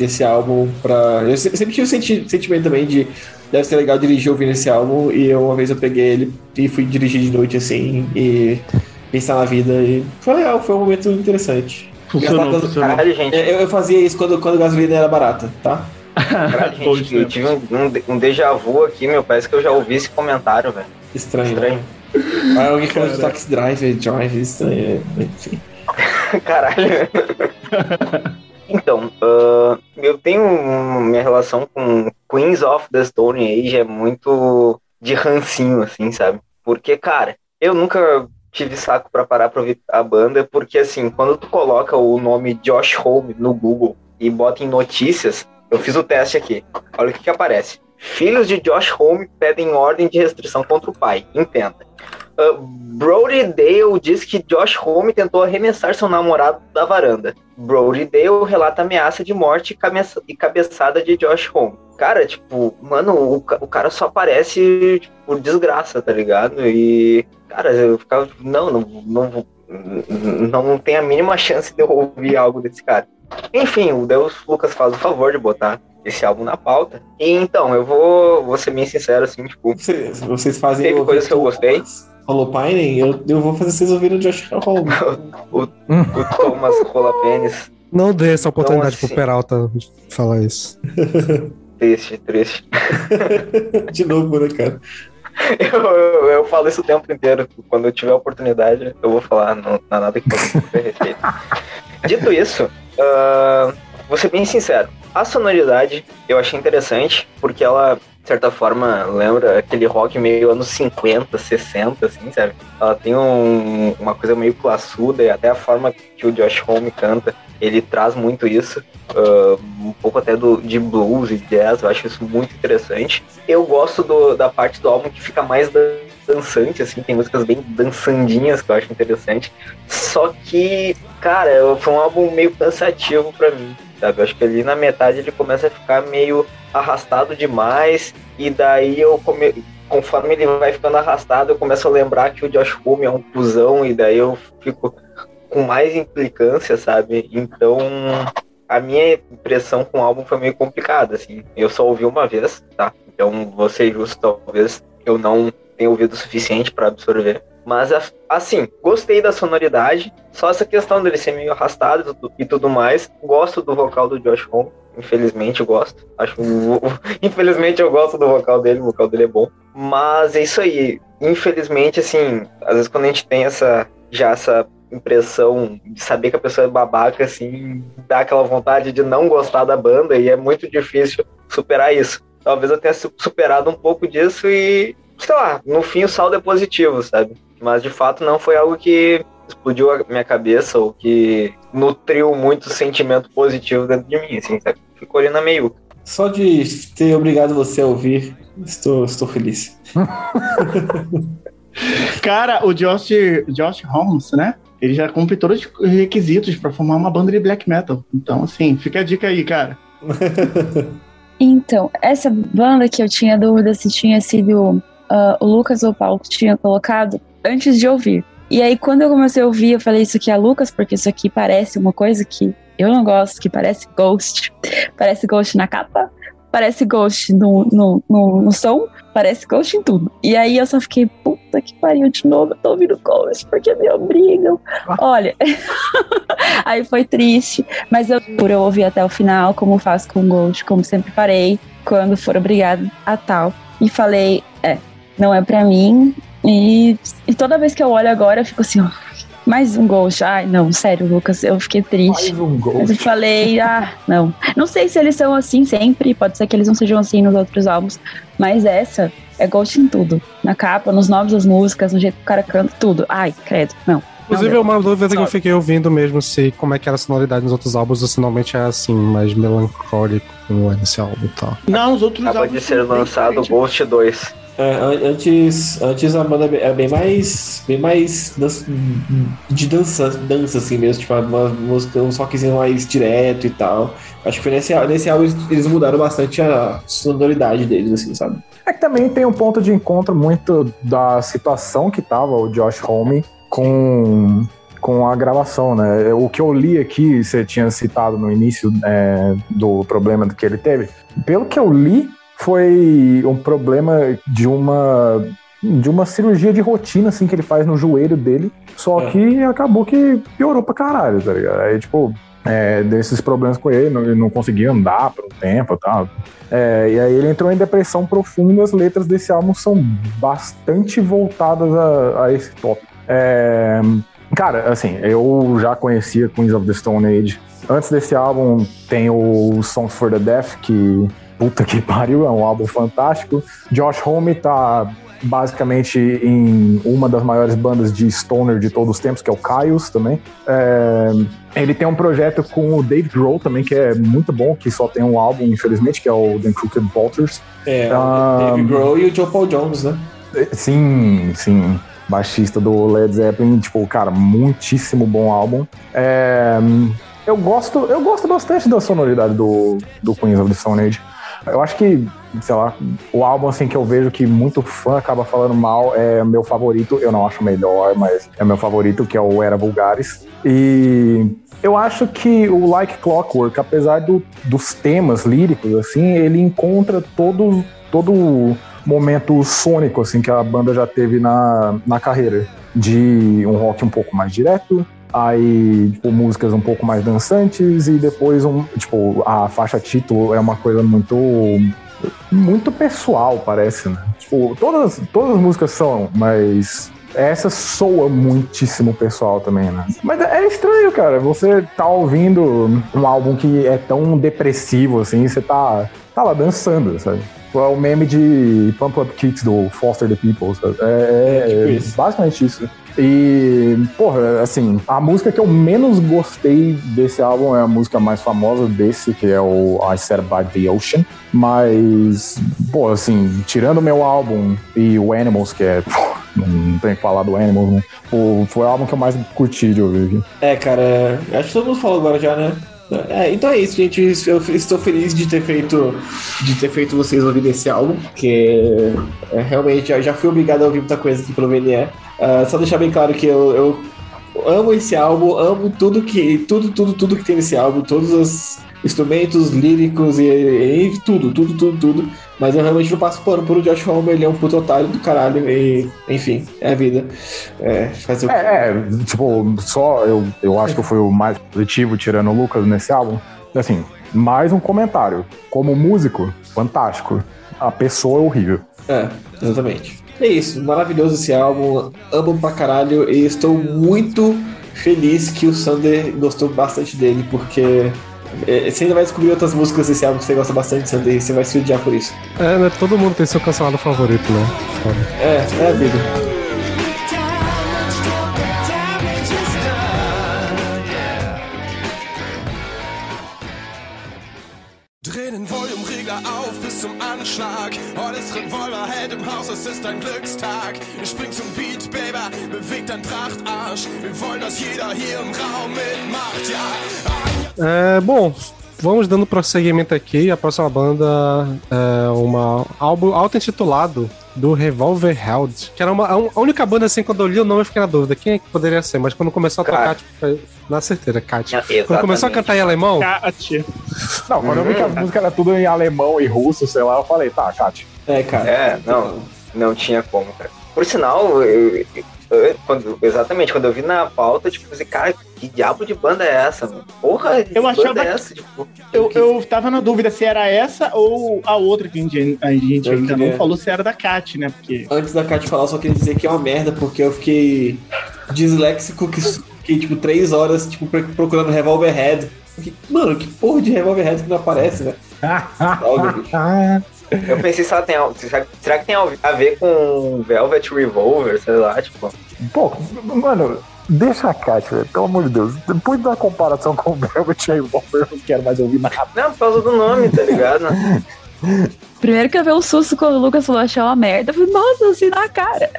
esse, álbum pra. Eu se- sempre tive o senti- sentimento também de deve ser legal dirigir ouvindo esse álbum. E eu, uma vez eu peguei ele e fui dirigir de noite assim e pensar na vida. E foi legal, foi um momento interessante. Funcionou, funcionou. Caralho, gente. Eu, eu fazia isso quando, quando a gasolina era barata, tá? *laughs* Caralho, gente, eu tive um, um, déjà vu aqui, meu. Parece que eu já ouvi esse comentário, velho. Estranho. Estranho. Aí alguém falou de taxi driver, drive, estranho. Enfim. *laughs* Caralho. *laughs* Então, ah, eu tenho minha relação com Queens of the Stone Age é muito de rancinho, assim, sabe? Porque, cara, eu nunca tive saco pra parar pra ouvir a banda, porque, assim, quando tu coloca o nome Josh Home no Google e bota em notícias, eu fiz o teste aqui. Olha o que que aparece. Filhos de Josh Home pedem ordem de restrição contra o pai. Entenda. Uh, Brody Dale diz que Josh Home tentou arremessar seu namorado da varanda. Brody Dale relata ameaça de morte e cabeça- cabeçada de Josh Home. Cara, tipo, mano, o, o cara só aparece tipo, por desgraça, tá ligado? E, cara, eu ficava não, não, não, não tem a mínima chance de eu ouvir algo desse cara. Enfim, o Deus Lucas faz o favor de botar esse álbum na pauta. E então, eu vou, vou ser bem sincero, assim, tipo, Vocês, vocês fazem. Teve coisas que eu gostei. Holopine, eu, eu vou fazer vocês ouvirem o Josh Home. *laughs* o Thomas Colapênis. Não dê essa oportunidade Então, assim- pro Peralta falar isso. *laughs* Triste, triste. *laughs* De novo, né, cara? Eu, eu, eu falo isso o tempo inteiro. Quando eu tiver a oportunidade, eu vou falar. Não, não há nada que possa ser respeito. Dito isso, ah, vou ser bem sincero. A sonoridade eu achei interessante, porque ela, de certa forma, lembra aquele rock meio anos 50, 60, assim, sabe? Ela tem um- uma coisa meio classuda e até a forma que o Josh Homme canta, ele traz muito isso. ah, um pouco até do, de blues e jazz, eu acho isso muito interessante. Eu gosto do- da parte do álbum que fica mais dan- dançante, assim, tem músicas bem dançandinhas que eu acho interessante. Só que, cara, foi um álbum meio cansativo pra mim, sabe? Eu acho que ali na metade ele começa a ficar meio arrastado demais, e daí eu come... conforme ele vai ficando arrastado, eu começo a lembrar que o Josh Homme é um cuzão, e daí eu fico com mais implicância, sabe? Então, a minha impressão com o álbum foi meio complicada, assim. Eu só ouvi uma vez, tá? Então, vou ser justo, talvez eu não ouvido o suficiente pra absorver. Mas, assim, gostei da sonoridade, só essa questão dele ser meio arrastado e tudo- mais. Gosto do vocal do Josh Homme, infelizmente eu gosto. Acho *laughs* Infelizmente eu gosto do vocal dele, o vocal dele é bom. Mas é isso aí. Infelizmente, assim, às vezes quando a gente tem essa já essa impressão de saber que a pessoa é babaca, assim, dá aquela vontade de não gostar da banda e é muito difícil superar isso. Talvez eu tenha su- superado um pouco disso e, sei lá, no fim o saldo é positivo, sabe? Mas de fato não foi algo que explodiu a minha cabeça ou que nutriu muito sentimento positivo dentro de mim, assim, sabe? Ficou ali na meiuca. Só de ter obrigado você a ouvir, estou, estou feliz. *laughs* Cara, o Josh, Josh Holmes, né? Ele já cumpre todos os requisitos pra formar uma banda de black metal. Então, assim, fica a dica aí, cara. *laughs* Então, essa banda que eu tinha dúvida se tinha sido ah, o Lucas ou o Paulo tinha colocado antes de ouvir. E aí, quando eu comecei a ouvir, eu falei isso aqui é Lucas, porque isso aqui parece uma coisa que eu não gosto, que parece Ghost. *laughs* Parece Ghost na capa, parece Ghost no, no, no, no som, parece Ghost em tudo. E aí eu só fiquei, puta que pariu de novo, eu tô ouvindo Ghost, porque me obrigam. Olha, *laughs* aí foi triste, mas eu, por eu ouvir até o final, como faço com Ghost, como sempre farei, quando for obrigado a tal. E falei, é, não é pra mim. E, e toda vez que eu olho agora, eu fico assim, ó, mais um Ghost. Ai, não, sério, Lucas, eu fiquei triste. Mais um Mas eu Ghost. falei, ah, não. Não sei se eles são assim sempre, pode ser que eles não sejam assim nos outros álbuns, mas essa é Ghost em tudo. Na capa, nos nomes das músicas, no jeito que o cara canta, tudo. Ai, credo, não. Inclusive, é uma dúvida que eu fiquei ouvindo mesmo se como é que era a sonoridade nos outros álbuns, ou se normalmente é assim, mais melancólico como é nesse álbum e tal. Não, os outros Acaba de álbuns ser são bem lançado diferentes. Ghost 2. É, an- antes, antes a banda era bem mais. bem mais de dança, dança assim mesmo, tipo, uma música, um rockzinho mais direto e tal. Acho que foi nesse, nesse álbum eles, eles mudaram bastante a sonoridade deles, assim, sabe? É que também tem um ponto de encontro muito da situação que tava o Josh Homme com, com a gravação, né? O que eu li aqui, você tinha citado no início é, do problema que ele teve, pelo que eu li, foi um problema de uma de uma cirurgia de rotina assim que ele faz no joelho dele, só É. que acabou que piorou pra caralho, tá ligado? Aí, tipo, é, desses problemas com ele, não, ele não conseguia andar por um tempo e tal. É, e aí ele entrou em depressão profunda. As letras desse álbum são bastante voltadas a, a esse tópico. É, cara, assim, eu já conhecia Queens of the Stone Age. Antes desse álbum tem o Songs for the Deaf, que puta que *laughs* pariu, é um álbum fantástico. Josh Homme tá basicamente em uma das maiores bandas de stoner de todos os tempos, que é o Caius também. É, ele tem um projeto com o Dave Grohl também, que é muito bom, que só tem um álbum, infelizmente, que é o The Crooked Vultures. É, Ah, o Dave Grohl e o Joe Paul Jones, né? Sim, sim. Baixista do Led Zeppelin, tipo, cara, muitíssimo bom álbum. É, eu gosto, eu gosto bastante da sonoridade do, do Queens of the Stone Age. Eu acho que, sei lá, o álbum assim que eu vejo que muito fã acaba falando mal é meu favorito. Eu não acho melhor, mas é meu favorito, que é o Era Vulgaris. E eu acho que o Like Clockwork, apesar do- dos temas líricos, assim, ele encontra todo, todo momento sônico, assim, que a banda já teve na, na carreira. De um rock um pouco mais direto, aí, tipo, músicas um pouco mais dançantes, e depois, um, tipo, a faixa título é uma coisa muito muito pessoal, parece, né? Tipo, todas, todas as músicas são, mas essa soa muitíssimo pessoal também, né? Mas é estranho, cara. Você tá ouvindo um álbum que é tão depressivo, assim, você tá, tá lá dançando, sabe? É o meme de Pump Up Kicks do Foster the People, sabe? É, é- Tipo é isso. basicamente isso. E, porra, assim, a música que eu menos gostei desse álbum é a música mais famosa desse, que é o I Said By The Ocean. Mas, pô, assim, tirando o meu álbum e o Animals, que é. pô, não tem que falar do Animals, né? Pô, foi o álbum que eu mais curti de ouvir. É, cara, acho que todo mundo falou agora já, né? É, então é isso, gente. Eu estou feliz de ter feito de ter feito vocês ouvirem esse álbum, porque é, realmente eu já fui obrigado a ouvir muita coisa aqui pelo VNE. Ah, só deixar bem claro que eu, eu amo esse álbum, amo tudo que tudo tudo tudo que tem nesse álbum, todos os instrumentos líricos e, e tudo, tudo, tudo, tudo. Mas eu realmente não passo pano por o Josh Homme, ele é um puto otário do caralho e enfim, é a vida. É, fazer o quê? É, é, tipo, só eu, eu acho que eu fui o mais positivo tirando o Lucas nesse álbum. Assim, mais um comentário. Como músico, fantástico. A pessoa é horrível. É, exatamente. É isso, maravilhoso esse álbum, amo pra caralho e estou muito feliz que o Sander gostou bastante dele, porque é, você ainda vai descobrir outras músicas desse álbum que você gosta bastante, Sander, e você vai se odiar por isso. É, né? Todo mundo tem seu cancelado favorito, né? É, é a vida. Anschlag. Alles Revolverheld im Haus, es ist ein Glückstag. Ich spring zum Beat, Baby, bewegt dein Trachtarsch. Wir wollen, dass jeder hier im Raum mitmacht, ja. É, bom, vamos dando prosseguimento aqui. A próxima banda é uma álbum auto-intitulado do Revolver Held, que era uma, a única banda assim, quando eu li o nome eu fiquei na dúvida, quem é que poderia ser? Mas quando começou a tocar, tipo, na certeza, Kat. Exatamente. Quando começou a cantar em alemão, Kat. Não, quando eu vi que as músicas eram tudo em alemão e russo, sei lá, eu falei, tá, Kátia. É, cara. É, não, não tinha como, cara. Por sinal, eu- eu- quando- exatamente, quando eu vi na pauta, tipo, assim, cara, que diabo de banda é essa, mano? Porra, que Eu banda achava é que- essa? Tipo, Eu, que- eu tava na dúvida se era essa ou a outra que a gente, a gente Eu ainda queria- não falou se era da Kat, né? Porque. Antes da Kat falar, só queria dizer que é uma merda, porque eu fiquei disléxico, que fiquei, tipo, três horas, tipo, pro- procurando Revolver Head. Fiquei, Mano, que porra de Revolver Head que não aparece, né? Eu pensei se ela tem algo. Será, será que tem a ver com Velvet Revolver, sei lá, tipo. Pô, mano, deixa a Kátia, velho, pelo amor de Deus. Depois da comparação com o Velvet Revolver, eu não quero mais ouvir nada. Não, por causa do nome, tá ligado? *laughs* Primeiro que eu vi um susto quando o Lucas falou achar uma merda. Eu falei, nossa, assim na cara.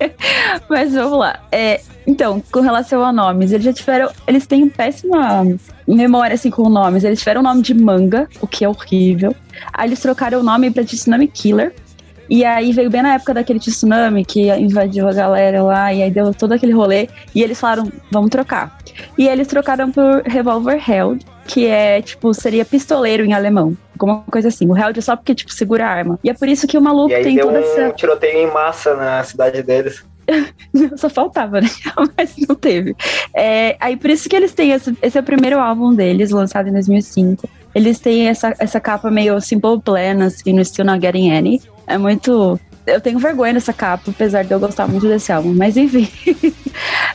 *laughs* Mas vamos lá. É, então, com relação a nomes, eles já tiveram. Eles têm péssima memória assim com nomes. Eles tiveram o nome de manga, o que é horrível. Aí eles trocaram o nome pra Tsunami Killer. E aí veio bem na época daquele tsunami que invadiu a galera lá, e aí deu todo aquele rolê. E eles falaram, vamos trocar. E eles trocaram por Revolver Held, que é, tipo, seria pistoleiro em alemão. Alguma coisa assim. O Held é só porque, tipo, segura a arma. E é por isso que o maluco E aí tem deu toda um essa. tiroteio em massa na cidade deles. *laughs* Só faltava, né? *laughs* Mas não teve. É, aí por isso que eles têm esse, esse é o primeiro álbum deles, lançado em 2005. Eles têm essa, essa capa meio Simple Plan, assim, no Still Not Getting Any. É muito. Eu tenho vergonha dessa capa, apesar de eu gostar muito desse álbum. Mas enfim. *laughs*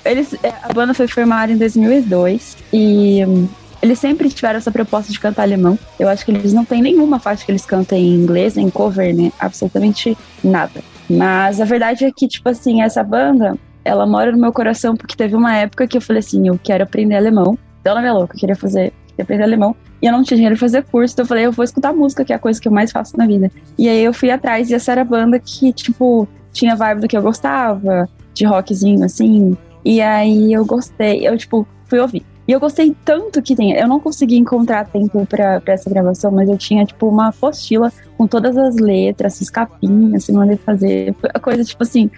eles, é, a banda foi formada em 2002 e. hum, Eles sempre tiveram essa proposta de cantar alemão. Eu acho que eles não têm nenhuma faixa que eles cantem em inglês, em cover, né? Absolutamente nada. Mas a verdade é que, tipo assim, essa banda, ela mora no meu coração porque teve uma época que eu falei assim, eu quero aprender alemão. Então, na minha louca, eu queria fazer, queria aprender alemão. E eu não tinha dinheiro pra fazer curso, então eu falei, eu vou escutar música, que é a coisa que eu mais faço na vida. E aí eu fui atrás, e essa era a banda que, tipo, tinha vibe do que eu gostava, de rockzinho, assim. E aí eu gostei, eu, tipo, fui ouvir. E eu gostei tanto que tem. Eu não consegui encontrar tempo pra essa gravação, mas eu tinha, tipo, uma apostila com todas as letras, as capinhas, assim, mandei fazer. A coisa, tipo assim,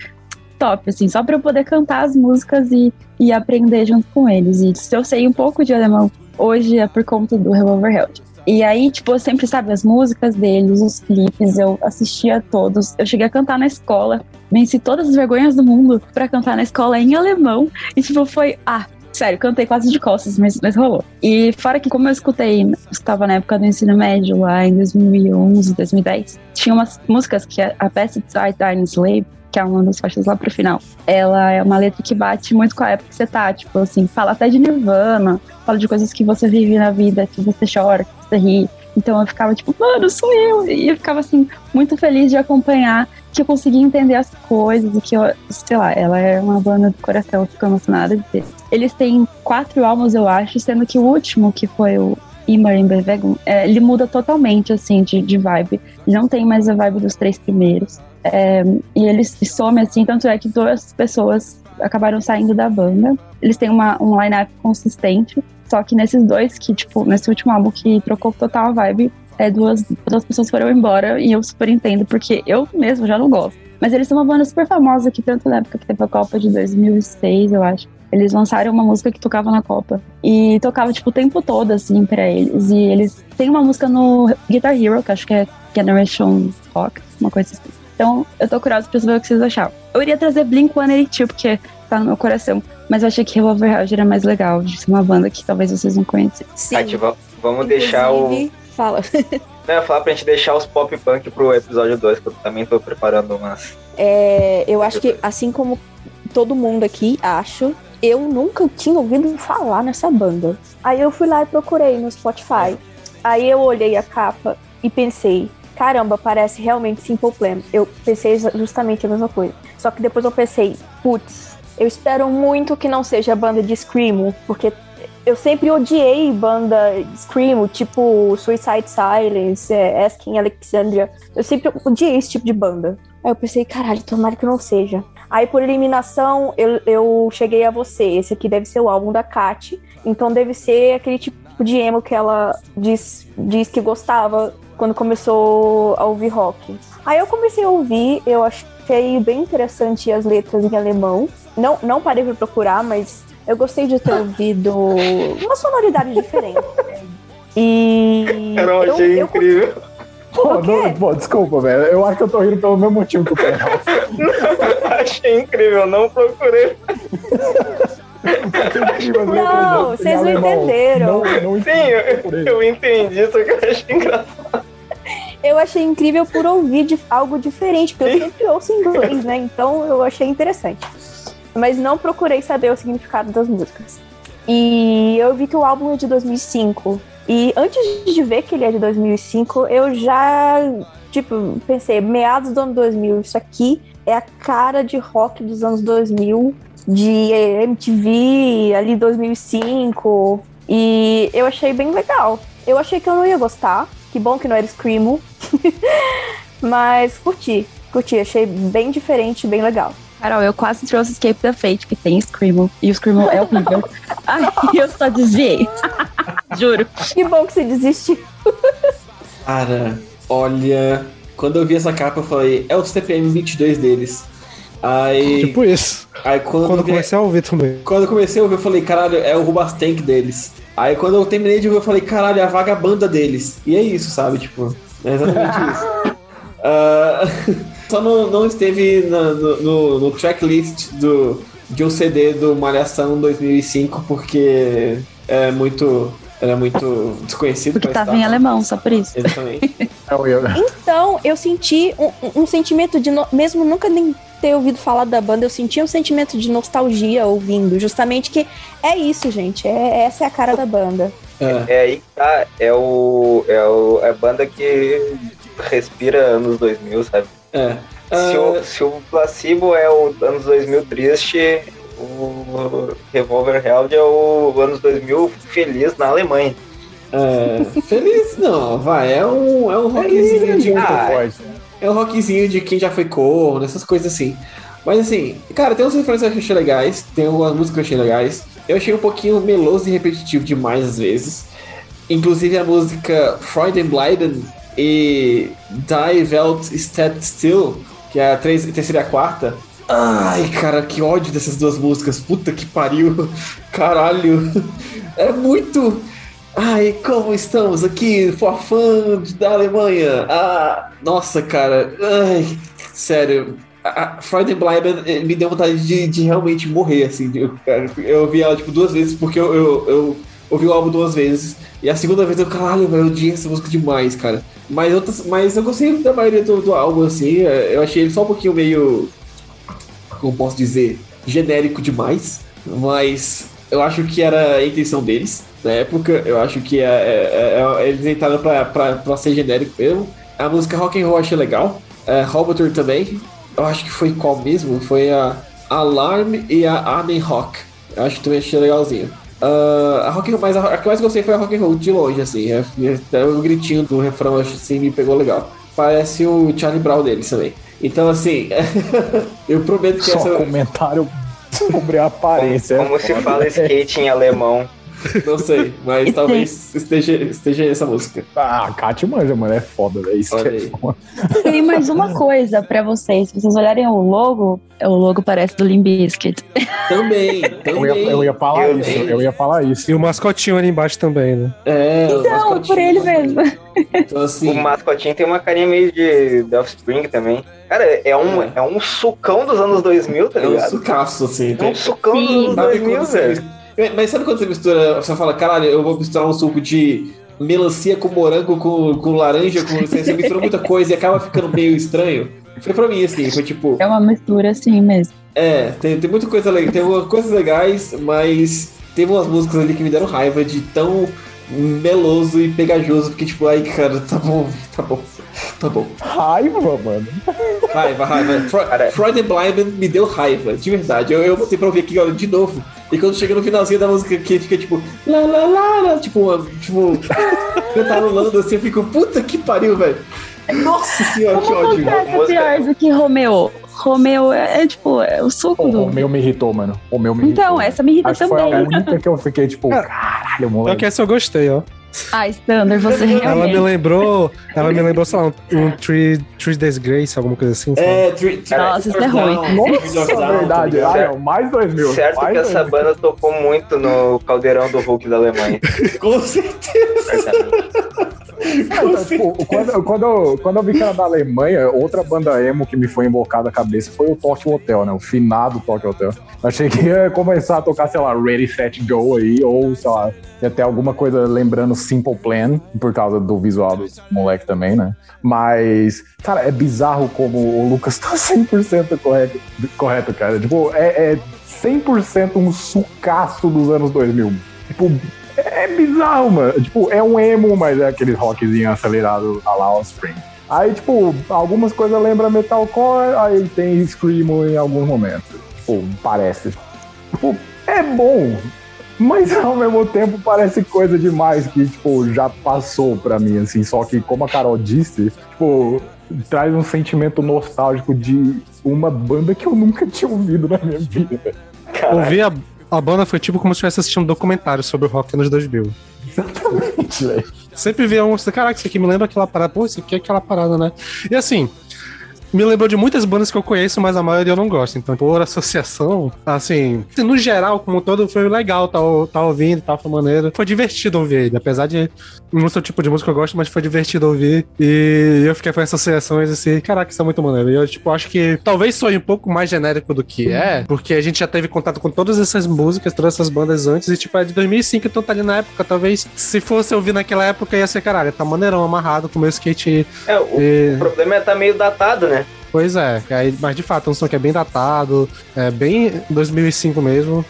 top, assim, só pra eu poder cantar as músicas e, e aprender junto com eles. E se eu sei um pouco de alemão hoje é por conta do Revolver Held. E aí, tipo, eu sempre, sabe, as músicas deles, os clipes, eu assistia todos. Eu cheguei a cantar na escola, venci todas as vergonhas do mundo pra cantar na escola em alemão. E, tipo, foi, ah, sério, cantei quase de costas, mas, mas rolou. E fora que, como eu escutei, estava na época do ensino médio, lá em 2011, 2010, tinha umas músicas que a, a Pesticide Dine Slave, que é uma das faixas lá pro final, ela é uma letra que bate muito com a época que você tá, tipo assim, fala até de Nirvana, fala de coisas que você vive na vida, que você chora, que você ri. Então eu ficava tipo, mano, sou eu. E eu ficava assim, muito feliz de acompanhar, que eu conseguia entender as coisas, e que eu, sei lá, ela é uma banda do coração, eu fico emocionada de ter. Eles têm quatro álbuns, eu acho, sendo que o último, que foi o Immer in Bewegung, é, ele muda totalmente, assim, de, de vibe. Não tem mais a vibe dos três primeiros. É, e eles somem, assim, tanto é que duas pessoas acabaram saindo da banda. Eles têm uma, um line-up consistente, só que nesses dois, que, tipo, nesse último álbum que trocou total a vibe, é, duas, duas pessoas foram embora e eu super entendo, porque eu mesmo já não gosto. Mas eles são uma banda super famosa que tanto na época que teve a Copa de 2006, eu acho. Eles lançaram uma música que tocava na Copa. E tocava, tipo, o tempo todo, assim, pra eles. E eles têm uma música no Guitar Hero, que acho que é Generation Rock, uma coisa assim. Então, eu tô curiosa pra saber o que vocês acharam. Eu iria trazer Blink-182, porque tá no meu coração. Mas eu achei que Revolver Held era mais legal, de ser uma banda que talvez vocês não conhecem. Sim. Tati, va- vamos deixar o. Fala. *laughs* Não, eu ia falar pra gente deixar os pop punk pro episódio 2, que eu também tô preparando umas. É, eu acho que, assim como todo mundo aqui, acho, eu nunca tinha ouvido falar nessa banda. Aí eu fui lá e procurei no Spotify. Aí eu olhei a capa e pensei, caramba, parece realmente Simple Plan. Eu pensei justamente a mesma coisa. Só que depois eu pensei, putz, eu espero muito que não seja banda de Screamo, porque eu sempre odiei banda Screamo, tipo Suicide Silence, é, Asking Alexandria. Eu sempre odiei esse tipo de banda. Aí eu pensei, caralho, tomara que não seja. Aí por eliminação, eu, eu cheguei a você. Esse aqui deve ser o álbum da Kat. Então deve ser aquele tipo de emo que ela diz, diz que gostava quando começou a ouvir rock. Aí eu comecei a ouvir, eu achei bem interessante as letras em alemão. Não, não parei pra procurar, mas eu gostei de ter *laughs* ouvido uma sonoridade diferente. né? E. Eu não achei eu- incrível. Pô, não, pô, desculpa, velho. Eu acho que eu tô rindo pelo mesmo motivo que o Pedro. *laughs* achei incrível, não procurei. Não, vocês não entenderam. Não, não Sim, eu, eu entendi, só que eu achei engraçado. Eu achei incrível por ouvir de algo diferente, porque eu sempre ouço inglês, né? Então eu achei interessante. Mas não procurei saber o significado das músicas. E eu vi que o álbum é de 2005. E antes de ver que ele é de 2005, eu já, tipo, pensei, meados do ano 2000, isso aqui é a cara de rock dos anos 2000, de MTV, ali 2005. E eu achei bem legal. Eu achei que eu não ia gostar. Que bom que não era Screamo. *laughs* Mas curti, curti, achei bem diferente, bem legal. Carol, eu quase trouxe Escape the Fate, que tem Screamo. E o Screamo é horrível. *laughs* Ai, eu só desviei. Juro. Que bom que você desistiu. Cara, olha. Quando eu vi essa capa, eu falei, é o CPM 22 deles. Aí. Tipo isso. Aí quando, Quando eu comecei a ouvir também. quando eu comecei a ouvir, eu falei, caralho, é o Rubastank deles. Aí quando eu terminei de ouvir, eu falei, caralho, é a vagabanda deles. E é isso, sabe? Tipo, é exatamente *laughs* isso. Ah, *laughs* só não, não esteve na- no, no, no tracklist do, de um CD do Malhação 2005, porque é muito. Era muito desconhecido. Porque pra tava estar. em alemão, só por isso. Exatamente. Eu ia- Então, eu senti um, um- um sentimento de. no- Mesmo nunca nem ter ouvido falar da banda, eu senti um sentimento de nostalgia ouvindo. Justamente que é isso, gente. É, essa é a cara da banda. É. É aí que tá, é o. É o, é a banda que respira anos 2000, sabe? É. Se, o, se o Placebo é o anos 2000 triste, o Revolver Held é o anos 2000 feliz na Alemanha. É, feliz não, vai, é um, é um rockzinho de. Ah, é um rockzinho de quem já foi corno, essas coisas assim. Mas assim, cara, tem umas referências que eu achei legais, tem algumas músicas que eu achei legais. Eu achei um pouquinho meloso e repetitivo demais às vezes. Inclusive a música Freudenbleiden e Die Welt Steht Still, que é a três- terceira e a quarta. Ai, cara, que ódio dessas duas músicas. Puta que pariu. *laughs* Caralho. É muito. Ai, como estamos aqui, forfã da Alemanha. Ah, nossa, cara. Ai, sério. A a Freudenbleiben eh, me deu vontade de, de realmente morrer, assim. Eu, cara, eu ouvi ela, tipo, duas vezes, porque eu, eu, eu ouvi o álbum duas vezes. E a segunda vez eu, caralho, eu odiei essa música demais, cara. Mas, outras, mas eu gostei da maioria do, do álbum, assim. eh, Eu achei ele só um pouquinho meio. Como posso dizer? Genérico demais. Mas eu acho que era a intenção deles na época. Eu acho que é, é- é- eles entraram pra, pra, pra ser genérico mesmo. A música Rock and Roll eu achei legal. É, Robotor também. Eu acho que foi qual mesmo? Foi a Alarm e a Arden Rock. Eu acho que também achei legalzinho. Ah, a rock, mas a, a que eu mais gostei foi a Rock and Roll, de longe, assim. É, é, o gritinho do refrão, assim, me pegou legal. Parece o Charlie Brown deles também. Então, assim, *laughs* eu prometo que Só essa... comentário sobre a aparência. Como se fala skate em alemão. Não sei, mas talvez esteja, esteja essa música. Ah, a Kat manja, mano, é foda, velho. Isso Olha que é foda. Tem mais uma coisa pra vocês. Se vocês olharem o logo, o logo parece do Limp Bizkit. Também, Eu ia, também. eu ia falar Eu isso, tenho. eu ia falar isso. E o mascotinho ali embaixo também, né? É, Então, por ele mesmo. Então, O assim, mascotinho tem uma carinha meio de The Offspring também. Cara, é um, é. um sucão dos anos 2000, tá é um ligado? sucaço, assim. É um sucão Sim. dos anos Sabe 2000, quando você- velho. Mas sabe quando você mistura, você fala, caralho, eu vou misturar um suco de melancia com morango, com, com laranja, com, você, você mistura muita coisa e acaba ficando meio estranho? Foi pra mim, assim, foi tipo, É uma mistura assim mesmo. é, tem, tem muita coisa legal, tem umas coisas legais, mas teve umas músicas ali que me deram raiva de tão meloso e pegajoso, porque tipo, ai, cara, tá bom, tá bom, tá bom. Raiva, mano. Raiva, raiva. Fro Cara. Freudenbleiben me deu raiva, de verdade. Eu, eu botei pra ouvir aqui agora de novo. E quando chega no finalzinho da música que fica tipo, lá, lá, lá, lá, tipo, uma, tipo, *laughs* cantarolando assim, eu fico, puta que pariu, velho. Nossa senhora, que Como ódio. contrasta música- pior do que Romeo? Romeo é, é, tipo, é o suco O do. meu me irritou, mano. O meu me irritou. Então, essa me irrita Acho que foi a também. única que eu fiquei, tipo, caralho, Só moleque. que essa eu gostei, ó. Ah, Standard, você Ela me realmente. lembrou. Ela me lembrou, sei lá, um, um Three, three Days Grace, alguma coisa assim. sabe? É, three, three, Nossa, isso é ruim. Down, Nossa, Down, tá verdade. ligado? Ai, ó, mais dois mil. Certo que essa mil. banda tocou muito no caldeirão do Hulk da Alemanha. *laughs* Com certeza. Certamente. Então, tipo, quando, quando, eu, quando eu vi que era da Alemanha, outra banda emo que me foi invocada à cabeça foi o Tokyo Hotel, né? O finado Tokyo Hotel. Achei que ia começar a tocar, sei lá, Ready, Set, Go aí, ou, sei lá, ia ter alguma coisa lembrando Simple Plan, por causa do visual dos moleque também, né? Mas, cara, é bizarro como o Lucas tá *laughs* 100% correto, correto, cara. Tipo, é, é 100% um sucaço dos anos 2000. Tipo, é bizarro, mano. Tipo, é um emo, mas é aquele rockzinho acelerado a lá Offspring. Aí, tipo, algumas coisas lembram metalcore, aí tem screamo em alguns momentos. Tipo, parece. Tipo, é bom. Mas *laughs* ao mesmo tempo parece coisa demais que, tipo, já passou pra mim, assim. Só que, como a Carol disse, tipo, traz um sentimento nostálgico de uma banda que eu nunca tinha ouvido na minha vida. Ouvir a, a banda foi tipo como se estivesse assistindo um documentário sobre o rock nos 2000. Exatamente, velho. Sempre via um, caraca, isso aqui me lembra aquela parada. Pô, isso aqui é aquela parada, né? E assim, me lembrou de muitas bandas que eu conheço, mas a maioria eu não gosto. Então, por associação, assim, no geral, como todo, foi legal tá, tá ouvindo, tá, foi maneiro. Foi divertido ouvir ele, apesar de não ser o tipo de música que eu gosto, mas foi divertido ouvir. E eu fiquei com essas associações assim, caraca, isso é muito maneiro. E eu, tipo, acho que talvez soe um pouco mais genérico do que é, porque a gente já teve contato com todas essas músicas, todas essas bandas antes, e tipo, é de 2005, então tá ali na época. Talvez se fosse ouvir naquela época, ia ser, caralho, tá maneirão, amarrado com o meu skate. É, o E- problema é tá meio datado, né? Pois é, aí, mas de fato é um som que é bem datado, é bem 2005 mesmo.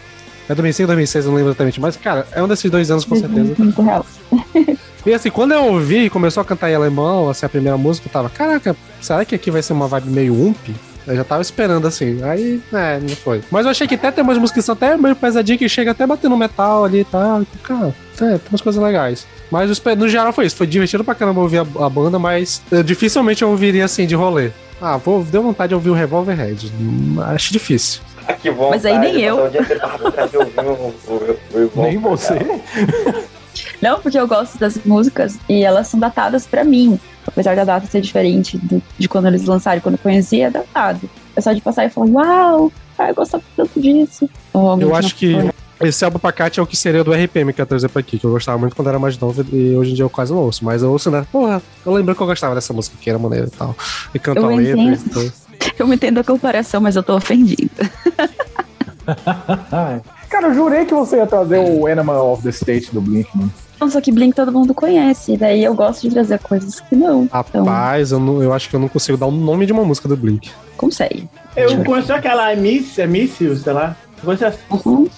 É 2005, 2006, eu não lembro exatamente, mas cara, é um desses dois anos com certeza. *laughs* E assim, quando eu ouvi e começou a cantar em alemão, assim, a primeira música, eu tava, caraca, será que aqui vai ser uma vibe meio ump? Eu já tava esperando assim, aí, é, não foi. Mas eu achei que até tem umas músicas que são até meio pesadinhas que chega até batendo metal ali e tal. Cara, é, tem umas coisas legais. Mas no geral foi isso, foi divertido pra caramba ouvir a, a banda, mas eh, dificilmente eu ouviria assim de rolê. Ah, vou, deu vontade de ouvir o Revolver Red. Acho difícil. Ah, que bom. Mas aí nem eu. Nem você. Não, porque eu gosto das músicas e elas são datadas pra mim. Apesar da data ser diferente do- de quando eles lançaram, quando eu conhecia, é datado. É só de passar e falar, uau, ah, eu gostava tanto disso. Eu acho que foi. Esse álbum Pacate é o que seria do RPM que eu ia trazer pra aqui, que eu gostava muito quando era mais novo e hoje em dia eu quase não ouço. Mas eu ouço, né? Porra, eu lembro que eu gostava dessa música, que era maneira e tal. E canto Eu a letra. entendo. e tudo. *laughs* Eu entendo a comparação, mas eu tô ofendida. *laughs* Cara, eu jurei que você ia trazer o Animal of the State do Blink, mano. Não, Só que Blink todo mundo conhece, daí eu gosto de trazer coisas que não. Então, Rapaz, eu, não- eu acho que eu não consigo dar o nome de uma música do Blink. consegue. Eu conheci aquela Miss, é Miss, sei lá. Você Uhum.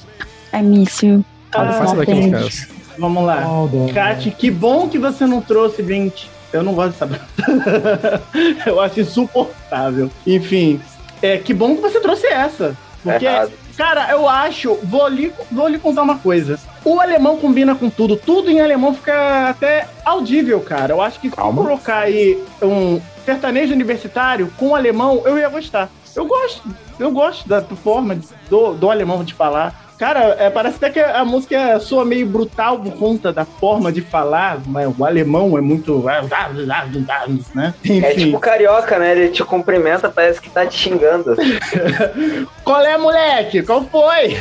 I miss you. Ah, não daqui é essa. Vamos lá. Kat, que bom que você não trouxe Blink. Eu não gosto dessa banda. *laughs* Eu acho insuportável. Enfim, é, que bom que você trouxe essa. Porque, Errado. cara, eu acho. Vou lhe, vou lhe contar uma coisa. O alemão combina com tudo. Tudo em alemão fica até audível, cara. Eu acho que se eu Calma. colocar aí um sertanejo universitário com alemão, eu ia gostar. Eu gosto. Eu gosto da forma do, do alemão de falar. Cara, é, parece até que a música soa meio brutal por conta da forma de falar, mas o alemão é muito. Né? É tipo carioca, né? Ele te cumprimenta, parece que tá te xingando. *laughs* Qual é, moleque? Qual foi?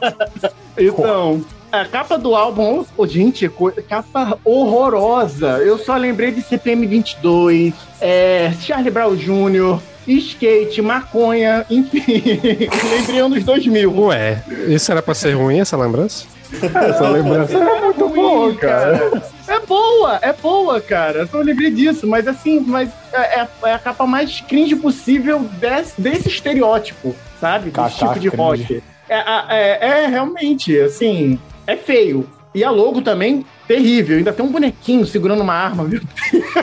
*laughs* então, a capa do álbum, oh, gente, capa horrorosa. Eu só lembrei de CPM 22, é, Charlie Brown Jr., skate, maconha, enfim. *laughs* lembrei anos 2000. Ué, isso era pra ser ruim, essa lembrança? Essa lembrança é muito boa, cara. É boa, é boa, cara. Eu só lembrei disso, mas assim, mas é, é- é a capa mais cringe possível desse, desse estereótipo, sabe? Desse Kaká tipo de cringe. rock. É, é- é realmente, assim, é feio. E a logo também, terrível. Ainda tem um bonequinho segurando uma arma, viu?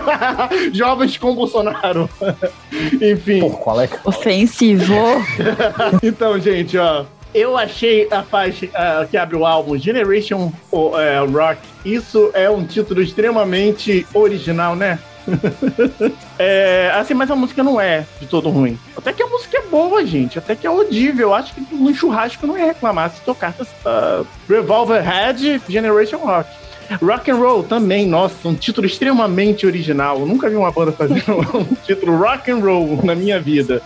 *laughs* Jovens com Bolsonaro. *laughs* Enfim. Pô, qual é? Ofensivo. *laughs* Então, gente, ó. Eu achei a faixa ah, que abre o álbum Generation é, Rock. Isso é um título extremamente original, né? *laughs* é, assim, mas a música não é de todo ruim. Até que a música é boa, gente. Até que é audível. Acho que no churrasco não ia reclamar se tocasse uh, Revolver Head Generation Rock. Rock and Roll também, nossa, um título extremamente original. Eu nunca vi uma banda fazendo *laughs* um título Rock and Roll na minha vida.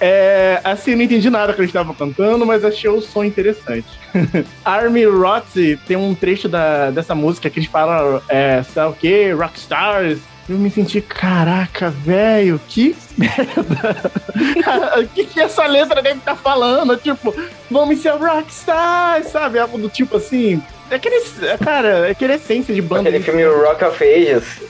É, assim, não entendi nada que eles estavam cantando, mas achei o som interessante. *laughs* Army Rotzi tem um trecho da, dessa música que eles falam, é, lá o quê, Rockstars. Eu me senti, caraca, velho, que *laughs* merda. O que, que essa letra deve estar falando? Tipo, vamos ser rockstars, sabe? Algo do tipo assim. É aquele, é, cara, é aquele essência de banda. Aquele filme Rock of Ages.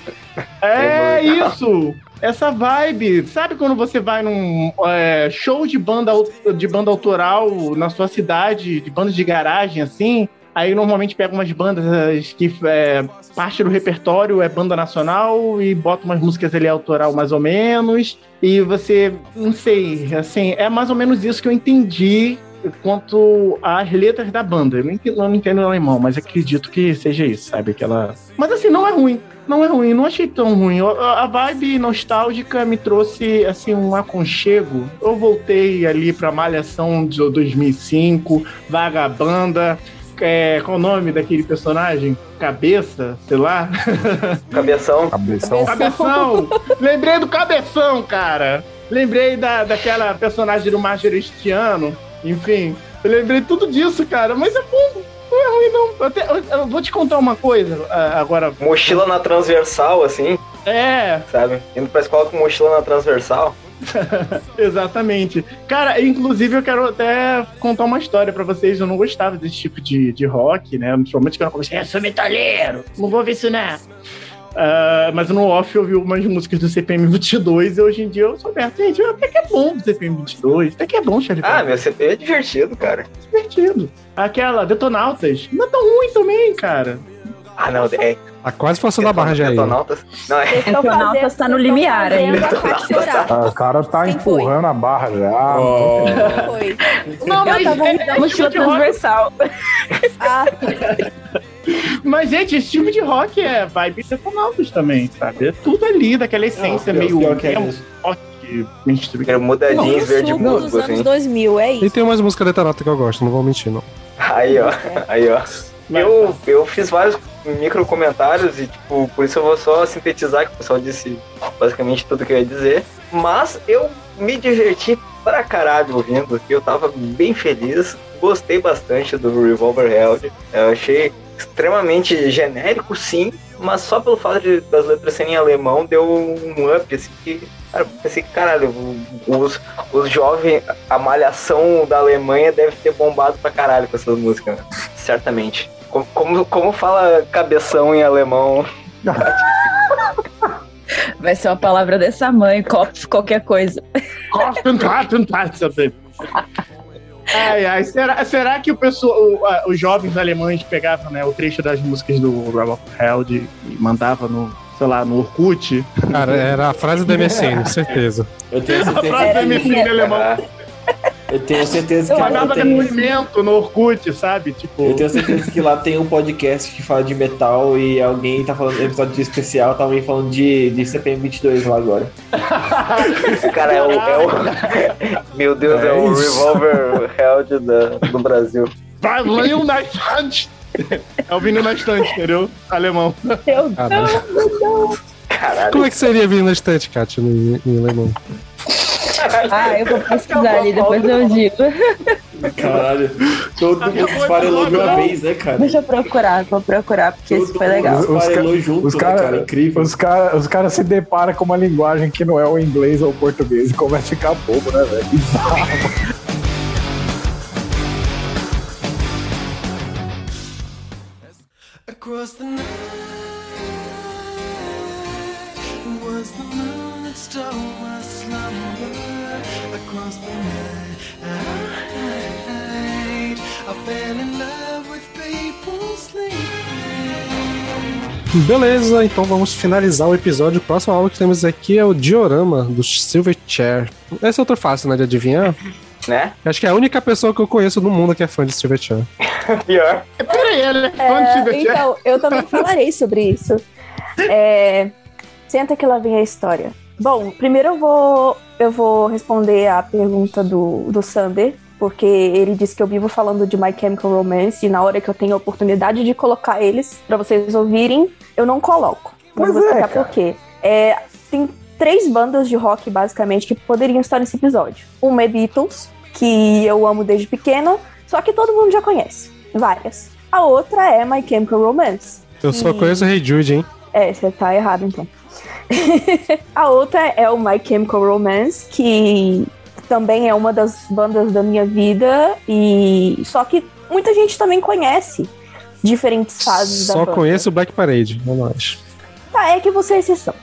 É isso! Essa vibe. Sabe quando você vai num é, show de banda, de banda autoral na sua cidade, de bandas de garagem, assim? Aí normalmente pega umas bandas que é, parte do repertório é banda nacional e bota umas músicas ali autoral mais ou menos. E você, não sei, assim, é mais ou menos isso que eu entendi quanto às letras da banda. Eu não entendo, eu não entendo alemão, mas acredito que seja isso, sabe? Aquela. Mas assim, não é ruim. Não é ruim, não achei tão ruim. A a vibe nostálgica me trouxe assim um aconchego. Eu voltei ali pra Malhação de 2005, Vagabanda. É, qual o nome daquele personagem? Cabeça, sei lá. *laughs* Cabeção. Cabeção. Cabeção! Lembrei do Cabeção, cara! Lembrei da, daquela personagem do Majoristiano. Enfim, eu lembrei tudo disso, cara. Mas é bom, não é ruim, não. Eu, até- eu- eu vou te contar uma coisa ah, agora. Mochila na transversal, assim, É, sabe? Indo pra escola com mochila na transversal. *laughs* exatamente. Cara, inclusive eu quero até contar uma história pra vocês. Eu não gostava desse tipo de, de rock, né? Principalmente quando eu comecei, eu sou metaleiro, não vou ver isso não. Ah, mas no off eu ouvi umas músicas do CPM 22 e hoje em dia eu sou aberto. Gente, até que é bom do CPM 22, até que é bom, Charlie Ah, meu CP é divertido, cara. divertido. Aquela, Detonautas, não é tão ruim também, cara. Ah, não, é. Tá quase forçando a barra já aí. Não, é. Detonautas tá no limiar ainda. Ah, o cara tá Quem foi? empurrando a barra já. Foi. Não, Eu mas tava é- é mochila transversal. Ah, Mas, gente, esse tipo de rock é vibe Detonautas também, sabe? É tudo ali, daquela essência Não, meio. que é rock, mainstream. Bermuda o jeans verde suco dos anos assim. 2000, é E isso. tem umas músicas detonautas que eu gosto, não vou mentir, não. Aí, ó. Aí, ó. Eu, eu fiz vários micro comentários e, tipo, por isso eu vou só sintetizar, que o pessoal disse basicamente tudo que eu ia dizer. Mas eu me diverti pra caralho ouvindo, eu tava bem feliz, gostei bastante do Revolver Held. Eu achei extremamente genérico, sim, mas só pelo fato de, das letras serem em alemão deu um up, assim, que. Cara, pensei que, caralho, os, os jovens, a malhação da Alemanha deve ter bombado pra caralho com essas músicas, né? certamente. Como, como, como fala cabeção em alemão? *laughs* Vai ser uma palavra dessa mãe, Kopf, qualquer coisa. Ai, ai, será, será que o pessoal, o- a- os jovens alemães pegavam né, o trecho das músicas do Robert Held e mandavam no, sei lá, no Orkut? Cara, era a frase da MSN, certeza. Eu tenho A certeza, frase do em alemão. Ah, eu tenho certeza Eu que lá tem, depoimento no Orkut, sabe? Tipo, eu tenho certeza que lá tem um podcast que fala de metal e alguém tá falando episódio de especial, tá alguém falando de, de CPM 22 lá agora. cara, é o, é o- Meu Deus, é, É o. Revolver Held da- do Brasil. vai Vinil na estante. É o vinil na estante, entendeu? Alemão. Meu Caralho. Caralho. Como é que seria vir na estante, Kátia, em, em alemão? Ah, eu vou pesquisar ali, depois eu digo. Caralho, todo mundo esfarelou de uma vez, né, cara? Deixa eu procurar, vou procurar, porque isso foi legal. Todo esfarelou junto, Os né, caras cara? Incrível. os cara, os cara se deparam com uma linguagem que não é o inglês ou o português e começa a ficar bobo, né, velho? Bizarro. Across the night Beleza, então vamos finalizar o episódio. O próximo álbum que temos aqui é o Diorama, do Silverchair. Esse é outro fácil, né, de adivinhar. Né? Acho que é a única pessoa que eu conheço no mundo que é fã de Silverchair. *laughs* Pior. Peraí, ele é fã de É, Silverchair? então, eu também *laughs* falarei sobre isso. É, senta que lá vem a história. Bom, primeiro eu vou, eu vou responder a pergunta do, do Sander, porque ele disse que eu vivo falando de My Chemical Romance e na hora que eu tenho a oportunidade de colocar eles pra vocês ouvirem, eu não coloco. Mas vou é, explicar cara. por quê. É, tem três bandas de rock, basicamente, que poderiam estar nesse episódio. Uma é Beatles, que eu amo desde pequena, só que todo mundo já conhece. Várias. A outra é My Chemical Romance. Eu só E- conheço o Hey Jude, hein? É, você tá errado então. *laughs* a outra é o My Chemical Romance, que também é uma das bandas da minha vida e só que muita gente também conhece diferentes fases da Só banda. conheço o Black Parade, é nóis. Tá, é que você é exceção.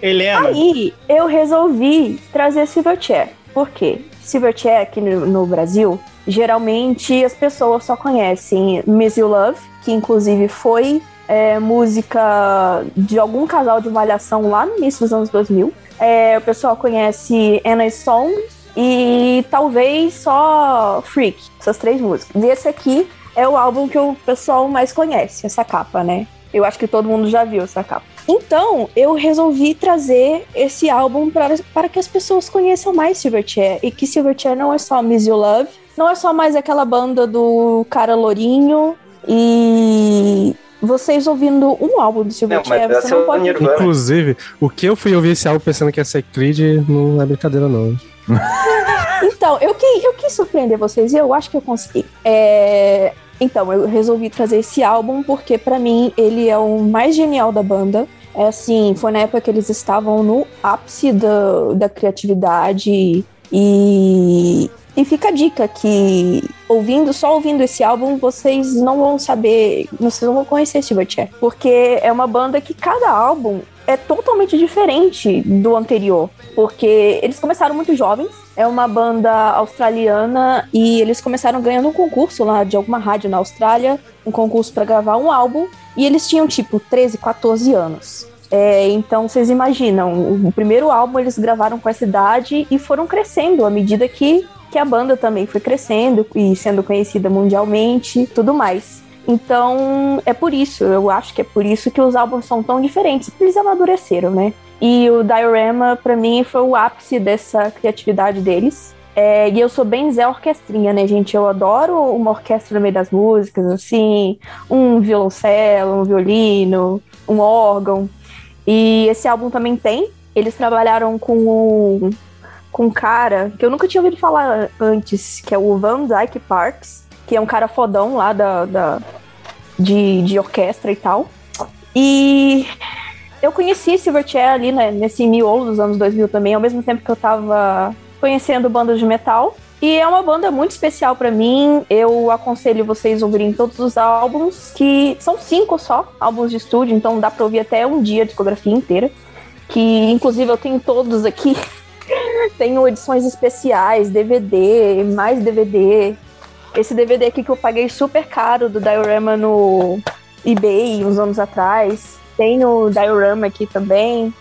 Helena. Aí eu resolvi trazer Silverchair. Por quê? Silverchair aqui no, no Brasil, geralmente as pessoas só conhecem Miss You Love, que inclusive foi é, música de algum casal de malhação lá no início dos anos 2000. É, o pessoal conhece Anna's Song, e talvez só Freak, essas três músicas. E esse aqui é o álbum que o pessoal mais conhece, essa capa, né? Eu acho que todo mundo já viu essa capa. Então, eu resolvi trazer esse álbum para, para que as pessoas conheçam mais Silverchair. E que Silverchair não é só Miss You Love, não é só mais aquela banda do cara lourinho. E vocês ouvindo um álbum do Silverchair, mas você essa não é pode. Nirvana. Inclusive, o que eu fui ouvir esse álbum pensando que ia ser Creed não é brincadeira, não. *laughs* Então, eu, que, eu quis surpreender vocês e eu acho que eu consegui. É, Então, eu resolvi trazer esse álbum porque, pra mim, ele é o mais genial da banda. É assim, foi na época que eles estavam no ápice da, da criatividade e. E fica a dica que ouvindo, só ouvindo esse álbum, vocês não vão saber, vocês não vão conhecer Silverchair. Porque é uma banda que cada álbum é totalmente diferente do anterior. Porque eles começaram muito jovens, é uma banda australiana e eles começaram ganhando um concurso lá de alguma rádio na Austrália, um concurso para gravar um álbum, e eles tinham tipo 13, 14 anos. É, então vocês imaginam, o primeiro álbum eles gravaram com essa idade e foram crescendo à medida que, que a banda também foi crescendo e sendo conhecida mundialmente, tudo mais. Então é por isso, eu acho que é por isso que os álbuns são tão diferentes, eles amadureceram, né? E o Diorama, pra mim, foi o ápice dessa criatividade deles. É, e eu sou bem Zé Orquestrinha, né, gente? Eu adoro uma orquestra no meio das músicas, assim, um violoncelo, um violino, um órgão. E esse álbum também tem. Eles trabalharam com o, com um cara que eu nunca tinha ouvido falar antes, que é o Van Dyke Parks, que é um cara fodão lá da, da de, de orquestra e tal. E eu conheci Silverchair ali né, nesse miolo dos anos 2000 também, ao mesmo tempo que eu tava conhecendo bandas de metal. E é uma banda muito especial pra mim. Eu aconselho vocês ouvirem todos os álbuns, que são cinco só, álbuns de estúdio, então dá pra ouvir até um dia a discografia inteira. Que inclusive eu tenho todos aqui. *laughs* tenho edições especiais, DVD, mais DVD. Esse DVD aqui que eu paguei super caro do Diorama no eBay uns anos atrás. Tem no Diorama aqui também.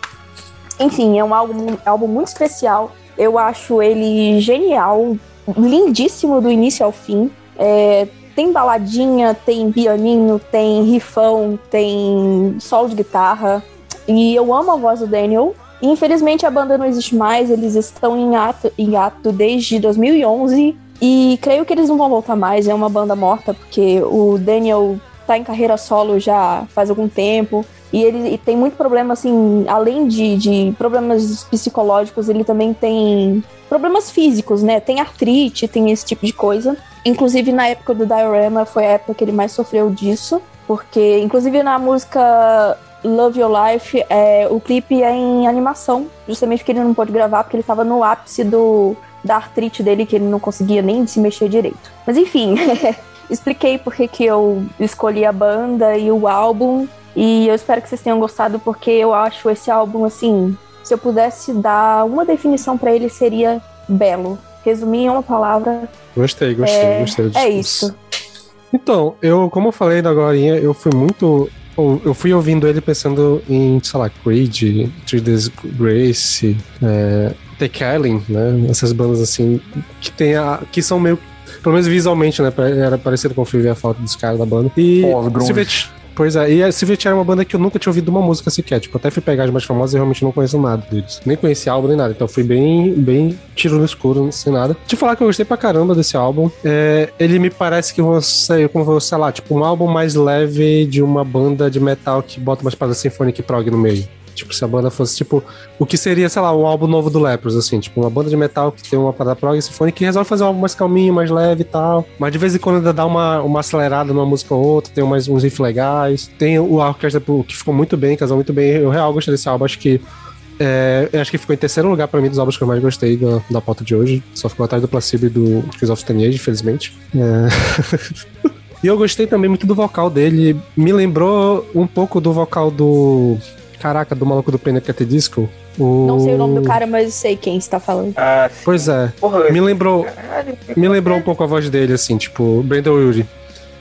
Enfim, é um álbum, álbum muito especial. Eu acho ele genial, lindíssimo do início ao fim. É, tem baladinha, tem pianinho, tem rifão, tem solo de guitarra. E eu amo a voz do Daniel. Infelizmente a banda não existe mais, eles estão em ato, em ato desde 2011. E creio que eles não vão voltar mais, é uma banda morta, porque o Daniel tá em carreira solo já faz algum tempo. E ele e tem muito problema, assim, além de, de problemas psicológicos, ele também tem problemas físicos, né? Tem artrite, tem esse tipo de coisa. Inclusive, na época do Diorama, foi a época que ele mais sofreu disso. Porque, inclusive, na música Love Your Life, é, o clipe é em animação. Justamente porque ele não pôde gravar, porque ele tava no ápice do, da artrite dele, que ele não conseguia nem se mexer direito. Mas, enfim... *laughs* expliquei por que eu escolhi a banda e o álbum. E eu espero que vocês tenham gostado, porque eu acho esse álbum, assim, se eu pudesse dar uma definição pra ele, seria belo. Resumir em uma palavra. Gostei, gostei, É, gostei. é isso. Então, eu, como eu falei da Glorinha, eu fui muito. Eu fui ouvindo ele pensando em, sei lá, Creed, Days Grace, é, The Killing, né? Essas bandas assim, que tem a, que são meio. Pelo menos visualmente, né? Era parecido com o Free a foto dos caras da banda. E. Pós-grunge. Silvet- Pois é, e a Silvet era uma banda que eu nunca tinha ouvido uma música sequer. Tipo, até fui pegar as mais famosas e realmente não conheço nada deles. Nem conheci álbum nem nada. Então fui bem, bem tiro no escuro, sem nada. Te falar que eu gostei pra caramba desse álbum. É, ele me parece que você, como sei lá, tipo, um álbum mais leve de uma banda de metal que bota umas paradas e prog no meio. Tipo, se a banda fosse, tipo, o que seria, sei lá, um álbum novo do Lepros, assim, tipo, uma banda de metal que tem uma parada prog sinfônica que resolve fazer um álbum mais calminho, mais leve e tal. Mas de vez em quando ainda dá uma, uma acelerada numa música ou outra, tem mais uns riffs legais. Tem o orquestra pô, que ficou muito bem, casou muito bem. Eu real gostei desse álbum, acho que. É, acho que ficou em terceiro lugar pra mim dos álbuns que eu mais gostei da, da pauta de hoje. Só ficou atrás do Placebo e do Chris of the Age, infelizmente. É. *laughs* E eu gostei também muito do vocal dele. Me lembrou um pouco do vocal do. Caraca, do maluco do Panic! Disco. O... Não sei o nome do cara, mas sei quem está falando. Ah, Pois é. porra, Me lembrou, caralho. me lembrou um pouco a voz dele, assim, tipo, Brandon Urie.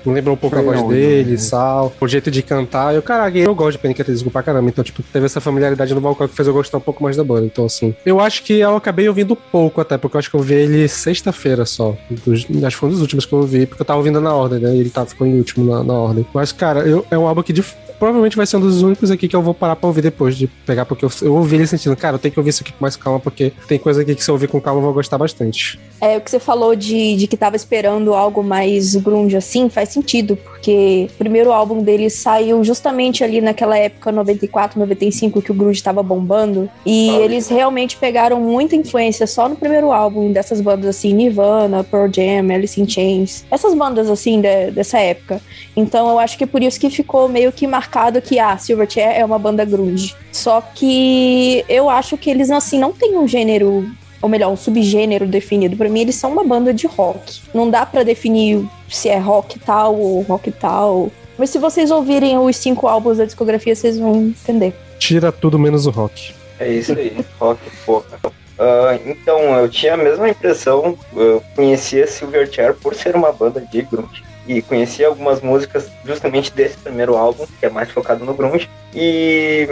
Me lembrou um pouco a Foi voz não, dele, não. Sal, o jeito de cantar. Eu, caraca, eu gosto de Panic! Disco pra caramba. Então, tipo, teve essa familiaridade no vocal que fez eu gostar um pouco mais da banda. Então, assim, eu acho que eu acabei ouvindo pouco até, porque eu acho que eu vi ele sexta-feira só. Dos- acho que foi um dos últimos que eu ouvi, porque eu tava ouvindo na ordem, né? E ele tá, ficou em último na, na ordem. Mas, cara, eu- é um álbum que de- provavelmente vai ser um dos únicos aqui que eu vou parar pra ouvir depois de pegar, porque eu, eu ouvi ele sentindo, cara, eu tenho que ouvir isso aqui com mais calma, porque tem coisa aqui que se eu ouvir com calma eu vou gostar bastante. É, o que você falou de, de que tava esperando algo mais grunge assim, faz sentido, porque o primeiro álbum dele saiu justamente ali naquela época, 94, 95, que o grunge tava bombando, e eles realmente pegaram muita influência só no primeiro álbum dessas bandas assim, Nirvana, Pearl Jam, Alice in Chains, essas bandas assim de- dessa época. Então eu acho que é por isso que ficou meio que marcado que, ah, Silverchair é uma banda grunge. Só que eu acho que eles, assim, não têm um gênero ou melhor, um subgênero definido. Pra mim, eles são uma banda de rock. Não dá pra definir se é rock tal ou rock tal. Mas se vocês ouvirem os cinco álbuns da discografia, vocês vão entender. Tira tudo menos o rock. É isso aí, *laughs* rock porra. Ah, então, eu tinha a mesma impressão, eu conhecia Silverchair por ser uma banda de grunge. E conhecia algumas músicas justamente desse primeiro álbum, que é mais focado no grunge. E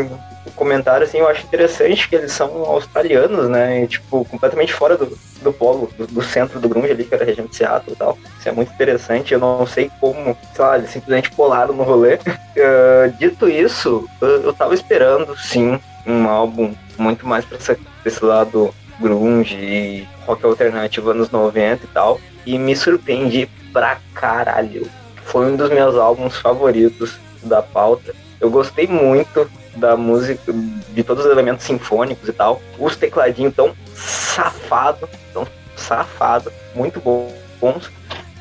o comentário, assim, eu acho interessante que eles são australianos, né? E, tipo, completamente fora do, do polo, do, do centro do grunge ali, que era a região de Seattle e tal. Isso é muito interessante. Eu não sei como, sei lá, eles simplesmente polaram no rolê. *laughs* Ah, dito isso, eu, eu tava esperando, sim, um álbum muito mais pra essa- pra esse lado grunge e rock alternativo anos 90 e tal. E me surpreendi pra caralho. Foi um dos meus álbuns favoritos da pauta. Eu gostei muito da música, de todos os elementos sinfônicos e tal. Os tecladinhos tão safado, tão safado, muito bons.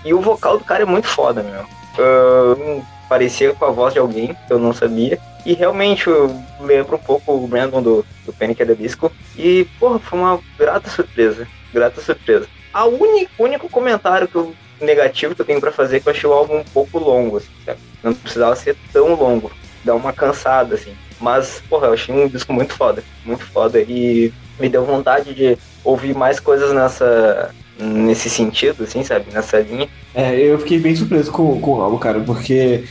E o vocal do cara é muito foda, meu. Ah, parecia com a voz de alguém que eu não sabia. E realmente eu lembro um pouco o Brandon do, do Panic! at the Disco. E, porra, foi uma grata surpresa. Grata surpresa. A único, único comentário que eu, negativo que eu tenho pra fazer que eu achei o álbum um pouco longo, assim, sabe? Não precisava ser tão longo. Dá uma cansada, assim. Mas, porra, eu achei um disco muito foda. Muito foda. E me deu vontade de ouvir mais coisas nessa nesse sentido, assim, sabe? Nessa linha. É, eu fiquei bem surpreso com, com o álbum, cara, porque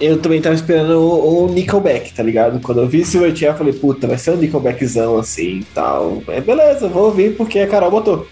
eu também tava esperando o, o Nickelback, tá ligado? Quando eu vi Silverchair, eu falei, puta, vai ser um Nickelbackzão assim tal. É, beleza, vou ouvir porque a Carol botou.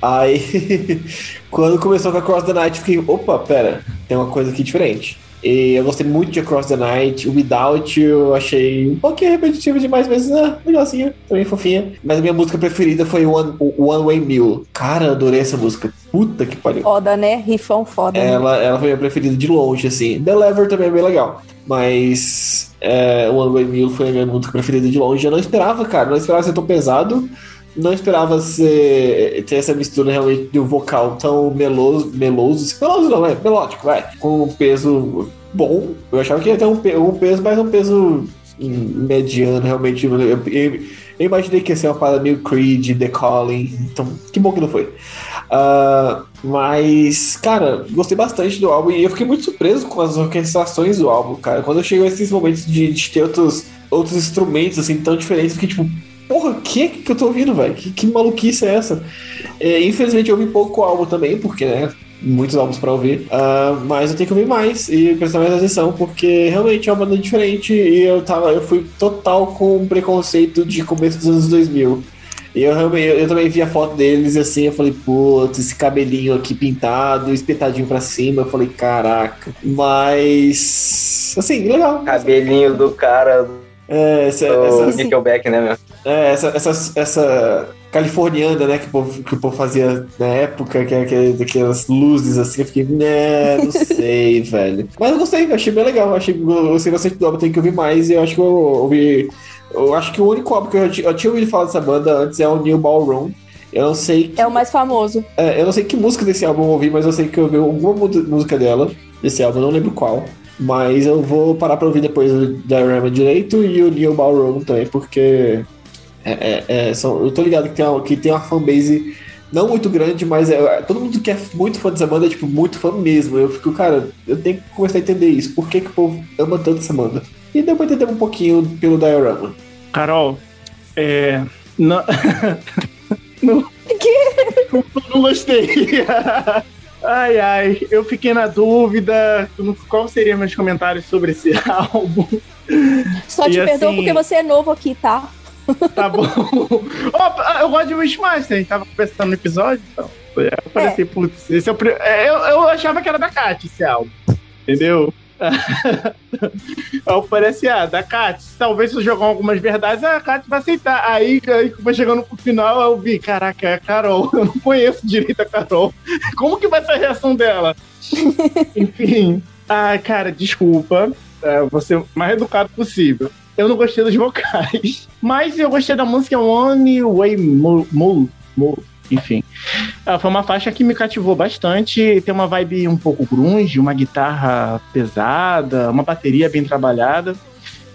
Aí, *laughs* quando começou com Across the Night, eu fiquei, opa, pera, tem uma coisa aqui diferente. E eu gostei muito de Across the Night. O Without eu achei um pouquinho repetitivo demais, mas ah, legalzinha, também fofinha. Mas a minha música preferida foi One, One Way Mule. Cara, adorei essa música. Puta que pariu. Foda, né? Rifão foda. né? Ela, ela foi a minha preferida de longe, assim. The Lever também é bem legal. Mas é, One Way Mule foi a minha música preferida de longe. Eu não esperava, cara. Não esperava ser tão pesado. Não esperava ser, ter essa mistura realmente de um vocal tão meloso. Meloso, meloso não, é melódico, vai. Com um peso bom. Eu achava que ia ter um, um peso, mas um peso mediano, realmente. Eu, eu- eu imaginei que ia ser uma parada meio Creed, The Calling. Então, que bom que não foi. Ah, mas, cara, gostei bastante do álbum e eu fiquei muito surpreso com as orquestrações do álbum, cara. Quando eu chego a esses momentos de, de ter outros, outros instrumentos assim tão diferentes, fiquei tipo, porra, o que que eu tô ouvindo, velho? Que, que maluquice é essa? É, infelizmente eu ouvi pouco álbum também, porque, né? Muitos álbuns pra ouvir, Ah, mas eu tenho que ouvir mais e prestar mais atenção, porque realmente é uma banda diferente e eu tava, eu fui total com um preconceito de começo dos anos 2000. E eu, eu, eu também vi a foto deles e assim, eu falei, putz, esse cabelinho aqui pintado, espetadinho pra cima. Eu falei, caraca. Mas. Assim, legal. Cabelinho do cara É, essa, do essa, Nickelback, né, meu? É, essa, essa, essa californiana, né, que o, povo, que o povo fazia na época, que é luzes assim, eu fiquei, né, não *laughs* sei, velho. Mas eu gostei, achei bem legal, achei, eu gostei bastante do álbum, tenho que ouvir mais, e eu acho que eu ouvi. Eu acho que o único álbum que eu, eu tinha ouvido falar dessa banda antes é o New Ballroom. Eu não sei É o mais famoso. é, eu não sei que música desse álbum eu ouvi, mas eu sei que eu ouvi alguma música dela, desse álbum, eu não lembro qual. Mas eu vou parar pra ouvir depois o Diorama direito e o Neil Ballroom também, porque é, é- é, são, eu tô ligado que tem, uma, que tem uma fanbase não muito grande, mas é, todo mundo que é muito fã dessa banda é tipo muito fã mesmo. Eu fico, cara, eu tenho que começar a entender isso. Por que, que o povo ama tanto essa banda? E deu pra entender um pouquinho pelo Diorama. Carol, é. Não. *laughs* não, não, não gostei. *laughs* Ai, ai, eu fiquei na dúvida qual seriam meus comentários sobre esse *laughs* álbum. Só E te perdoo assim- porque você é novo aqui, tá? Tá bom. *laughs* Opa, eu gosto de Wishmaster, a gente tava conversando no episódio, então. Eu falei É. assim, putz, esse é o é, eu, eu achava que era da Kat esse álbum. Entendeu? *laughs* Eu falei assim, ah, da Kat, talvez se eu jogar algumas verdades, a Kat vai aceitar. Aí, aí foi chegando pro final, eu vi, caraca, é a Carol. *laughs* Eu não conheço direito a Carol. Como que vai ser a reação dela? Enfim. Ai, cara, desculpa. É, vou ser o mais educado possível. Eu não gostei dos vocais. Mas eu gostei da música One Way Mo. Mo, Mo enfim. Ah, foi uma faixa que me cativou bastante. Tem uma vibe um pouco grunge, uma guitarra pesada, uma bateria bem trabalhada.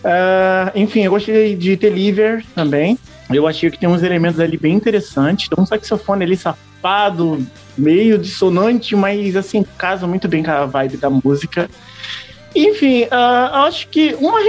Ah, enfim, eu gostei de Deliver também. Eu achei que tem uns elementos ali bem interessantes. Tem um saxofone ali safado, meio dissonante, mas assim, casa muito bem com a vibe da música. Enfim, eu acho que uma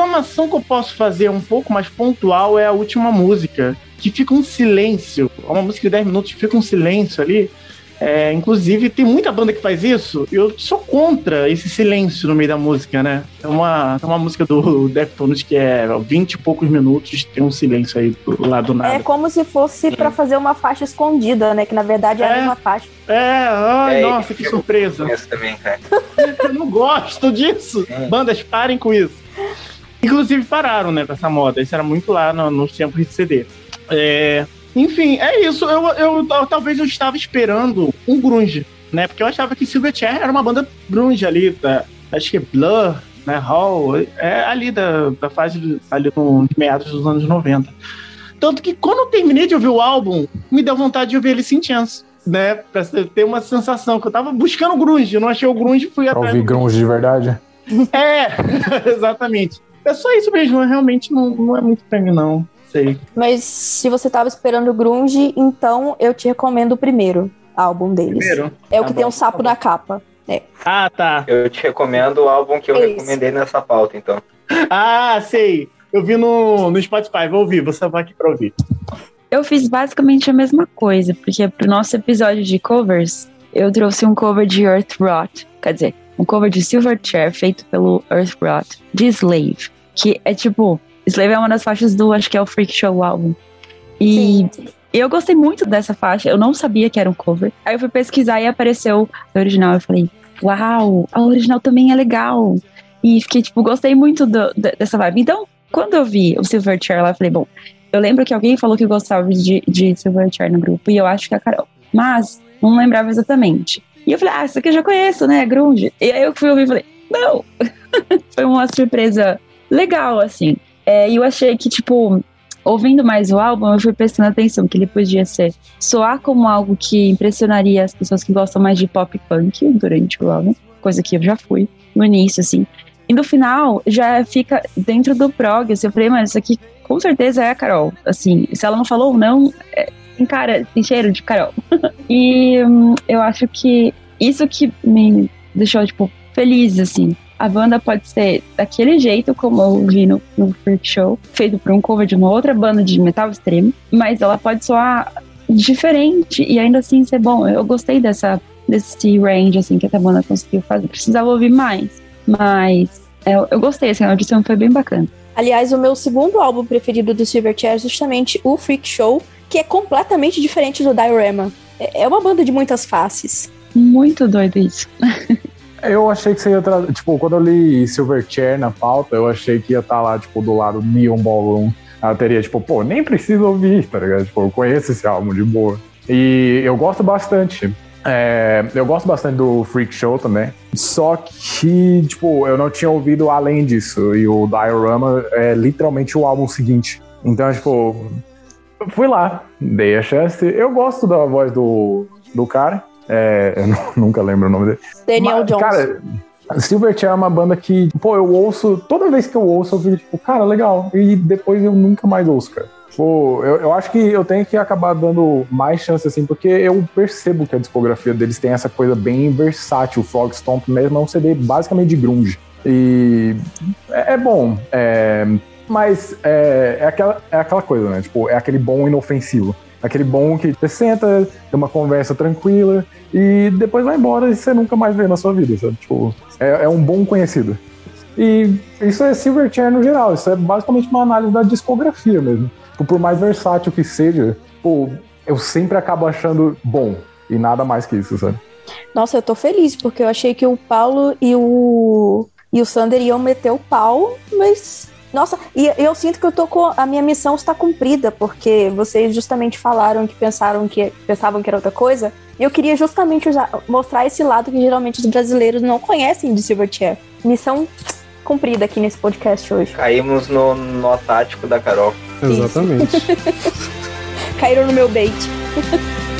reclamação que eu posso fazer um pouco mais pontual é a última música, que fica um silêncio. É uma música de 10 minutos, fica um silêncio ali. É, inclusive, tem muita banda que faz isso. e Eu sou contra esse silêncio no meio da música, né? Tem uma, tem uma música do *laughs* Deftones que é 20 e poucos minutos, tem um silêncio aí do lado do nada. É como se fosse pra fazer uma faixa escondida, né? Que na verdade é, a É. mesma faixa. É, ai, É, nossa, que surpresa. Isso também, cara. *laughs* Eu não gosto disso. Bandas, parem com isso. Inclusive pararam, né, com essa moda. Isso era muito lá no- nos tempos de CD. É, enfim, é isso. Eu, eu, eu- talvez eu estava esperando um grunge, né? Porque eu achava que Silverchair era uma banda grunge ali, da, acho que Blur, né, Hall, é ali da, da fase ali no meados dos anos 90. Tanto que quando eu terminei de ouvir o álbum, me deu vontade de ouvir ele sem chance. Né, pra ter uma sensação que eu tava buscando grunge, eu não achei o grunge, fui Pra atrás ouvir grunge de verdade. é, *laughs* exatamente. É só isso mesmo, realmente não, não é muito pra mim, não. Sei. Mas se você tava esperando o Grunge, então eu te recomendo o primeiro álbum deles. Primeiro? É o Tá que tem bom, um sapo na capa. É. Ah, tá. Eu te recomendo o álbum que eu É isso. recomendei nessa pauta, então. Ah, sei. Eu vi no, no Spotify, vou ouvir, vou salvar aqui pra ouvir. Eu fiz basicamente a mesma coisa, porque pro nosso episódio de covers, eu trouxe um cover de Earth Rot, quer dizer, um cover de Silverchair feito pelo Earth Rot, de Slave, que é tipo, Slave é uma das faixas do, acho que é o Freak Show álbum. E eu gostei muito dessa faixa, eu não sabia que era um cover. Aí eu fui pesquisar e apareceu a original, eu falei, uau, a original também é legal. E fiquei, tipo, gostei muito do- de- dessa vibe. Então, quando eu vi o Silverchair lá, eu falei, bom, eu lembro que alguém falou que gostava de, de Silverchair no grupo, e eu acho que é a Carol. Mas, não lembrava exatamente. E eu falei, ah, isso aqui eu já conheço, né? Grunge. E aí eu fui ouvir e falei, não! *laughs* Foi uma surpresa legal, assim. É, eu achei que, tipo, ouvindo mais o álbum, eu fui prestando atenção que ele podia ser soar como algo que impressionaria as pessoas que gostam mais de pop punk durante o álbum, coisa que eu já fui no início, assim. E no final, já fica dentro do prog, assim, eu falei, mano, isso aqui com certeza é a Carol. Assim, se ela não falou ou não, é, tem cara, tem cheiro de Carol. *laughs* e hum, eu acho que isso que me deixou, tipo, feliz, assim. A banda pode ser daquele jeito, como eu vi no, no Freak Show, feito por um cover de uma outra banda de metal extremo, mas ela pode soar diferente e ainda assim ser bom. Eu gostei dessa, desse range, assim, que essa banda conseguiu fazer. Precisava ouvir mais, mas eu, eu gostei, assim, a audição foi bem bacana. Aliás, o meu segundo álbum preferido do Silverchair é justamente o Freak Show, que é completamente diferente do Diorama. É é uma banda de muitas faces. Muito doido isso. *laughs* Eu achei que você ia trazer. Tipo, quando eu li Silverchair na pauta, eu achei que ia estar lá, tipo, do lado do Neon Ballroom. Ela teria, tipo, pô, nem preciso ouvir, tá ligado? Tipo, eu conheço esse álbum de boa. E eu gosto bastante. É, eu gosto bastante do Freak Show também. Só que, tipo, eu não tinha ouvido além disso. E o Diorama é literalmente o álbum seguinte. Então, tipo, fui lá, dei a chance. Eu gosto da voz do, do cara. É, eu nu- *laughs* nunca lembro o nome dele. Daniel Mas, Jones. Cara, Silverchair é uma banda que, pô, eu ouço, toda vez que eu ouço, eu fico tipo, cara, legal. E depois eu nunca mais ouço, cara. Pô, eu, eu acho que eu tenho que acabar dando mais chance, assim, porque eu percebo que a discografia deles tem essa coisa bem versátil. O Frog Stomp mesmo é um CD basicamente de grunge. E é, é bom, é, mas é, é, aquela, é aquela coisa, né? Tipo, é aquele bom inofensivo. Aquele bom que você senta, tem uma conversa tranquila e depois vai embora e você nunca mais vê na sua vida, sabe? Tipo, é, é um bom conhecido. E isso é Silverchair no geral, isso é basicamente uma análise da discografia mesmo. Tipo, por mais versátil que seja, pô, eu sempre acabo achando bom e nada mais que isso, sabe? Nossa, eu tô feliz, porque eu achei que o Paulo e o, e o Sander iam meter o pau, mas. Nossa, e eu sinto que eu tô com. A minha missão está cumprida, porque vocês justamente falaram que pensaram que pensavam que era outra coisa. E eu queria justamente usar- mostrar esse lado que geralmente os brasileiros não conhecem de Silverchair. Missão cumprida aqui nesse podcast hoje. Caímos no nó tático da Carol. Exatamente. *laughs* Caíram no meu bait. *laughs*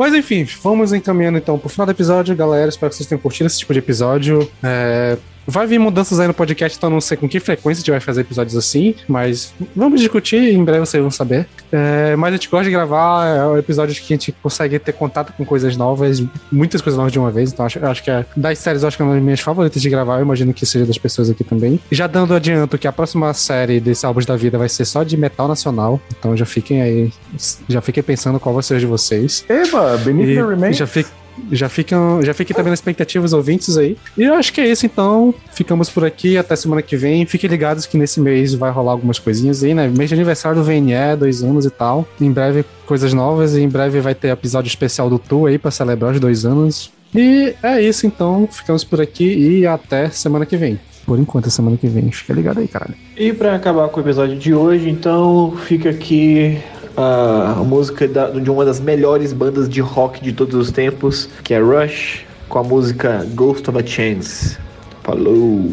Mas enfim, vamos encaminhando então pro final do episódio, galera. Espero que vocês tenham curtido esse tipo de episódio. É, Vai vir mudanças aí no podcast, então não sei com que frequência a gente vai fazer episódios assim, mas vamos discutir em breve vocês vão saber. É, mas a gente gosta de gravar é, o episódio que a gente consegue ter contato com coisas novas, muitas coisas novas de uma vez. Então acho, acho que é, das séries, acho que é uma das minhas favoritas de gravar. Eu imagino que seja das pessoas aqui também. Já dando adianto que a próxima série desse Álbuns da Vida vai ser só de metal nacional. Então já fiquem aí, já fiquem pensando qual vai ser de vocês. Eba, Beneath E the Remains. já fica. Já ficam, já fiquem também na expectativa os ouvintes aí. E eu acho que é isso então. Ficamos por aqui até semana que vem. Fiquem ligados que nesse mês vai rolar algumas coisinhas aí, né? Mês de aniversário do VNE, dois anos e tal. Em breve, coisas novas. E em breve vai ter episódio especial do Tu aí pra celebrar os dois anos. E é isso então. Ficamos por aqui e até semana que vem. Por enquanto, é semana que vem. Fica ligado aí, caralho. E pra acabar com o episódio de hoje, então fica aqui a música da- de uma das melhores bandas de rock de todos os tempos, que é Rush, com a música Ghost of a Chance. Falou!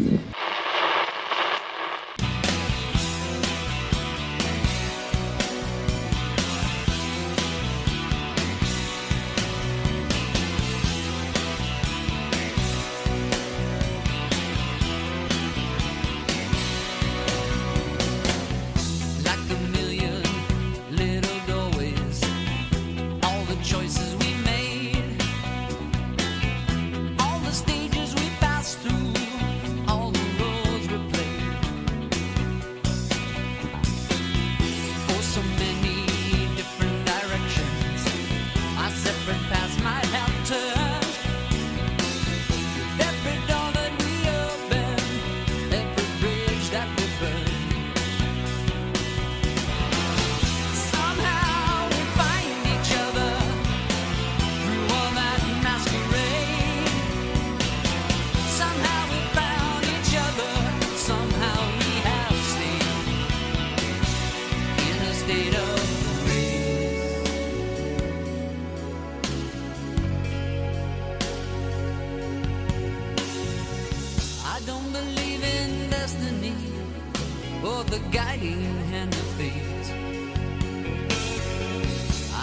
Guiding hand of fate.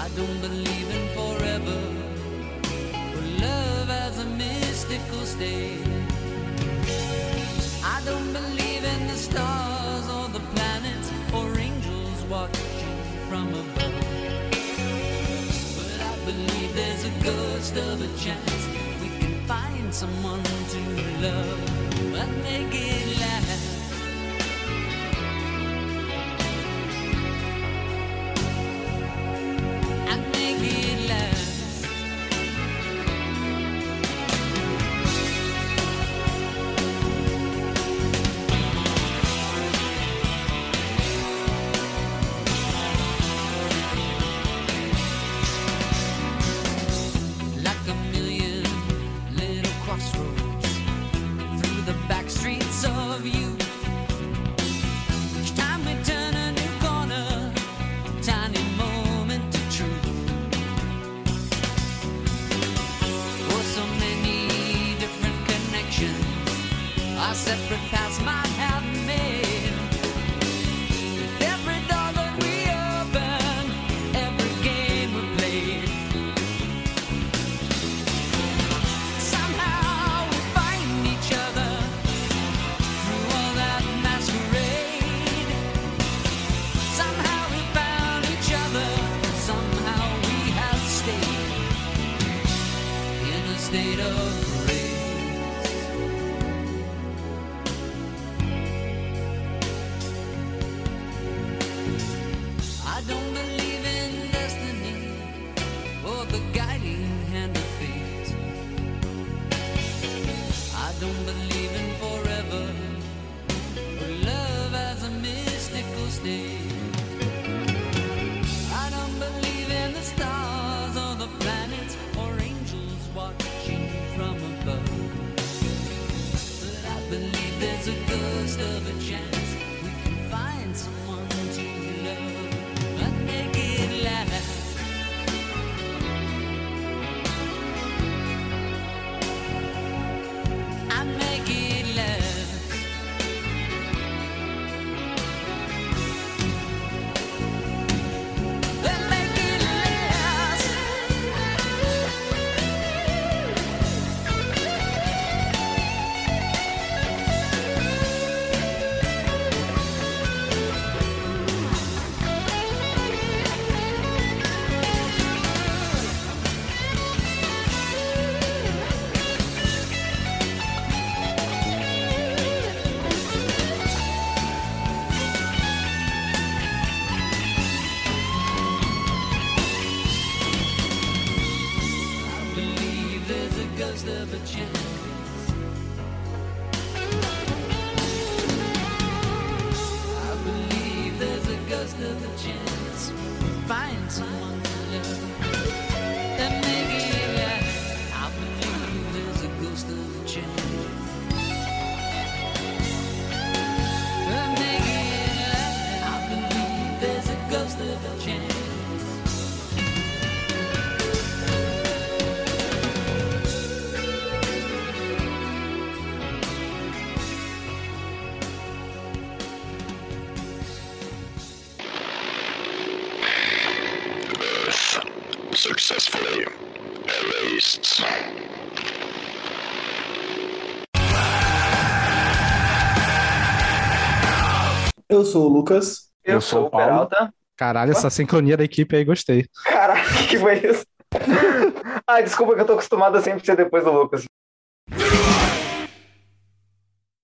I don't believe in forever, or love as a mystical state. I don't believe in the stars or the planets or angels watching from above. But I believe there's a ghost of a chance we can find someone to love and make it last. Eu sou o Lucas. Eu, sou o Peralta. Caralho, essa sincronia da equipe aí, gostei. Caralho, *laughs* que foi isso? *laughs* ah, desculpa que eu tô acostumado a sempre ser depois do Lucas.